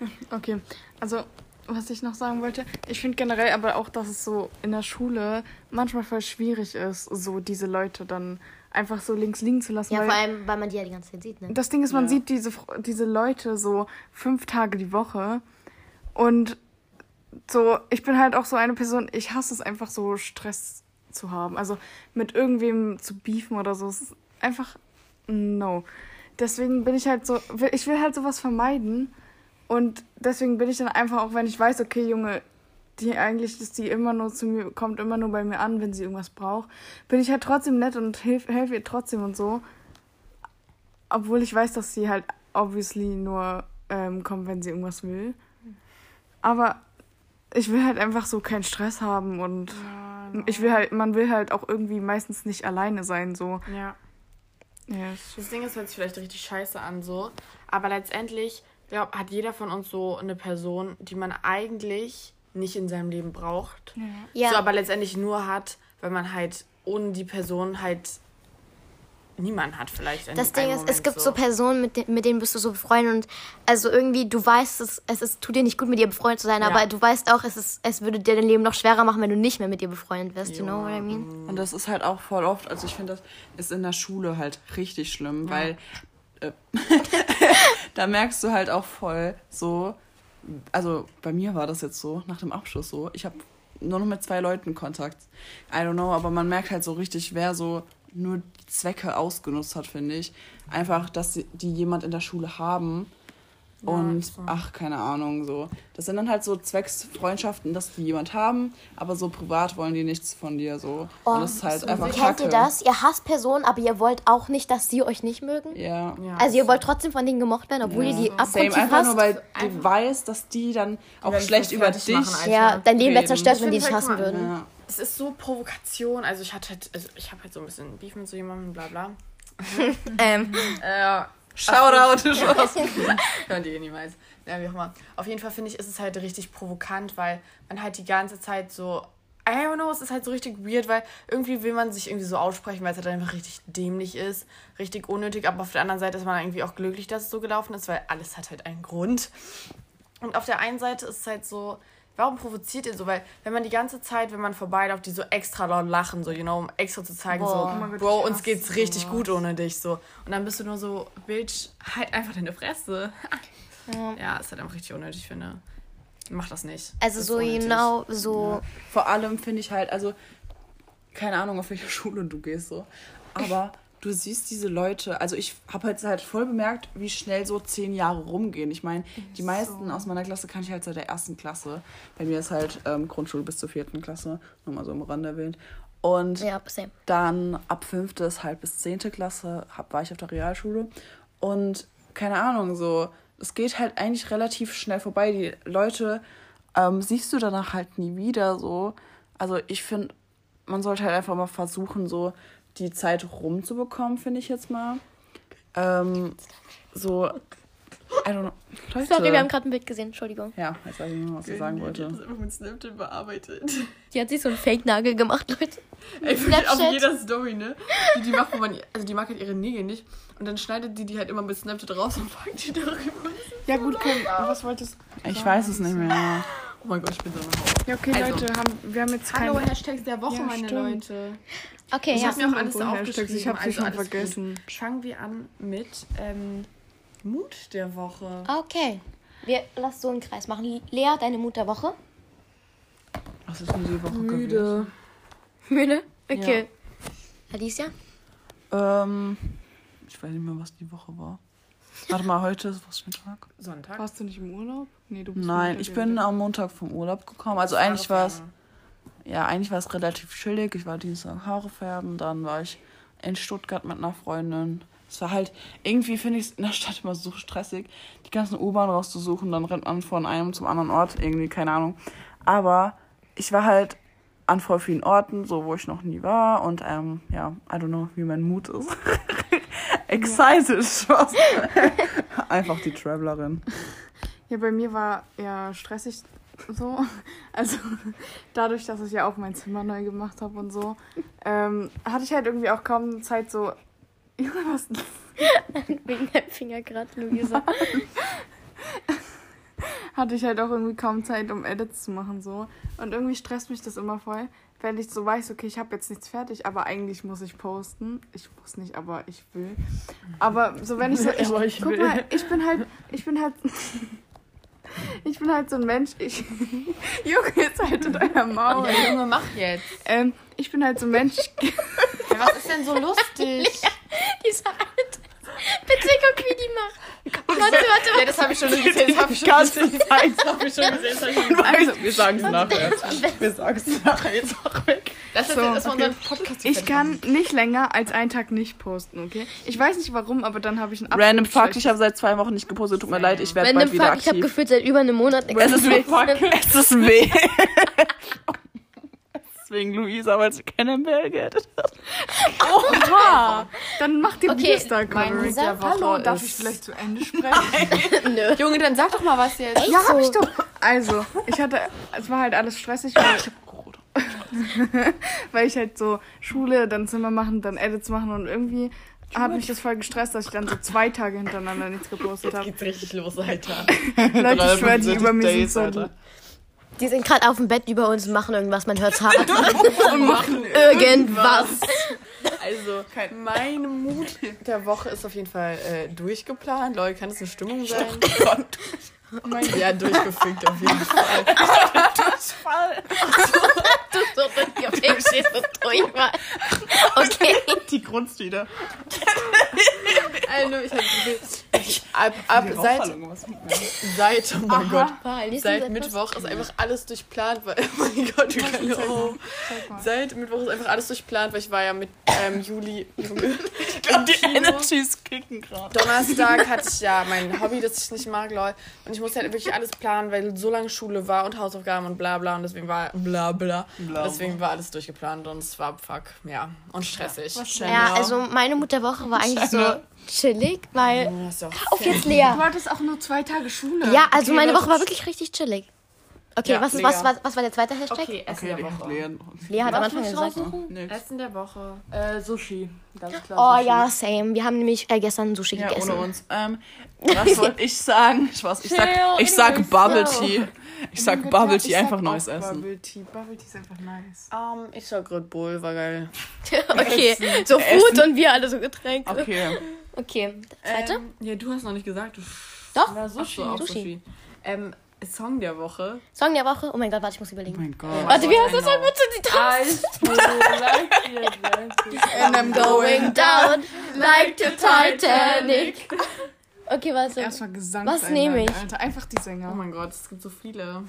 *laughs* Okay, also was ich noch sagen wollte, ich finde generell aber auch, dass es so in der Schule manchmal voll schwierig ist, so diese Leute dann einfach so links liegen zu lassen. Ja, weil vor allem, weil man die ja die ganze Zeit sieht, ne? das Ding ist, man Ja. sieht diese, diese Leute so fünf Tage die Woche und so, ich bin halt auch so eine Person, ich hasse es einfach so Stress zu haben. Also mit irgendwem zu beefen oder so, es ist einfach no. Deswegen bin ich halt so, ich will halt sowas vermeiden und deswegen bin ich dann einfach auch, wenn ich weiß, okay, Junge, die eigentlich ist die immer nur zu mir, kommt immer nur bei mir an, wenn sie irgendwas braucht, bin ich halt trotzdem nett und helfe helf ihr trotzdem und so. Obwohl ich weiß, dass sie halt obviously nur ähm, kommt, wenn sie irgendwas will. Aber ich will halt einfach so keinen Stress haben und ich will halt, man will halt auch irgendwie meistens nicht alleine sein, so. Ja. Ja, Das Ding ist, hört sich vielleicht richtig scheiße an, so. Aber letztendlich glaub, hat jeder von uns so eine Person, die man eigentlich nicht in seinem Leben braucht. Ja. So, aber letztendlich nur hat, weil man halt ohne die Person halt niemanden hat vielleicht. in Das Ding ist, Moment es gibt so, Personen, mit, de- mit denen bist du so befreundet und also irgendwie, du weißt, es, es ist, tut dir nicht gut, mit ihr befreundet zu sein, Ja. aber du weißt auch, es, ist, es würde dir dein Leben noch schwerer machen, wenn du nicht mehr mit ihr befreundet wirst. You know what I mean? Und das ist halt auch voll oft, also ich finde, das ist in der Schule halt richtig schlimm, weil äh, *laughs* da merkst du halt auch voll so, also bei mir war das jetzt so, nach dem Abschluss so, ich habe nur noch mit zwei Leuten Kontakt. I don't know, aber man merkt halt so richtig, wer so nur die Zwecke ausgenutzt hat, finde ich. Einfach, dass die jemand in der Schule haben. Und so. ach, keine Ahnung, so. Das sind dann halt so Zwecksfreundschaften, dass die jemand haben, aber so privat wollen die nichts von dir so. Und das ist halt einfach Kennt kacke. ihr das? Ihr hasst Personen, aber ihr wollt auch nicht, dass sie euch nicht mögen? Ja. Ja. Also ihr wollt trotzdem von denen gemocht werden, obwohl ja. ihr die Same, abgrundtief einfach hasst? nur, weil du weißt, dass die dann auch schlecht über dich. machen, ja, dein Leben wäre zerstört, wenn die dich halt, hassen würden. Ja. Es ist so Provokation. Also ich hatte halt, also ich habe halt so ein bisschen Beef mit so jemandem, bla bla. *laughs* Ähm, Äh, Shoutout. Spaß. *laughs* Hören die eh niemals. Ja, wie auch immer. Auf jeden Fall finde ich, ist es halt richtig provokant, weil man halt die ganze Zeit so. I don't know, es ist halt so richtig weird, weil irgendwie will man sich irgendwie so aussprechen, weil es halt einfach richtig dämlich ist, richtig unnötig, aber auf der anderen Seite ist man irgendwie auch glücklich, dass es so gelaufen ist, weil alles hat halt einen Grund. Und auf der einen Seite ist es halt so, warum provoziert ihr so? Weil wenn man die ganze Zeit, wenn man vorbeiläuft, die so extra laut lachen, so, you know, um extra zu zeigen, Boah. so, Oh Bro, uns geht's richtig sowas. gut ohne dich, so. Und dann bist du nur so, Bitch, halt einfach deine Fresse. *laughs* Ja. Ja, ist halt einfach richtig unnötig, finde. Mach das nicht. also so unnötig. genau, so... Vor allem finde ich halt, also, keine Ahnung, auf welche *laughs* Schule du gehst, so. Aber du siehst diese Leute, also ich habe jetzt halt voll bemerkt, wie schnell so zehn Jahre rumgehen. Ich meine, die meisten aus meiner Klasse kann ich halt seit der ersten Klasse. Bei mir ist halt ähm, Grundschule bis zur vierten Klasse, nur mal so am Rand erwähnt. Und Ja, dann ab fünfte ist halt bis zehnte Klasse hab, war ich auf der Realschule. Und keine Ahnung, so, es geht halt eigentlich relativ schnell vorbei. Die Leute ähm, siehst du danach halt nie wieder so. Also ich finde, man sollte halt einfach mal versuchen, so die Zeit rumzubekommen, finde ich jetzt mal. Ähm, so, I don't know. Leute. Sorry, wir haben gerade ein Bild gesehen, Entschuldigung. ja, jetzt weiß ich nur, was ich sagen wollte. einfach mit Snapchat bearbeitet. *laughs* Die hat sich so einen Fake-Nagel gemacht, Leute. Ey, auf Snapchat. jeder Story, ne? Die, die macht, wo man, also die mag halt ihre Nägel nicht. Und dann schneidet die die halt immer mit Snapchat raus und *laughs* packt die darüber. Ja gut, Kim, was wolltest du? Ich weiß es nicht mehr. *laughs* Oh mein Gott, ich bin so eine Ja, okay, Also. Leute, haben, wir haben jetzt Hallo, keine... Hashtags der Woche, Ja, meine stimmt. Leute. Okay, Ich ja. habe mir auch alles aufgeschrieben. ich hab sie schon alles gut. vergessen. Fangen wir an mit ähm, Mut der Woche. Okay. Wir lassen so einen Kreis machen. Lea, deine Mut der Woche? Was ist denn die Woche Müde. Müde? Okay. Alicia? Ähm, ich weiß nicht mehr, was die Woche war. Warte mal, heute ist was für ein Tag? Sonntag. Warst du nicht im Urlaub? Nee, du bist Nein, ich bin am Montag vom Urlaub gekommen. Also eigentlich war es, ja, eigentlich war es relativ chillig. Ich war Dienstag Haare färben, dann war ich in Stuttgart mit einer Freundin. Es war halt, irgendwie finde ich es in der Stadt immer so stressig, die ganzen U-Bahn rauszusuchen, dann rennt man von einem zum anderen Ort, irgendwie, keine Ahnung. Aber ich war halt an voll vielen Orten, so wo ich noch nie war und ähm, ja, I don't know, wie mein Mut ist. *laughs* *laughs* Excited, Spaß. *laughs* Einfach die Travelerin. Ja, bei mir war ja stressig so. Also dadurch, dass ich ja auch mein Zimmer neu gemacht habe und so, ähm, hatte ich halt irgendwie auch kaum Zeit so. Junge, was? *laughs* Wegen deinem Finger gerade, Luisa. hatte ich halt auch irgendwie kaum Zeit, um Edits zu machen so. Und irgendwie stresst mich das immer voll, wenn ich so weiß, okay, ich habe jetzt nichts fertig, aber eigentlich muss ich posten. Ich muss nicht, aber ich will. Aber so wenn ich so, *laughs* ich, Aber ich guck will. mal, ich bin halt, ich bin halt, *laughs* ich bin halt so ein Mensch. Ich, *laughs* Junge, jetzt haltet euer Maul. Ja, Junge, mach jetzt. Ähm, ich bin halt so ein Mensch. Ja, was ist denn so lustig? Dieser alte. *laughs* Bitte guck, wie die macht. Warte, warte, Ja, das habe ich schon gesehen. Das habe ich schon gesehen. Das habe ich schon gesehen. Das, hab ich schon gesehen. Also, wir sagen es nachher. Wir sagen es nachher jetzt auch weg. das ist So, war unser Podcast. ich kann nicht länger als einen Tag nicht posten, okay? Ich weiß nicht warum, aber dann habe ich einen Random Fact, ich habe seit zwei Wochen nicht gepostet. Tut mir leid, ich werde Random bald wieder Fuck, ich habe aktiv. gefühlt seit über einem Monat Es ist *laughs* weh. gepostet. Es ist weh. *laughs* Deswegen Luisa, weil sie keine Mail geedet hat. Oha! *laughs* Dann macht ihr Okay, Coverage. Mut der Woche Hallo, darf ich vielleicht zu Ende sprechen? *laughs* Nö. Junge, dann sag doch mal was jetzt. ja, hab ich doch. Also, ich hatte, es war halt alles stressig, weil, *laughs* weil ich halt so Schule, dann Zimmer machen, dann Edits machen und irgendwie hat mich das voll gestresst, dass ich dann so zwei Tage hintereinander nichts gepostet habe. Geht's richtig los, Alter. Leute, ich schwöre, die über mir sind so Alter. Die sind gerade auf dem Bett über uns und machen irgendwas, man hört's hart. *laughs* und machen irgendwas. *laughs* Also, mein Mut der Woche ist auf jeden Fall äh, durchgeplant. Leute, kann das eine Stimmung sein? Mein, ja, durchgefickt auf jeden *laughs* Fall. Du so richtig auf dem stehst und Durchfall. Okay. Die grunzt wieder. Also, ich hab, ich, ab, ab, seit, seit, oh mein Gott, Lies seit? Mittwoch ist einfach alles durchplant, weil, *laughs* oh mein Gott, wie kann oh. Seit Mittwoch ist einfach alles durchplant, weil ich war ja mit ähm, Juli, *laughs* Junge, Die Energies kicken gerade. Donnerstag hatte ich ja mein Hobby, das ich nicht mag, lol. Und ich musste halt wirklich alles planen, weil so lange Schule war und Hausaufgaben und bla bla. Und deswegen war bla bla. Deswegen war alles durchgeplant und es war fuck, ja. Und stressig. Ja, also meine Mut der Woche war eigentlich so chillig, weil. Ja auch Auf jetzt Lea. Du hattest auch nur zwei Tage Schule. Ja, also Okay, meine Woche war wirklich richtig chillig. Okay, Ja, was, ist, Lea. was, was, was war der zweite Hashtag? Okay, Essen der Woche. Lea hat am Anfang gesagt. Essen der Woche. Äh, Sushi. Ganz klar. Oh Sushi. ja, same. Wir haben nämlich äh, gestern Sushi Ja, gegessen. ohne uns. Ähm, was wollte ich sagen? Spaß. Ich sag, ich sag Bubble Tea. Ich sag Bubble Tea, einfach neues Essen. Bubble Tea. Bubble Tea ist einfach nice. Um, ich sag Red Bull, war geil. *laughs* okay, so Food und wir alle so Getränke. Okay. Okay, zweite? Ähm, ja, du hast noch nicht gesagt. Du Doch. Na, Sushi. Ach so, auch Sushi. Sushi. Ähm, Song der Woche. Song der Woche. Oh mein Gott, warte, ich muss Oh überlegen. mein Gott. Warte, wie heißt das Song? Bitte, die Trans. *laughs* And I'm Going down like the Titanic. *laughs* Okay, warte. Erstmal Gesang. Was nehme ich? Alter, einfach die Sänger. Oh mein Gott, es gibt so viele.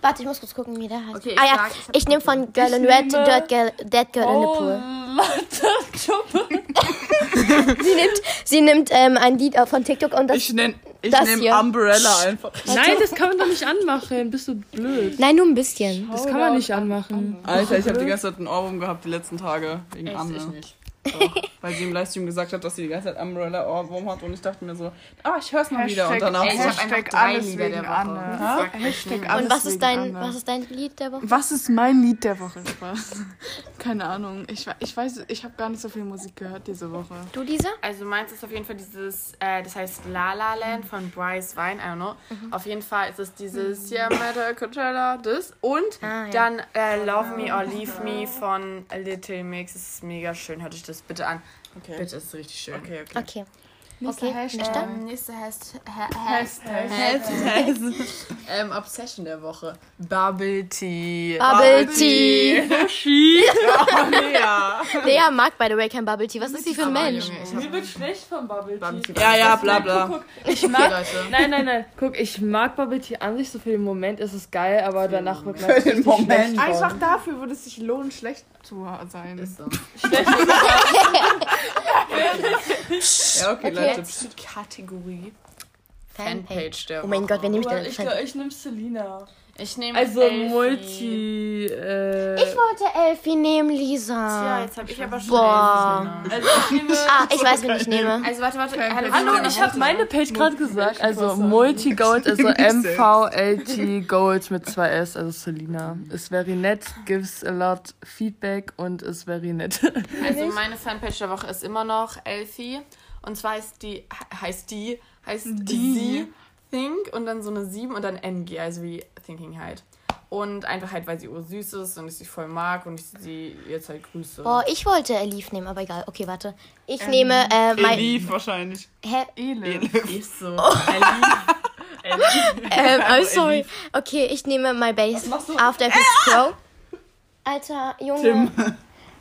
Warte, ich muss kurz gucken, wie der heißt. Okay, ich ah ja, sag, ich ich nehme von Girl in Red, Dirt Girl, Dead Girl in the Pool. *laughs* sie nimmt, sie nimmt ähm, ein Lied von TikTok und das. Ich nenn, ich Das nehm hier. Umbrella einfach. Nein, das kann man doch nicht anmachen. Bist du blöd? Nein, nur ein bisschen. Das kann man nicht anmachen. Alter, ich habe die ganze Zeit einen Ohrwurm gehabt die letzten Tage. Wegen Echt, Anne. ich nicht. Doch, weil sie im Livestream gesagt hat, dass sie die ganze Zeit Umbrella Ohrwurm hat und ich dachte mir so, ah, ich hör's mal wieder. Und danach ey, ich so, einfach Hashtag drei alles Lieder der Woche. Anne. Fuck, Hashtag ich alles Und was ist dein, Anne. was ist dein Lied der Woche? Was ist mein Lied der Woche? *laughs* Keine Ahnung. Ich, ich weiß, ich habe gar nicht so viel Musik gehört diese Woche. Du, Lisa? Also meins ist auf jeden Fall dieses, äh, das heißt La La Land von Bryce Vine, I don't know. Auf jeden Fall ist es dieses Yeah, Matter Coachella, das. Und Ah, ja. dann äh, Love Me or Leave Me von Little Mix. Das ist mega schön. Hört euch das bitte an. Okay. Bitte, ist richtig schön. Okay, okay. Okay. Okay, nächster. Ähm, nächste heißt Hashtag. *laughs* ähm, Obsession der Woche. Bubble Tea. Bubble Tea. ja. Lea mag, by the way, kein Bubble Tea. Was ist sie für ein Mensch? Mir wird schlecht von Bubble Bubble Tea. Ja, ja, bla bla. Ich Okay, mag. Leute. Nein, nein, nein. Guck, ich mag Bubble Tea an sich so für den Moment. Ist es geil, aber danach wird man Für den Moment. schlecht Einfach dafür würde es sich lohnen, schlecht zu sein. Ist so. Ja, okay, Leute. Kategorie. Fanpage. Der Oh mein Woche. Gott, wer nehme ich denn? ich glaube, ich nehme Selina. Ich nehme Also Elfie. Multi. Äh, Ich wollte Elfie nehmen, Ja, Lisa. jetzt habe ich aber schon Boah. Elfie also ich nehme. *laughs* Ah, ich weiß, wen ich nehme. Also warte, warte. Hallo, Hallo, ich habe meine Page gerade gesagt. Also Multi-Gold, also MVLT Gold mit zwei S, also Selina. Ist very nett, gives a lot feedback und ist very nett. Also *laughs* meine Fanpage der Woche ist immer noch Elfie. Und zwar heißt die, heißt die, heißt die Think und dann so eine 7 und dann NG, also wie Thinking halt. Und einfach halt, weil sie ursüß ist und ich sie voll mag und ich sie jetzt halt grüße. Boah, ich wollte Elif nehmen, aber egal. Okay, warte. Ich nehme äh, mein. Elif wahrscheinlich. Hä? Elif. Ist so. Elif. *laughs* Ähm, I'm sorry. Okay, ich nehme My Base After Effects Pro. Alter, Junge.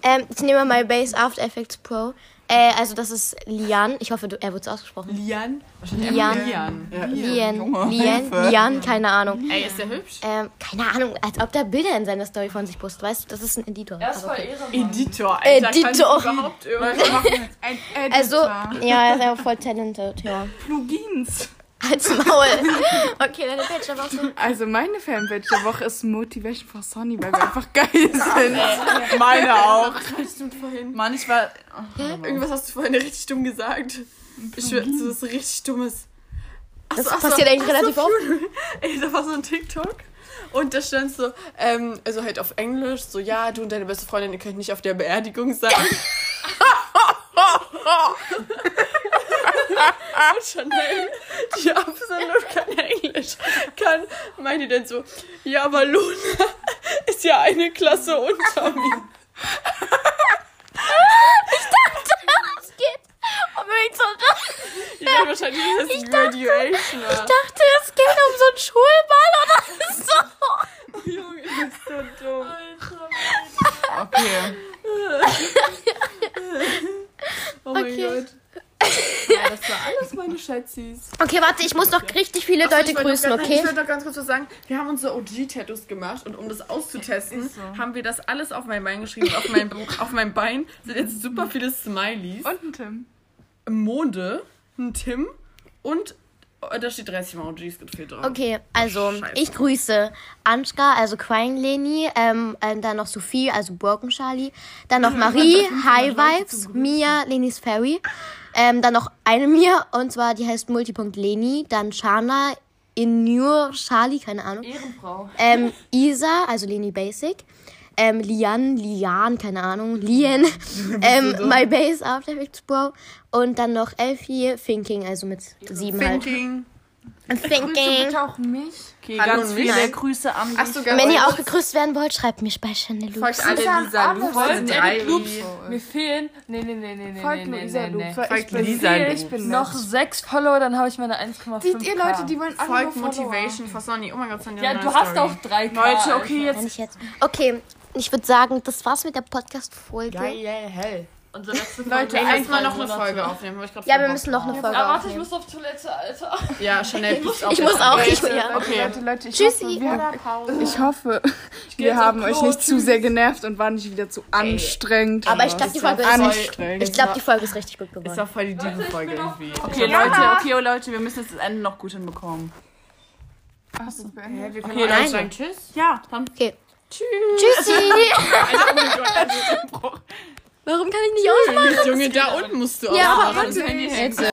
Ähm, ich nehme My Base After Effects Pro. Äh, also das ist Lian. Ich hoffe, du, er wird ausgesprochen. Lian. Lian. Lian. Lian. Junge, Lian. Hilfe. Lian, keine Ahnung. Ey, ist der hübsch? Ähm, keine Ahnung, als ob der Bilder in seiner Story von sich postet. Weißt du, das ist ein Editor. Er ist voll okay. Ehrenmann. Editor, Alter, Editor. überhaupt irgendwas *laughs* Ein Editor. Also, ja, er ist einfach voll talented, ja. Plugins. Als Maul. Okay, deine so. Also meine Fanpage der Woche ist Motivation for Sonny, weil wir einfach geil *laughs* sind. Meine auch. Stimmt vorhin. Mann, ich war. Irgendwas hast du vorhin richtig dumm gesagt. Ich schwör, das ist richtig dummes. Das Ach so, passiert ach so, eigentlich relativ oft. *laughs* Ey, da war so ein TikTok. Und da stand so, ähm, also halt auf Englisch, so, ja, du und deine beste Freundin, ihr könnt nicht auf der Beerdigung sein. *laughs* und Chanel, die absolut kein Englisch kann, meinte dann so, ja, aber Luna ist ja eine Klasse unter mir. Es geht um mich wahrscheinlich das Graduation. Ich dachte, es geht um so einen Schulball oder so. Junge, das ist so dumm. Okay. Oh mein Okay. Gott. Ja, das war alles meine Schätzis. Okay, warte, ich muss noch richtig viele Leute Ich grüßen, ganz- okay? Ich wollte noch ganz kurz was sagen. Wir haben unsere OG-Tattoos gemacht und um das auszutesten, haben wir das alles auf mein Bein geschrieben. Auf meinem, auf meinem Bein sind jetzt super viele Smileys. Und ein Tim. Monde, ein Tim und äh, da steht 30 Emojis gefehlt drauf. Okay, also Scheiße. ich grüße Anschka, also Crying Leni, ähm, äh, dann noch Sophie, also Broken Charlie, dann noch *laughs* Marie, High Vibes, Mia, Lenis Fairy, ähm, dann noch eine Mia, und zwar die heißt Multipunkt Leni, dann Shana, Inur Charlie, keine Ahnung, Ehrenfrau. ähm, Isa, also Leni Basic, ähm, Lian, Lian, keine Ahnung, Lian, *laughs* ähm, My Base After Effects Bro. Und dann noch Elfie, Thinking, also mit sieben halt. Thinking. Thinking. auch mich. Okay, Hallo ganz und viele mich. Grüße an dich. Ach Wenn ihr auch gegrüßt werden wollt, schreibt mir bei Chanel Loops. Folgt alle Lisa Loops. Mir fehlen. Nee, nee, nee, nee, nee, Folgt nee, Luisa nee, nee. Loops. Folgt Ich bin Lisa viel, Loops. ich bin Noch sechs Follower, dann habe ich meine 1,5. Seht ihr Leute, die wollen alle Folgt. Motivation for Sonny. Oh mein Gott, Sonny. Ja, du hast Story. auch drei Leute, okay, Wenn jetzt. ich jetzt. Okay, ich würde sagen, das war's mit der Podcast-Folge. Geil, hell. Unsere letzte Leute, erstmal noch eine Folge aufnehmen. Ich glaub, Ja, wir müssen noch eine. Folge Ah, warte, ich aufnehmen. muss auf Toilette, Alter. Ja, Chanel auf. Ich muss auch. Ich, Okay. ja. Okay, Leute, Leute, ich Tschüssi. hoffe, wir, ich hoffe, wir haben euch nicht zu sehr genervt und waren nicht wieder zu anstrengend. Aber ich glaube, die Folge ist anstrengend. Ich glaube, die Folge ist richtig gut Ist geworden. auch voll die diebe Folge irgendwie. Okay, Leute, okay, oh, Leute, wir müssen jetzt das Ende noch gut hinbekommen. Es beendet? Wir können Okay, okay, Leute. sagen Tschüss. Ja, dann. Okay. Tschüssi. *laughs* *laughs* Warum kann ich nicht ausmachen? Junge, da unten musst du Ja, auch aber machen. warte.